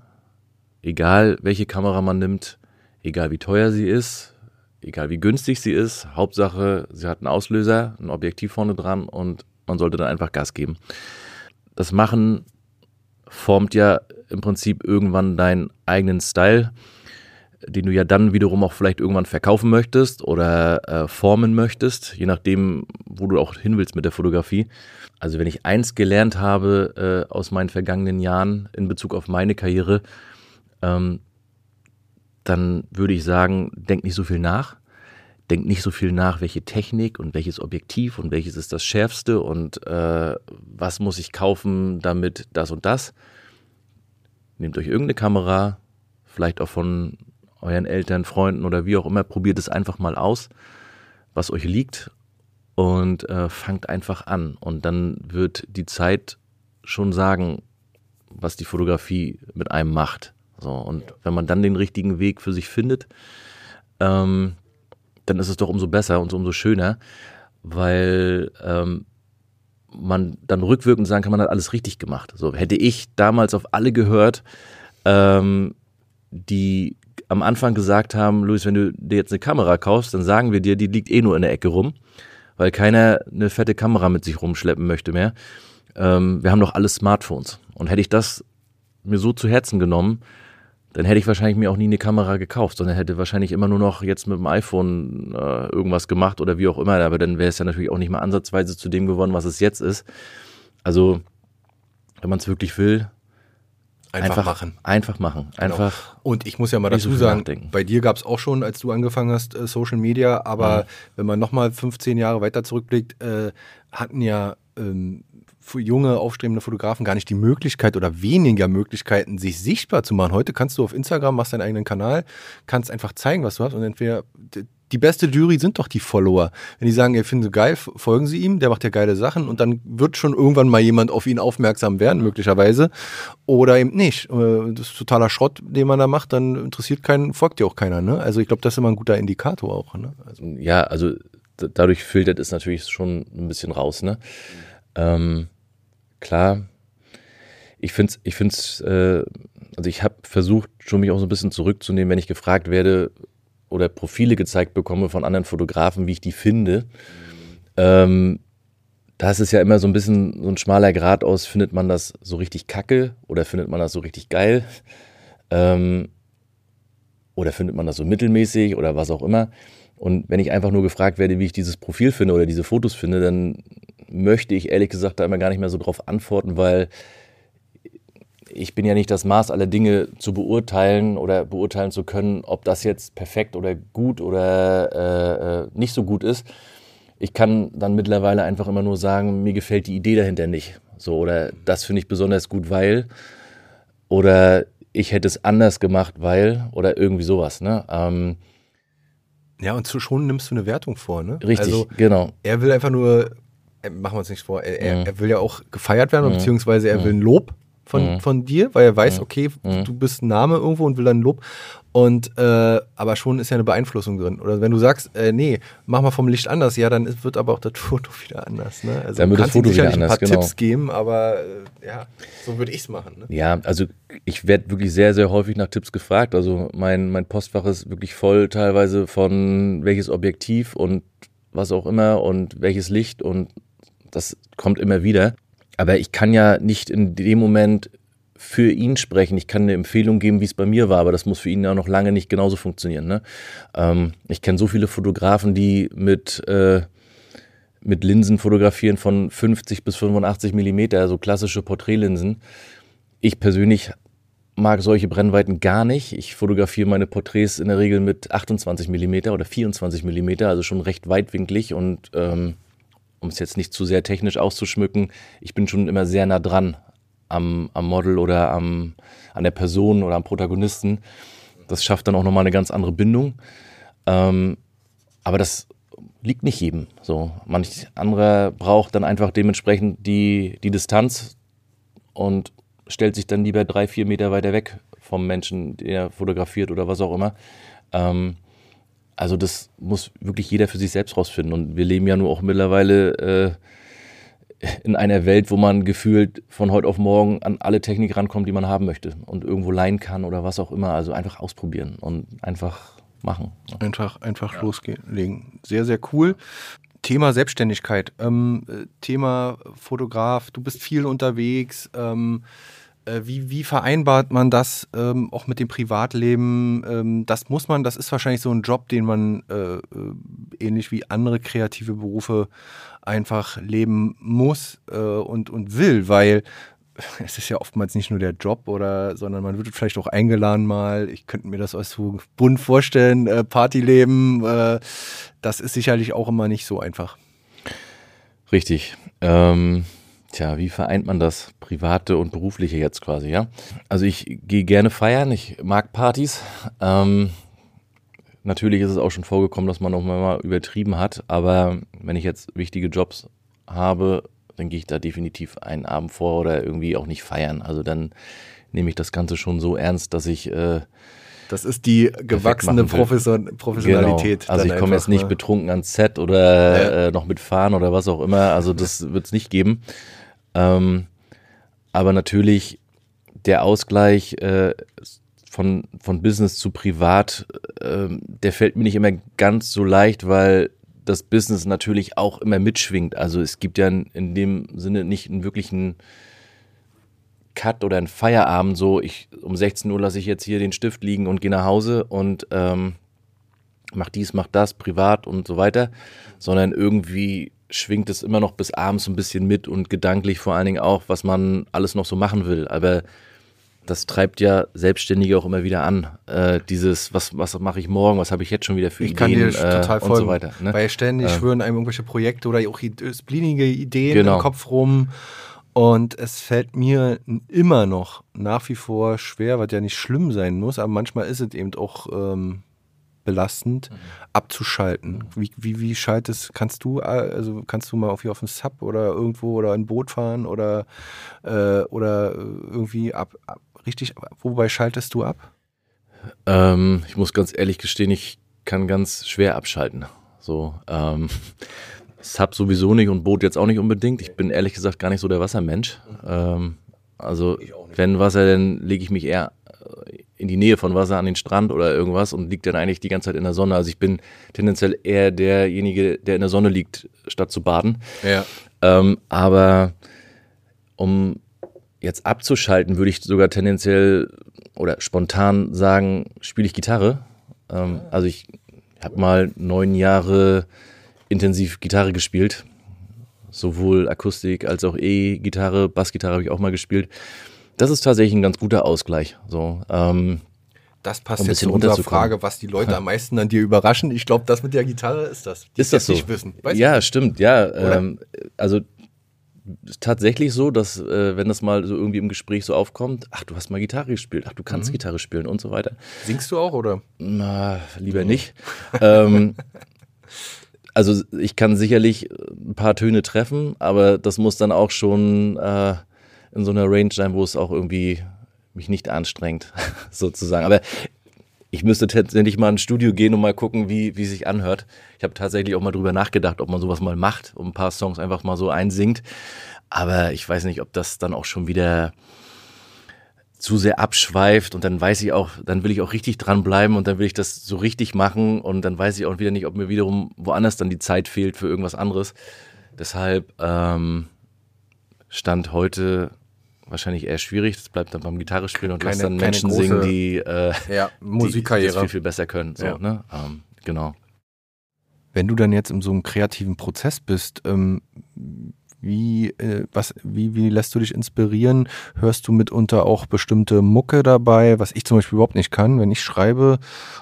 Speaker 2: Egal welche Kamera man nimmt, egal wie teuer sie ist, egal wie günstig sie ist, Hauptsache, sie hat einen Auslöser, ein Objektiv vorne dran und man sollte dann einfach Gas geben. Das Machen formt ja im Prinzip irgendwann deinen eigenen Style, den du ja dann wiederum auch vielleicht irgendwann verkaufen möchtest oder äh, formen möchtest, je nachdem, wo du auch hin willst mit der Fotografie. Also wenn ich eins gelernt habe äh, aus meinen vergangenen Jahren in Bezug auf meine Karriere, ähm, dann würde ich sagen, denk nicht so viel nach. Denk nicht so viel nach, welche Technik und welches Objektiv und welches ist das schärfste und äh, was muss ich kaufen, damit das und das. Nehmt euch irgendeine Kamera, vielleicht auch von euren Eltern, Freunden oder wie auch immer, probiert es einfach mal aus, was euch liegt und äh, fangt einfach an. Und dann wird die Zeit schon sagen, was die Fotografie mit einem macht. So, und wenn man dann den richtigen Weg für sich findet, ähm, dann ist es doch umso besser und umso schöner, weil ähm, man dann rückwirkend sagen kann, man hat alles richtig gemacht. So hätte ich damals auf alle gehört, ähm, die am Anfang gesagt haben, Luis, wenn du dir jetzt eine Kamera kaufst, dann sagen wir dir, die liegt eh nur in der Ecke rum, weil keiner eine fette Kamera mit sich rumschleppen möchte mehr. Ähm, wir haben doch alle Smartphones. Und hätte ich das mir so zu Herzen genommen, dann hätte ich wahrscheinlich mir auch nie eine Kamera gekauft, sondern hätte wahrscheinlich immer nur noch jetzt mit dem iPhone äh, irgendwas gemacht oder wie auch immer. Aber dann wäre es ja natürlich auch nicht mal ansatzweise zu dem geworden, was es jetzt ist. Also, wenn man es wirklich will,
Speaker 1: einfach, einfach, machen.
Speaker 2: Einfach machen. Genau. Einfach.
Speaker 1: Genau. Und ich muss ja mal dazu so sagen, nachdenken. bei dir gab es auch schon, als du angefangen hast, äh, Social Media, aber mhm. wenn man nochmal 15 Jahre weiter zurückblickt, äh, hatten ja ähm, junge, aufstrebende Fotografen gar nicht die Möglichkeit oder weniger Möglichkeiten, sich sichtbar zu machen. Heute kannst du auf Instagram, machst deinen eigenen Kanal, kannst einfach zeigen, was du hast und entweder die beste Jury sind doch die Follower. Wenn die sagen, ihr findet sie geil, folgen sie ihm, der macht ja geile Sachen und dann wird schon irgendwann mal jemand auf ihn aufmerksam werden, möglicherweise. Oder eben nicht. Äh, das ist totaler Schrott, den man da macht, dann interessiert keinen, folgt ja auch keiner. Ne? Also ich glaube, das ist immer ein guter Indikator auch. Ne?
Speaker 2: Also. Ja, also dadurch filtert es natürlich schon ein bisschen raus. Ne? Ähm, klar, ich finde es, ich find's, äh, also ich habe versucht, schon mich auch so ein bisschen zurückzunehmen, wenn ich gefragt werde oder Profile gezeigt bekomme von anderen Fotografen, wie ich die finde. Ähm, da ist es ja immer so ein bisschen so ein schmaler Grad aus, findet man das so richtig kacke oder findet man das so richtig geil? Ähm, oder findet man das so mittelmäßig oder was auch immer? Und wenn ich einfach nur gefragt werde, wie ich dieses Profil finde oder diese Fotos finde, dann möchte ich ehrlich gesagt da immer gar nicht mehr so drauf antworten, weil ich bin ja nicht das Maß aller Dinge zu beurteilen oder beurteilen zu können, ob das jetzt perfekt oder gut oder äh, äh, nicht so gut ist. ich kann dann mittlerweile einfach immer nur sagen, mir gefällt die Idee dahinter nicht. So, oder das finde ich besonders gut, weil, oder ich hätte es anders gemacht, weil, oder irgendwie sowas, ne? Ähm,
Speaker 1: ja, und zu schon nimmst du eine Wertung vor, ne?
Speaker 2: Richtig, also, genau.
Speaker 1: Er will einfach nur, machen wir uns nicht vor, er, mhm. er, will ja auch gefeiert werden, mhm. beziehungsweise er will ein Lob von, mhm. von dir, weil er weiß, mhm. okay, mhm. du bist ein Name irgendwo und will dann Lob. Und äh, aber schon ist ja eine Beeinflussung drin. Oder wenn du sagst, äh, nee, mach mal vom Licht anders, ja, dann wird aber auch das Foto *laughs* wieder anders. Ne?
Speaker 2: Also dann wird das Foto wieder anders, ein paar
Speaker 1: genau. Tipps geben, aber äh, ja, so würde ich es machen. Ne?
Speaker 2: Ja, also ich werde wirklich sehr, sehr häufig nach Tipps gefragt. Also mein, mein Postfach ist wirklich voll teilweise von welches Objektiv und was auch immer und welches Licht und das kommt immer wieder. Aber ich kann ja nicht in dem Moment für ihn sprechen. Ich kann eine Empfehlung geben, wie es bei mir war, aber das muss für ihn ja noch lange nicht genauso funktionieren. Ne? Ähm, ich kenne so viele Fotografen, die mit, äh, mit Linsen fotografieren von 50 bis 85 Millimeter, also klassische Porträtlinsen. Ich persönlich mag solche Brennweiten gar nicht. Ich fotografiere meine Porträts in der Regel mit 28 Millimeter oder 24 Millimeter, also schon recht weitwinklig und ähm, um es jetzt nicht zu sehr technisch auszuschmücken, ich bin schon immer sehr nah dran am, am Model oder am, an der Person oder am Protagonisten. Das schafft dann auch nochmal eine ganz andere Bindung. Ähm, aber das liegt nicht jedem. So, manch anderer braucht dann einfach dementsprechend die, die Distanz und stellt sich dann lieber drei, vier Meter weiter weg vom Menschen, der fotografiert oder was auch immer. Ähm, also das muss wirklich jeder für sich selbst rausfinden. Und wir leben ja nur auch mittlerweile äh, in einer Welt, wo man gefühlt von heute auf morgen an alle Technik rankommt, die man haben möchte und irgendwo leihen kann oder was auch immer. Also einfach ausprobieren und einfach machen.
Speaker 1: Einfach, einfach ja. loslegen. Sehr, sehr cool. Thema Selbstständigkeit, ähm, äh, Thema Fotograf, du bist viel unterwegs. Ähm, äh, wie, wie vereinbart man das ähm, auch mit dem Privatleben? Ähm, das muss man, das ist wahrscheinlich so ein Job, den man äh, äh, ähnlich wie andere kreative Berufe einfach leben muss äh, und, und will, weil *laughs* es ist ja oftmals nicht nur der Job oder, sondern man wird vielleicht auch eingeladen mal. Ich könnte mir das als so bunt vorstellen, äh, Partyleben. Äh, das ist sicherlich auch immer nicht so einfach.
Speaker 2: Richtig. Ähm Tja, wie vereint man das private und berufliche jetzt quasi, ja? Also ich gehe gerne feiern, ich mag Partys. Ähm, natürlich ist es auch schon vorgekommen, dass man auch mal übertrieben hat, aber wenn ich jetzt wichtige Jobs habe, dann gehe ich da definitiv einen Abend vor oder irgendwie auch nicht feiern. Also dann nehme ich das Ganze schon so ernst, dass ich äh,
Speaker 1: das ist die gewachsene Profession Professionalität.
Speaker 2: Genau. Also ich komme jetzt nicht ne? betrunken ans Set oder ja. äh, noch mitfahren oder was auch immer. Also das wird es nicht geben. Ähm, aber natürlich der Ausgleich äh, von, von Business zu Privat, äh, der fällt mir nicht immer ganz so leicht, weil das Business natürlich auch immer mitschwingt. Also es gibt ja in dem Sinne nicht einen wirklichen Cut oder einen Feierabend, so ich um 16 Uhr lasse ich jetzt hier den Stift liegen und gehe nach Hause und ähm, mach dies, mach das, privat und so weiter, sondern irgendwie schwingt es immer noch bis abends ein bisschen mit und gedanklich vor allen Dingen auch, was man alles noch so machen will. Aber das treibt ja Selbstständige auch immer wieder an. Äh, dieses, was, was mache ich morgen, was habe ich jetzt schon wieder für
Speaker 1: ich
Speaker 2: Ideen
Speaker 1: kann dir total äh, und so weiter. Ne? Weil ständig ähm, schwören einem irgendwelche Projekte oder auch splinige Ideen genau. im Kopf rum. Und es fällt mir immer noch nach wie vor schwer, was ja nicht schlimm sein muss, aber manchmal ist es eben auch ähm, belastend, mhm. abzuschalten. Wie, wie, wie schaltest, kannst du, also kannst du mal auf, auf ein Sub oder irgendwo oder ein Boot fahren oder, äh, oder irgendwie ab, ab, richtig, wobei schaltest du ab?
Speaker 2: Ähm, ich muss ganz ehrlich gestehen, ich kann ganz schwer abschalten. So, ähm, *laughs* Sub sowieso nicht und Boot jetzt auch nicht unbedingt. Ich bin ehrlich gesagt gar nicht so der Wassermensch. Ähm, also wenn Wasser, dann lege ich mich eher in die Nähe von Wasser an den Strand oder irgendwas und liegt dann eigentlich die ganze Zeit in der Sonne. Also ich bin tendenziell eher derjenige, der in der Sonne liegt, statt zu baden.
Speaker 1: Ja.
Speaker 2: Ähm, aber um jetzt abzuschalten, würde ich sogar tendenziell oder spontan sagen, spiele ich Gitarre. Ähm, also ich habe mal neun Jahre intensiv Gitarre gespielt. Sowohl Akustik als auch E-Gitarre, Bassgitarre habe ich auch mal gespielt das ist tatsächlich ein ganz guter Ausgleich. So, ähm,
Speaker 1: Das passt
Speaker 2: Um ein
Speaker 1: jetzt
Speaker 2: bisschen
Speaker 1: zu unserer. Frage, was die Leute am meisten an dir überraschen. Ich glaube, das mit der Gitarre ist das. Die
Speaker 2: Ist das so?
Speaker 1: nicht wissen. Weiß
Speaker 2: ja, stimmt, ja. Ähm, also tatsächlich so, dass äh, wenn das mal so irgendwie im Gespräch so aufkommt, ach, du hast mal Gitarre gespielt, ach, du kannst
Speaker 1: Mhm.
Speaker 2: Gitarre spielen und so weiter.
Speaker 1: Singst du auch oder?
Speaker 2: Na, lieber nicht. ähm, also ich kann sicherlich ein paar Töne treffen, aber das muss dann auch schon äh, in so einer Range sein, wo es auch irgendwie mich nicht anstrengt, *laughs* sozusagen. Aber ich müsste tatsächlich mal ins Studio gehen und mal gucken, wie, wie sich anhört. Ich habe tatsächlich auch mal drüber nachgedacht, ob man sowas mal macht, um ein paar Songs einfach mal so einsingt. Aber ich weiß nicht, ob das dann auch schon wieder zu sehr abschweift und dann weiß ich auch, dann will ich auch richtig dranbleiben und dann will ich das so richtig machen und dann weiß ich auch wieder nicht, ob mir wiederum woanders dann die Zeit fehlt für irgendwas anderes. Deshalb ähm, stand heute wahrscheinlich eher schwierig. Das bleibt dann beim Gitarrespielen und lass
Speaker 1: Keine-
Speaker 2: dann
Speaker 1: keine
Speaker 2: Menschen
Speaker 1: große-
Speaker 2: singen, die, äh, *laughs*
Speaker 1: Ja,
Speaker 2: die
Speaker 1: Musikkarriere.
Speaker 2: das viel, viel besser können. So,
Speaker 1: Ja.
Speaker 2: ne? ähm, genau.
Speaker 1: Wenn du dann jetzt in so einem kreativen Prozess bist, ähm, wie, äh, was, wie, wie lässt du dich inspirieren? Hörst du mitunter auch bestimmte Mucke dabei, was ich zum Beispiel überhaupt nicht kann? Wenn ich schreibe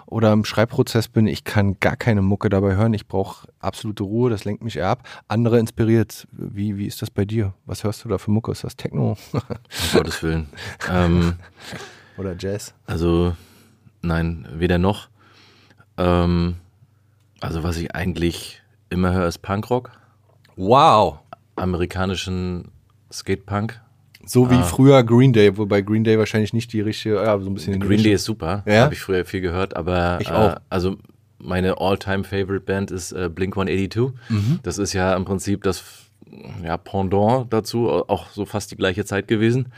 Speaker 1: oder im Schreibprozess bin, ich kann gar keine Mucke dabei hören. Ich brauche absolute Ruhe, das lenkt mich eher ab. Andere inspiriert. Wie, wie ist das bei dir? Was hörst du da für Mucke? Ist das Techno
Speaker 2: Um Gottes Willen. ähm, *laughs*
Speaker 1: oder Jazz?
Speaker 2: Also, nein, weder noch. Ähm, also, was ich eigentlich immer höre, ist Punkrock,
Speaker 1: Wow!
Speaker 2: Amerikanischen Skatepunk.
Speaker 1: So wie
Speaker 2: Ah.
Speaker 1: früher Green Day, wobei Green Day wahrscheinlich nicht die richtige, ja, so ein bisschen
Speaker 2: Green Day ist super,
Speaker 1: Ja?
Speaker 2: habe ich früher viel gehört, aber
Speaker 1: Ich auch.
Speaker 2: Äh, also meine All-Time-Favorite-Band ist äh, Blink 182.
Speaker 1: Mhm.
Speaker 2: Das ist ja im Prinzip das ja, Pendant dazu, auch so fast die gleiche Zeit gewesen.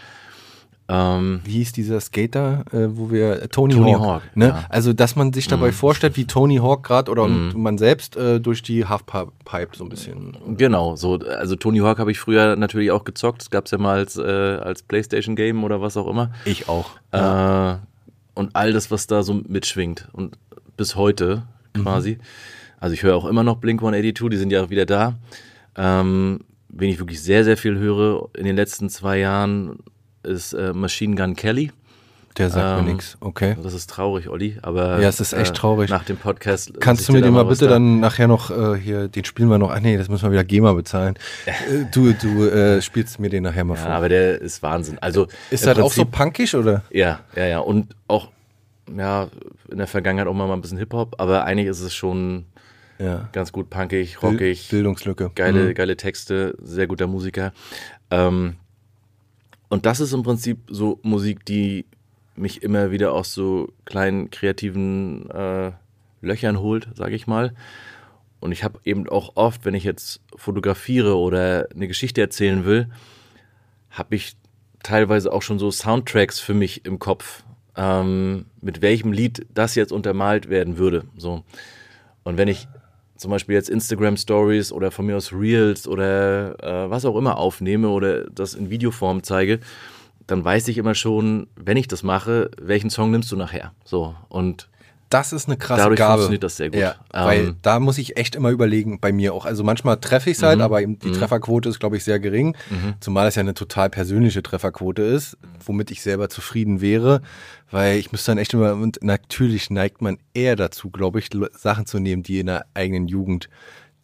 Speaker 2: Ähm,
Speaker 1: wie hieß dieser Skater, äh, wo wir Tony,
Speaker 2: Tony
Speaker 1: Hawk,
Speaker 2: Hawk,
Speaker 1: ne?
Speaker 2: ja. Mhm.
Speaker 1: Also, dass man sich dabei vorstellt, wie Tony Hawk gerade oder und man selbst äh, durch die Halfpipe so ein bisschen.
Speaker 2: Genau, so, also Tony Hawk habe ich früher natürlich auch gezockt. Das gab es ja mal als, äh, als Playstation-Game oder was auch immer.
Speaker 1: Ich auch.
Speaker 2: Äh, und all das, was da so mitschwingt. Und bis heute quasi. Also ich höre auch immer noch Blink 182, die sind ja auch wieder da. Ähm, wen ich wirklich sehr, sehr viel höre in den letzten zwei Jahren, ist äh, Machine Gun Kelly.
Speaker 1: Der sagt mir
Speaker 2: ähm,
Speaker 1: nichts. Okay.
Speaker 2: Das ist traurig, Olli, aber äh,
Speaker 1: Ja, es ist echt traurig.
Speaker 2: Nach dem Podcast.
Speaker 1: Kannst du mir den mal bitte
Speaker 2: da-
Speaker 1: dann nachher noch äh, hier, den spielen wir noch. Ach nee, das müssen wir wieder GEMA bezahlen. Äh, du du äh, spielst mir den nachher mal
Speaker 2: Ja,
Speaker 1: vor.
Speaker 2: aber der ist Wahnsinn. Also
Speaker 1: Ist das auch so punkig oder?
Speaker 2: Ja, ja, ja. Und auch, ja, in der Vergangenheit auch mal ein bisschen Hip-Hop, aber eigentlich ist es schon
Speaker 1: Ja.
Speaker 2: ganz gut punkig, rockig,
Speaker 1: Bildungslücke.
Speaker 2: geile,
Speaker 1: Mhm.
Speaker 2: geile Texte, sehr guter Musiker. Ähm, und das ist im Prinzip so Musik, die mich immer wieder aus so kleinen kreativen äh, Löchern holt, sage ich mal. Und ich habe eben auch oft, wenn ich jetzt fotografiere oder eine Geschichte erzählen will, habe ich teilweise auch schon so Soundtracks für mich im Kopf, ähm, mit welchem Lied das jetzt untermalt werden würde. So. Und wenn ich zum Beispiel jetzt Instagram Stories oder von mir aus Reels oder äh, was auch immer aufnehme oder das in Videoform zeige, dann weiß ich immer schon, wenn ich das mache, welchen Song nimmst du nachher. So. Und
Speaker 1: Das ist eine krasse
Speaker 2: Dadurch
Speaker 1: Gabe.
Speaker 2: funktioniert das sehr gut.
Speaker 1: Ja,
Speaker 2: Ähm,
Speaker 1: weil da muss ich echt immer überlegen, bei mir auch. Also manchmal treffe ich es halt,
Speaker 2: Mhm.
Speaker 1: aber die Trefferquote ist, glaube ich, sehr gering. Zumal es ja eine total persönliche Trefferquote ist, womit ich selber zufrieden wäre. Weil ich müsste dann echt immer, und natürlich neigt man eher dazu, glaube ich, Sachen zu nehmen, die in der eigenen Jugend,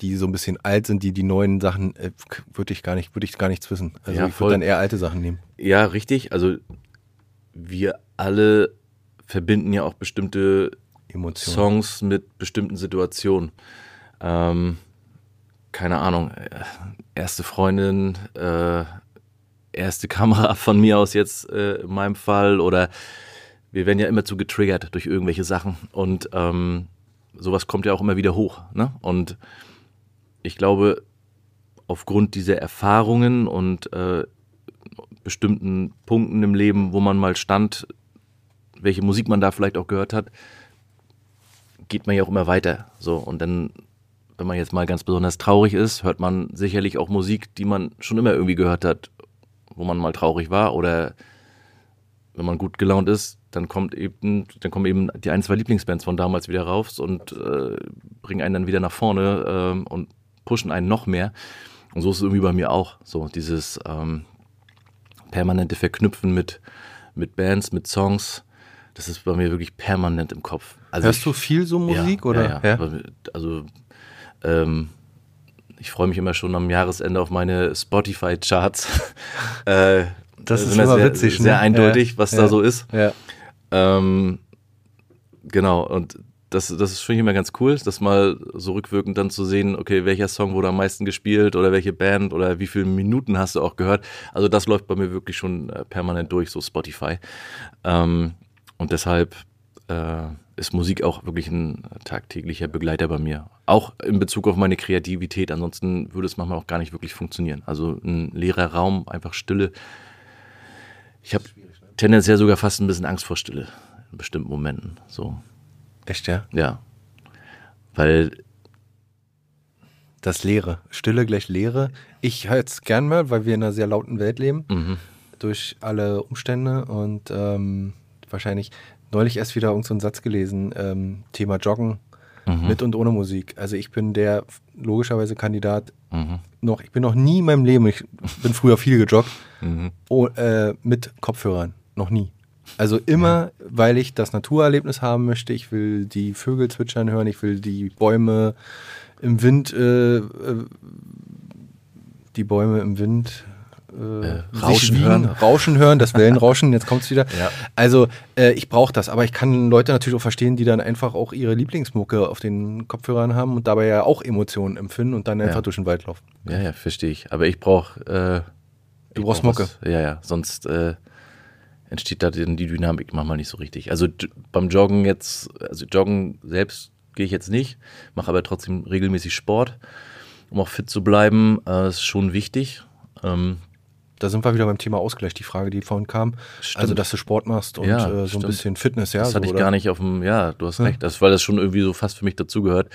Speaker 1: die so ein bisschen alt sind, die die neuen Sachen, äh, würde ich gar nicht, würde ich gar nichts wissen. Also
Speaker 2: Ja,
Speaker 1: ich würde dann eher alte Sachen nehmen.
Speaker 2: Ja, richtig. Also wir alle verbinden ja auch bestimmte
Speaker 1: Emotionen.
Speaker 2: Songs mit bestimmten Situationen. Ähm, keine Ahnung, äh, erste Freundin, äh, erste Kamera von mir aus jetzt äh, in meinem Fall oder wir werden ja immer zu getriggert durch irgendwelche Sachen und ähm, sowas kommt ja auch immer wieder hoch. Ne? Und ich glaube, aufgrund dieser Erfahrungen und äh, bestimmten Punkten im Leben, wo man mal stand, welche Musik man da vielleicht auch gehört hat, geht man ja auch immer weiter. So, und dann, wenn man jetzt mal ganz besonders traurig ist, hört man sicherlich auch Musik, die man schon immer irgendwie gehört hat, wo man mal traurig war. Oder wenn man gut gelaunt ist, dann kommt eben, dann kommen eben die ein, zwei Lieblingsbands von damals wieder rauf und äh, bringen einen dann wieder nach vorne ähm, und pushen einen noch mehr. Und so ist es irgendwie bei mir auch. So, dieses ähm, permanente Verknüpfen mit, mit Bands, mit Songs, Das ist bei mir wirklich permanent im Kopf.
Speaker 1: Also Hörst ich, du viel so Musik
Speaker 2: ja,
Speaker 1: oder?
Speaker 2: Ja, ja. Also ähm, ich freue mich immer schon am Jahresende auf meine Spotify-Charts. *laughs*
Speaker 1: äh, das ist immer
Speaker 2: sehr,
Speaker 1: witzig,
Speaker 2: sehr ne? eindeutig, was da so ist. Ähm, genau, und das, das finde ich immer ganz cool, das mal so rückwirkend dann zu sehen, okay, welcher Song wurde am meisten gespielt oder welche Band oder wie viele Minuten hast du auch gehört. Also das läuft bei mir wirklich schon äh, permanent durch, so Spotify. Ähm, und deshalb äh, ist Musik auch wirklich ein tagtäglicher Begleiter bei mir. Auch in Bezug auf meine Kreativität. Ansonsten würde es manchmal auch gar nicht wirklich funktionieren. Also ein leerer Raum, einfach Stille. Ich habe tendenziell sogar fast ein bisschen Angst vor Stille in bestimmten Momenten. So.
Speaker 1: Echt, ja?
Speaker 2: Ja. Weil.
Speaker 1: Das Leere. Stille gleich Leere. Ich höre es gern mal, weil wir in einer sehr lauten Welt leben.
Speaker 2: Mhm.
Speaker 1: Durch alle Umstände und ähm, wahrscheinlich neulich erst wieder irgendeinen so Satz gelesen, ähm, Thema Joggen mhm. mit und ohne Musik. Also ich bin der logischerweise Kandidat mhm. noch, ich bin noch nie in meinem Leben, ich bin früher viel gejoggt, mhm. oh, äh, mit Kopfhörern. Noch nie. Also immer, weil ich das Naturerlebnis haben möchte. Ich will die Vögel zwitschern hören, ich will die Bäume im Wind, äh, äh, die Bäume im Wind
Speaker 2: äh, äh Rauschen hören.
Speaker 1: Rauschen hören, das Wellenrauschen, jetzt kommt es wieder.
Speaker 2: Ja.
Speaker 1: Also äh, ich brauche das, aber ich kann Leute natürlich auch verstehen, die dann einfach auch ihre Lieblingsmucke auf den Kopfhörern haben und dabei ja auch Emotionen empfinden und dann einfach
Speaker 2: ja.
Speaker 1: durch den Wald laufen.
Speaker 2: Ja, ja, verstehe ich. Aber ich brauche. Äh,
Speaker 1: du brauchst brauch Mucke.
Speaker 2: Was, ja, ja, sonst äh, entsteht da die Dynamik manchmal nicht so richtig. Also beim Joggen jetzt, also Joggen selbst gehe ich jetzt nicht, mache aber trotzdem regelmäßig Sport, um auch fit zu bleiben. Äh, ist schon wichtig. Ähm,
Speaker 1: da sind wir wieder beim Thema Ausgleich, die Frage, die vorhin kam. Stimmt. Also, dass du Sport machst und
Speaker 2: ja,
Speaker 1: äh, so ein bisschen Fitness, ja.
Speaker 2: Das
Speaker 1: so,
Speaker 2: hatte ich oder? gar nicht auf dem, ja, du hast ja. recht, das, weil das schon irgendwie so fast für mich dazugehört.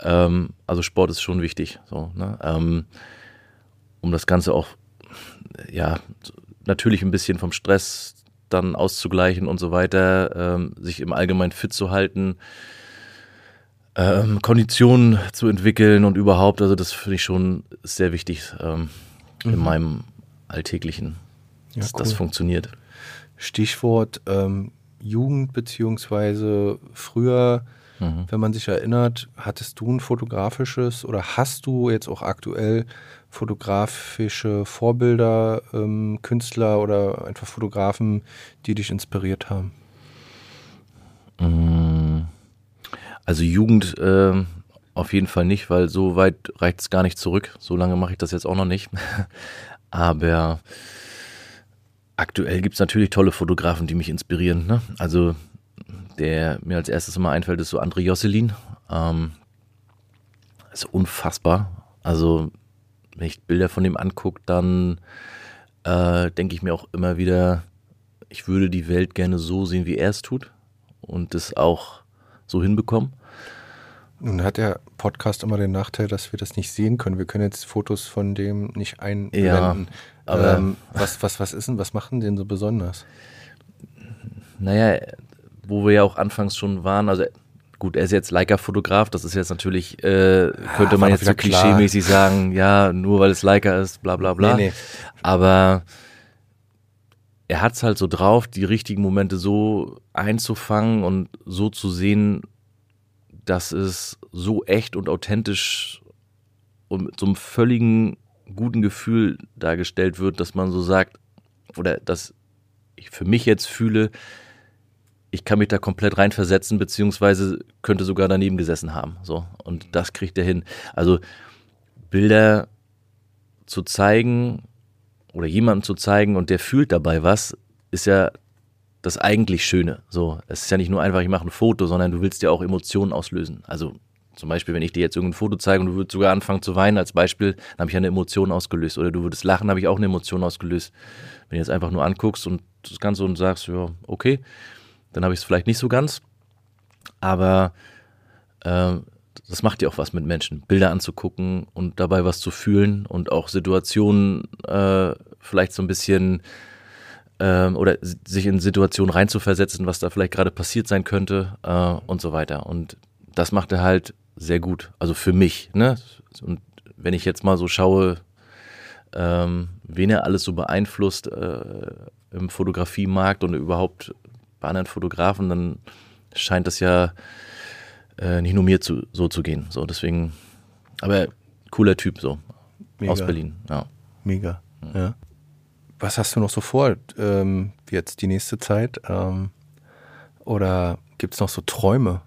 Speaker 2: Ähm, also Sport ist schon wichtig, so, ne? ähm, um das Ganze auch, ja, natürlich ein bisschen vom Stress dann auszugleichen und so weiter, ähm, sich im Allgemeinen fit zu halten, ähm, Konditionen zu entwickeln und überhaupt, also das finde ich schon sehr wichtig ähm, mhm. in meinem Alltäglichen, ja, dass cool. das funktioniert.
Speaker 1: Stichwort ähm, Jugend beziehungsweise früher, mhm. wenn man sich erinnert, hattest du ein fotografisches oder hast du jetzt auch aktuell fotografische Vorbilder, ähm, Künstler oder einfach Fotografen, die dich inspiriert haben?
Speaker 2: Mm. Also Jugend äh, auf jeden Fall nicht, weil so weit reicht es gar nicht zurück. So lange mache ich das jetzt auch noch nicht. *laughs* Aber aktuell gibt es natürlich tolle Fotografen, die mich inspirieren. Ne? Also der mir als erstes immer einfällt, ist so André Josselin. Ähm, ist unfassbar. Also wenn ich Bilder von ihm angucke, dann äh, denke ich mir auch immer wieder, ich würde die Welt gerne so sehen, wie er es tut und das auch so hinbekommen.
Speaker 1: Nun hat der Podcast immer den Nachteil, dass wir das nicht sehen können. Wir können jetzt Fotos von dem nicht einblenden.
Speaker 2: Ja, aber ähm,
Speaker 1: was, was, was ist denn, was macht denn so besonders?
Speaker 2: Naja, wo wir ja auch anfangs schon waren, also Gut, er ist jetzt Leica-Fotograf, das ist jetzt natürlich, äh, könnte ja, man jetzt so klischeemäßig sagen, ja, nur weil es Leica ist, bla bla bla. Nee, nee. Aber er hat es halt so drauf, die richtigen Momente so einzufangen und so zu sehen, dass es so echt und authentisch und mit so einem völligen guten Gefühl dargestellt wird, dass man so sagt, oder dass ich für mich jetzt fühle, ich kann mich da komplett reinversetzen, beziehungsweise könnte sogar daneben gesessen haben. So. Und das kriegt er hin. Also Bilder zu zeigen oder jemandem zu zeigen und der fühlt dabei was, ist ja das eigentlich Schöne. So, es ist ja nicht nur einfach, ich mache ein Foto, sondern du willst ja auch Emotionen auslösen. Also zum Beispiel, wenn ich dir jetzt irgendein Foto zeige und du würdest sogar anfangen zu weinen als Beispiel, dann habe ich eine Emotion ausgelöst. Oder du würdest lachen, habe ich auch eine Emotion ausgelöst. Wenn du jetzt einfach nur anguckst und das Ganze und sagst, ja, okay, dann habe ich es vielleicht nicht so ganz. Aber äh, das macht ja auch was mit Menschen, Bilder anzugucken und dabei was zu fühlen und auch Situationen äh, vielleicht so ein bisschen äh, oder sich in Situationen reinzuversetzen, was da vielleicht gerade passiert sein könnte äh, und so weiter. Und das macht er halt sehr gut, also für mich. Ne? Und wenn ich jetzt mal so schaue, ähm, wen er alles so beeinflusst äh, im Fotografiemarkt und überhaupt bei anderen Fotografen, dann scheint das ja äh, nicht nur mir zu, so zu gehen. So, deswegen, aber cooler Typ so.
Speaker 1: Mega.
Speaker 2: Aus Berlin, ja.
Speaker 1: Mega. Ja. Was hast du noch so vor ähm, jetzt die nächste Zeit? Ähm, oder gibt es noch so Träume,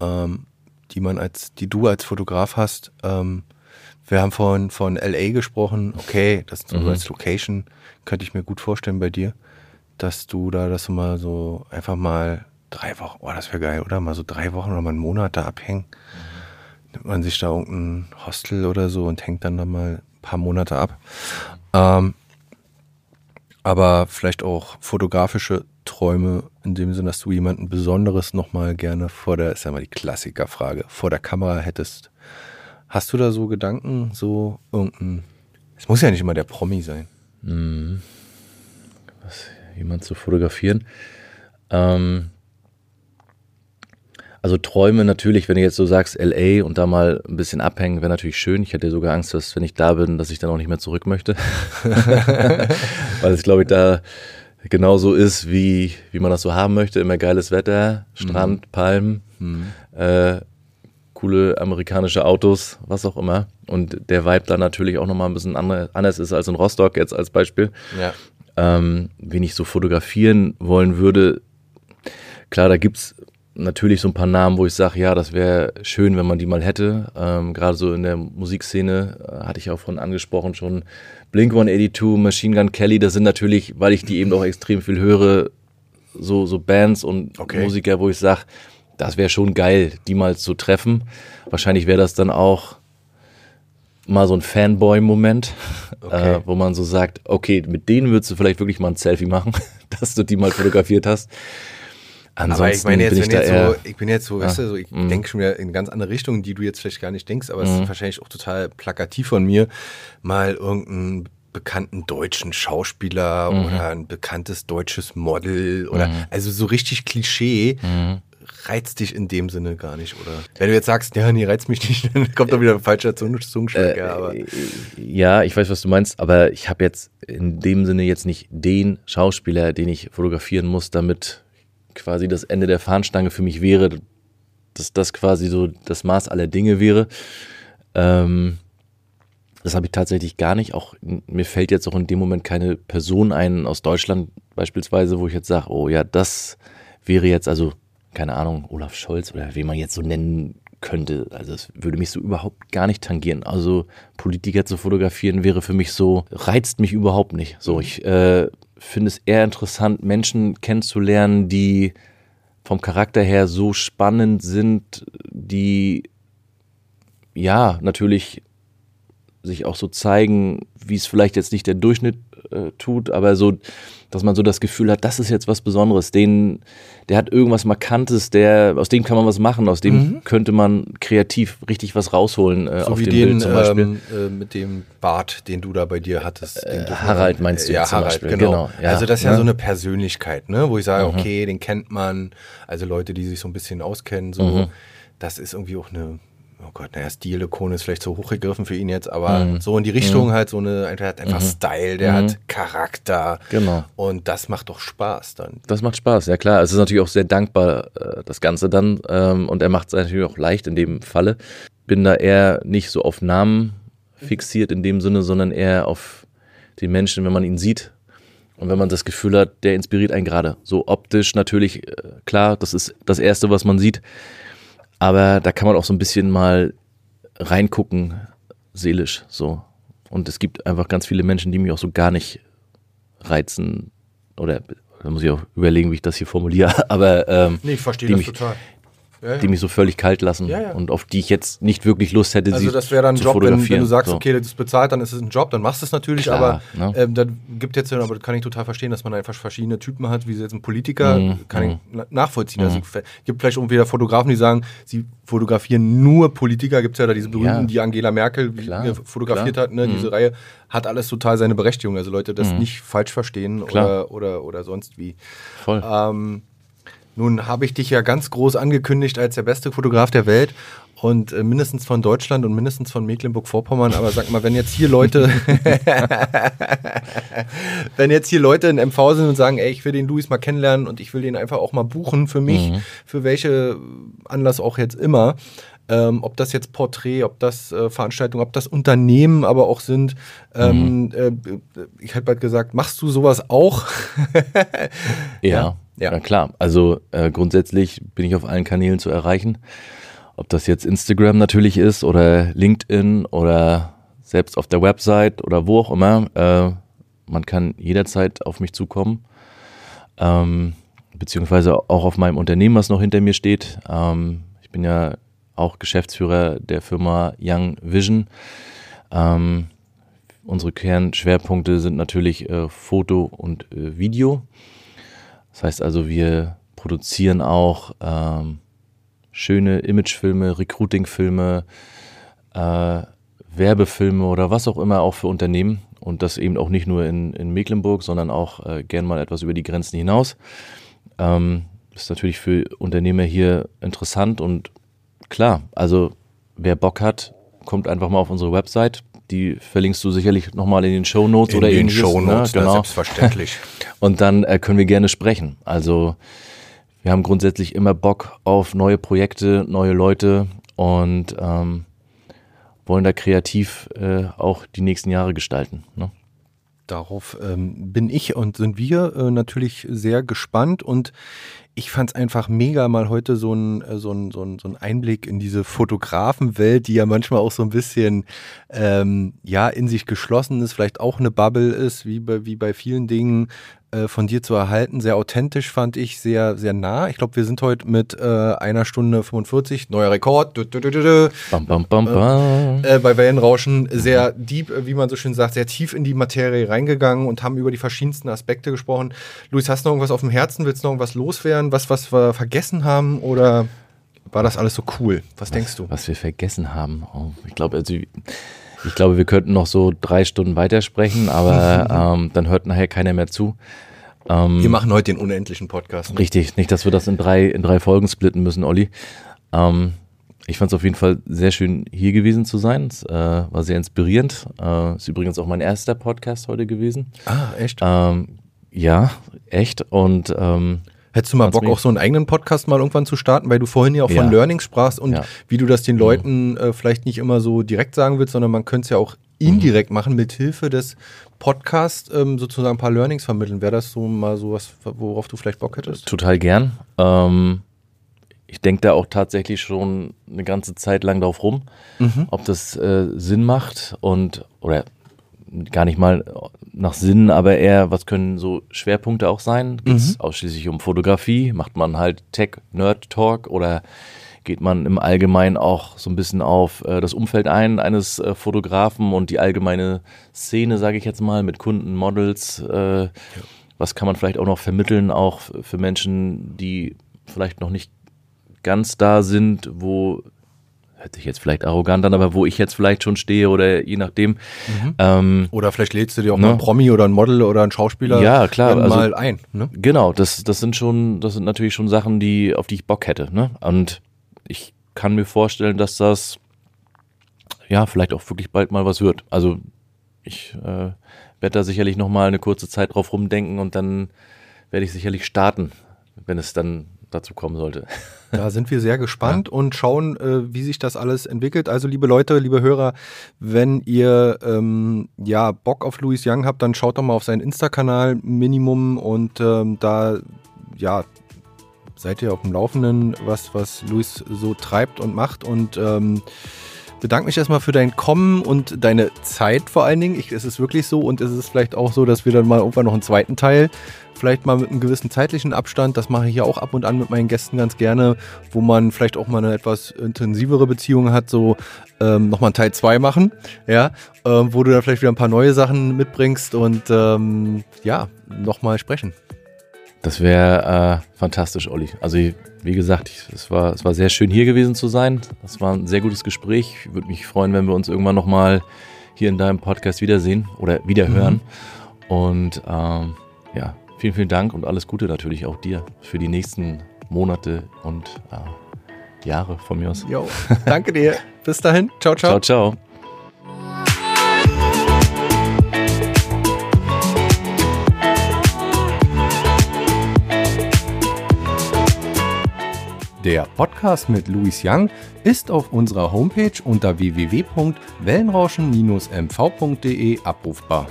Speaker 1: ähm, die man als, die du als Fotograf hast? Ähm, wir haben vorhin von LA gesprochen. Okay, das so
Speaker 2: Mhm.
Speaker 1: als Location könnte ich mir gut vorstellen bei dir, dass du da das mal so einfach mal drei Wochen, oh, das wäre geil, oder? Mal so drei Wochen oder mal einen Monat da abhängen. Nimmt man sich da irgendein Hostel oder so und hängt dann da mal ein paar Monate ab. Ähm, aber vielleicht auch fotografische Träume in dem Sinne, dass du jemanden Besonderes nochmal gerne vor der, ist ja mal die Klassikerfrage, vor der Kamera hättest. Hast du da so Gedanken, so irgendein, es muss ja nicht immer der Promi sein.
Speaker 2: jemand zu fotografieren. Ähm, also Träume natürlich, wenn du jetzt so sagst, LA und da mal ein bisschen abhängen, wäre natürlich schön. Ich hätte sogar Angst, dass wenn ich da bin, dass ich dann auch nicht mehr zurück möchte. *laughs* *laughs* Weil es, glaube ich, da genauso ist, wie, wie man das so haben möchte. Immer geiles Wetter, Strand, Palmen, äh, coole amerikanische Autos, was auch immer. Und der Vibe da natürlich auch nochmal ein bisschen anders ist als in Rostock jetzt als Beispiel
Speaker 1: Ja.
Speaker 2: ähm, wen ich so fotografieren wollen würde. Klar, da gibt's natürlich so ein paar Namen, wo ich sage, ja, das wäre schön, wenn man die mal hätte. Ähm, Gerade so in der Musikszene äh, hatte ich auch von angesprochen schon Blink 182, Machine Gun Kelly, das sind natürlich, weil ich die eben auch extrem viel höre, so, so Bands und
Speaker 1: Okay.
Speaker 2: Musiker, wo ich sage, das wäre schon geil, die mal zu treffen. Wahrscheinlich wäre das dann auch mal so ein Fanboy-Moment, *laughs*
Speaker 1: Okay.
Speaker 2: äh, wo man so sagt, okay, mit denen würdest du vielleicht wirklich mal ein Selfie machen, *laughs* dass du die mal fotografiert hast. Ansonsten
Speaker 1: Aber ich meine jetzt,
Speaker 2: bin ich da
Speaker 1: jetzt
Speaker 2: eher,
Speaker 1: so, ich bin jetzt so, weißt du, so, ich
Speaker 2: Mhm.
Speaker 1: denke schon wieder in ganz andere Richtungen, die du jetzt vielleicht gar nicht denkst, aber es ist wahrscheinlich auch total plakativ von mir, mal irgendeinen bekannten deutschen Schauspieler
Speaker 2: Mhm.
Speaker 1: oder ein bekanntes deutsches Model oder also so richtig Klischee
Speaker 2: Mhm.
Speaker 1: reizt dich in dem Sinne gar nicht, oder? Wenn du jetzt sagst, ja, nee, reizt mich nicht, *laughs* dann kommt doch wieder ein falscher Zung- Zungenschlag, ja, aber
Speaker 2: Äh, ja, ich weiß, was du meinst, aber ich habe jetzt in dem Sinne jetzt nicht den Schauspieler, den ich fotografieren muss, damit quasi das Ende der Fahnenstange für mich wäre, dass das quasi so das Maß aller Dinge wäre. Ähm, das habe ich tatsächlich gar nicht. Auch mir fällt jetzt auch in dem Moment keine Person ein aus Deutschland beispielsweise, wo ich jetzt sage, oh ja, das wäre jetzt also keine Ahnung Olaf Scholz oder wie man jetzt so nennen könnte. Also es würde mich so überhaupt gar nicht tangieren. Also Politiker zu fotografieren wäre für mich so reizt mich überhaupt nicht. So ich äh, finde es eher interessant Menschen kennenzulernen, die vom Charakter her so spannend sind, die ja natürlich sich auch so zeigen, wie es vielleicht jetzt nicht der Durchschnitt äh, tut, aber so, dass man so das Gefühl hat, das ist jetzt was Besonderes. Den, der hat irgendwas Markantes, der, aus dem kann man was machen, aus dem könnte man kreativ richtig was rausholen äh,
Speaker 1: so
Speaker 2: auf
Speaker 1: wie
Speaker 2: dem
Speaker 1: den
Speaker 2: Bild zum Beispiel.
Speaker 1: ähm, äh, mit dem Bart, den du da bei dir hattest. den du-
Speaker 2: Harald meinst du
Speaker 1: ja,
Speaker 2: jetzt zum
Speaker 1: Harald,
Speaker 2: Beispiel,
Speaker 1: genau.
Speaker 2: genau, ja,
Speaker 1: also das ist ja
Speaker 2: ne?
Speaker 1: so eine Persönlichkeit, ne, wo ich sage, okay, den kennt man. Also Leute, die sich so ein bisschen auskennen, so.
Speaker 2: Mhm.
Speaker 1: Das ist irgendwie auch eine, oh Gott, naja, Stilikone ist vielleicht so hochgegriffen für ihn jetzt, aber
Speaker 2: Mhm.
Speaker 1: so in die Richtung halt so eine, der hat einfach Style, der hat Charakter.
Speaker 2: Genau.
Speaker 1: Und das macht doch Spaß dann.
Speaker 2: Das macht Spaß, ja klar. Es ist natürlich auch sehr dankbar, äh, das Ganze dann. Ähm, und er macht es natürlich auch leicht in dem Falle. Bin da eher nicht so auf Namen fixiert in dem Sinne, sondern eher auf den Menschen, wenn man ihn sieht. Und wenn man das Gefühl hat, der inspiriert einen gerade. So optisch natürlich, äh, klar, das ist das Erste, was man sieht. Aber da kann man auch so ein bisschen mal reingucken, seelisch so. Und es gibt einfach ganz viele Menschen, die mich auch so gar nicht reizen. Oder da muss ich auch überlegen, wie ich das hier formuliere. *laughs* Aber ähm,
Speaker 1: Nee, ich verstehe das
Speaker 2: mich,
Speaker 1: total. Ja, ja.
Speaker 2: die mich so völlig kalt lassen
Speaker 1: Ja,
Speaker 2: und auf die ich jetzt nicht wirklich Lust hätte,
Speaker 1: Also
Speaker 2: sie
Speaker 1: das wäre dann ein
Speaker 2: zu
Speaker 1: Job, wenn, wenn du sagst,
Speaker 2: so.
Speaker 1: okay, das ist bezahlt, dann ist es ein Job, dann machst du es natürlich,
Speaker 2: Klar,
Speaker 1: aber
Speaker 2: ne?
Speaker 1: ähm, da gibt jetzt, aber das kann ich total verstehen, dass man einfach verschiedene Typen hat, wie jetzt ein Politiker,
Speaker 2: Mhm,
Speaker 1: kann ich na- nachvollziehen. Also es gibt vielleicht auch wieder Fotografen, die sagen, sie fotografieren nur Politiker, gibt es ja da diese berühmten, die Angela Merkel
Speaker 2: Klar,
Speaker 1: fotografiert
Speaker 2: klar. Mhm.
Speaker 1: hat, ne, diese Reihe, hat alles total seine Berechtigung. Also Leute das nicht falsch verstehen oder, oder, oder sonst wie.
Speaker 2: Voll.
Speaker 1: Ähm, nun habe ich dich ja ganz groß angekündigt als der beste Fotograf der Welt und äh, mindestens von Deutschland und mindestens von Mecklenburg-Vorpommern. Aber sag mal, wenn jetzt hier Leute, *laughs* wenn jetzt hier Leute in MV sind und sagen, ey, ich will den Luis mal kennenlernen und ich will den einfach auch mal buchen für mich, mhm. für welche Anlass auch jetzt immer, ähm, ob das jetzt Porträt, ob das äh, Veranstaltungen, ob das Unternehmen aber auch sind. Ähm, mhm. äh, ich habe halt gesagt, machst du sowas auch? *laughs*
Speaker 2: ja, ja, ja, klar. Also äh, grundsätzlich bin ich auf allen Kanälen zu erreichen. Ob das jetzt Instagram natürlich ist oder LinkedIn oder selbst auf der Website oder wo auch immer. Äh, man kann jederzeit auf mich zukommen. Ähm, beziehungsweise auch auf meinem Unternehmen, was noch hinter mir steht. Ähm, ich bin ja auch Geschäftsführer der Firma Young Vision. Ähm, unsere Kernschwerpunkte sind natürlich äh, Foto und äh, Video. Das heißt also, wir produzieren auch ähm, schöne Imagefilme, Recruitingfilme, äh, Werbefilme oder was auch immer auch für Unternehmen. Und das eben auch nicht nur in, in Mecklenburg, sondern auch äh, gern mal etwas über die Grenzen hinaus. Ähm, ist natürlich für Unternehmer hier interessant und klar, also wer Bock hat, kommt einfach mal auf unsere Website. Die verlinkst du sicherlich nochmal in den Show Notes oder
Speaker 1: in den Show Notes, ne? genau. selbstverständlich. *laughs*
Speaker 2: Und dann äh, können wir gerne sprechen. Also wir haben grundsätzlich immer Bock auf neue Projekte, neue Leute und ähm, wollen da kreativ äh, auch die nächsten Jahre gestalten. Ne?
Speaker 1: Darauf ähm, bin ich und sind wir äh, natürlich sehr gespannt und ich fand es einfach mega, mal heute so ein, äh, so, ein, so, ein, so ein Einblick in diese Fotografenwelt, die ja manchmal auch so ein bisschen ähm, ja in sich geschlossen ist, vielleicht auch eine Bubble ist, wie bei, wie bei vielen Dingen, äh, von dir zu erhalten. Sehr authentisch fand ich, sehr, sehr nah. Ich glaube, wir sind heute mit äh, einer Stunde 45, neuer Rekord. Du, du, du, bam, bam, bam, bam. Äh, bei Wellenrauschen sehr deep, äh, wie man so schön sagt, sehr tief in die Materie reingegangen und haben über die verschiedensten Aspekte gesprochen. Luis, hast du noch irgendwas auf dem Herzen? Willst du noch irgendwas loswerden? Was, was wir vergessen haben? Oder war das alles so cool? Was, was denkst du?
Speaker 2: Was wir vergessen haben? Oh, ich glaube, also ich glaube, wir könnten noch so drei Stunden weitersprechen, aber *laughs* ähm, dann hört nachher keiner mehr zu.
Speaker 1: Ähm, wir machen heute den unendlichen Podcast.
Speaker 2: Ne? Richtig, nicht, dass wir das in drei, in drei Folgen splitten müssen, Olli. Ähm, ich fand es auf jeden Fall sehr schön, hier gewesen zu sein. Es äh, war sehr inspirierend. Äh, ist übrigens auch mein erster Podcast heute gewesen.
Speaker 1: Ah, echt?
Speaker 2: Ähm, ja, echt. Und ähm,
Speaker 1: Hättest du mal Bock, auch so einen eigenen Podcast mal irgendwann zu starten, weil du vorhin ja auch von ja. Learnings sprachst und ja. wie du das den mhm. Leuten äh, vielleicht nicht immer so direkt sagen willst, sondern man könnte es ja auch indirekt mhm. machen, mit Hilfe des Podcasts ähm, sozusagen ein paar Learnings vermitteln. Wäre das so mal so was, worauf du vielleicht Bock hättest?
Speaker 2: Total gern. Ähm, ich denke da auch tatsächlich schon eine ganze Zeit lang drauf rum, mhm. ob das äh, Sinn macht und oder gar nicht mal nach Sinn, aber eher, was können so Schwerpunkte auch sein? Geht es mhm. ausschließlich um Fotografie? Macht man halt Tech-Nerd-Talk oder geht man im Allgemeinen auch so ein bisschen auf äh, das Umfeld ein eines äh, Fotografen und die allgemeine Szene, sage ich jetzt mal, mit Kunden, Models? Äh, ja. Was kann man vielleicht auch noch vermitteln, auch für Menschen, die vielleicht noch nicht ganz da sind, wo hört sich jetzt vielleicht arrogant an, aber wo ich jetzt vielleicht schon stehe oder je nachdem.
Speaker 1: Mhm. Ähm, oder vielleicht lädst du dir auch ne? mal einen Promi oder ein Model oder einen Schauspieler
Speaker 2: ja, klar,
Speaker 1: also, mal ein.
Speaker 2: Ne? Genau, das, das sind schon, das sind natürlich schon Sachen, die, auf die ich Bock hätte. Ne? Und ich kann mir vorstellen, dass das ja vielleicht auch wirklich bald mal was wird. Also ich äh, werde da sicherlich noch mal eine kurze Zeit drauf rumdenken und dann werde ich sicherlich starten, wenn es dann dazu kommen sollte. *laughs*
Speaker 1: Da sind wir sehr gespannt ja. und schauen, äh, wie sich das alles entwickelt. Also, liebe Leute, liebe Hörer, wenn ihr ähm, ja Bock auf Louis Young habt, dann schaut doch mal auf seinen Insta-Kanal Minimum und ähm, da ja seid ihr auf dem Laufenden, was, was Luis so treibt und macht und ähm, bedanke mich erstmal für dein Kommen und deine Zeit vor allen Dingen. Ich, es ist wirklich so und es ist vielleicht auch so, dass wir dann mal irgendwann noch einen zweiten Teil, vielleicht mal mit einem gewissen zeitlichen Abstand, das mache ich ja auch ab und an mit meinen Gästen ganz gerne, wo man vielleicht auch mal eine etwas intensivere Beziehung hat, so ähm, nochmal einen Teil 2 machen, ja, äh, wo du dann vielleicht wieder ein paar neue Sachen mitbringst und ähm, ja, nochmal sprechen.
Speaker 2: Das wäre äh, fantastisch, Olli. Also wie gesagt, es, war, es war sehr schön hier gewesen zu sein. Das war ein sehr gutes Gespräch. Ich würde mich freuen, wenn wir uns irgendwann nochmal hier in deinem Podcast wiedersehen oder wiederhören. Mhm. Und ähm, ja, vielen, vielen Dank und alles Gute natürlich auch dir für die nächsten Monate und äh, Jahre von mir aus.
Speaker 1: Jo, danke dir. *laughs* Bis dahin. Ciao, ciao.
Speaker 2: Ciao, ciao.
Speaker 1: Der Podcast mit Louis Young ist auf unserer Homepage unter www.wellenrauschen-mv.de abrufbar.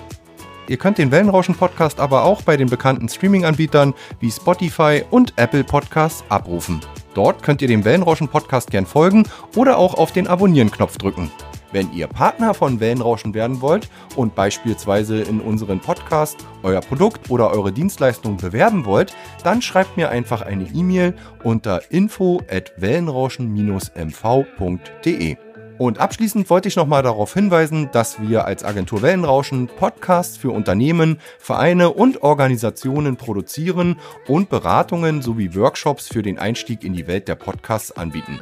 Speaker 1: Ihr könnt den Wellenrauschen-Podcast aber auch bei den bekannten Streaming-Anbietern wie Spotify und Apple Podcasts abrufen. Dort könnt ihr dem Wellenrauschen-Podcast gern folgen oder auch auf den Abonnieren-Knopf drücken. Wenn ihr Partner von Wellenrauschen werden wollt und beispielsweise in unseren Podcast euer Produkt oder eure Dienstleistung bewerben wollt, dann schreibt mir einfach eine E-Mail unter info at wellenrauschen-mv.de. Und abschließend wollte ich nochmal darauf hinweisen, dass wir als Agentur Wellenrauschen Podcasts für Unternehmen, Vereine und Organisationen produzieren und Beratungen sowie Workshops für den Einstieg in die Welt der Podcasts anbieten.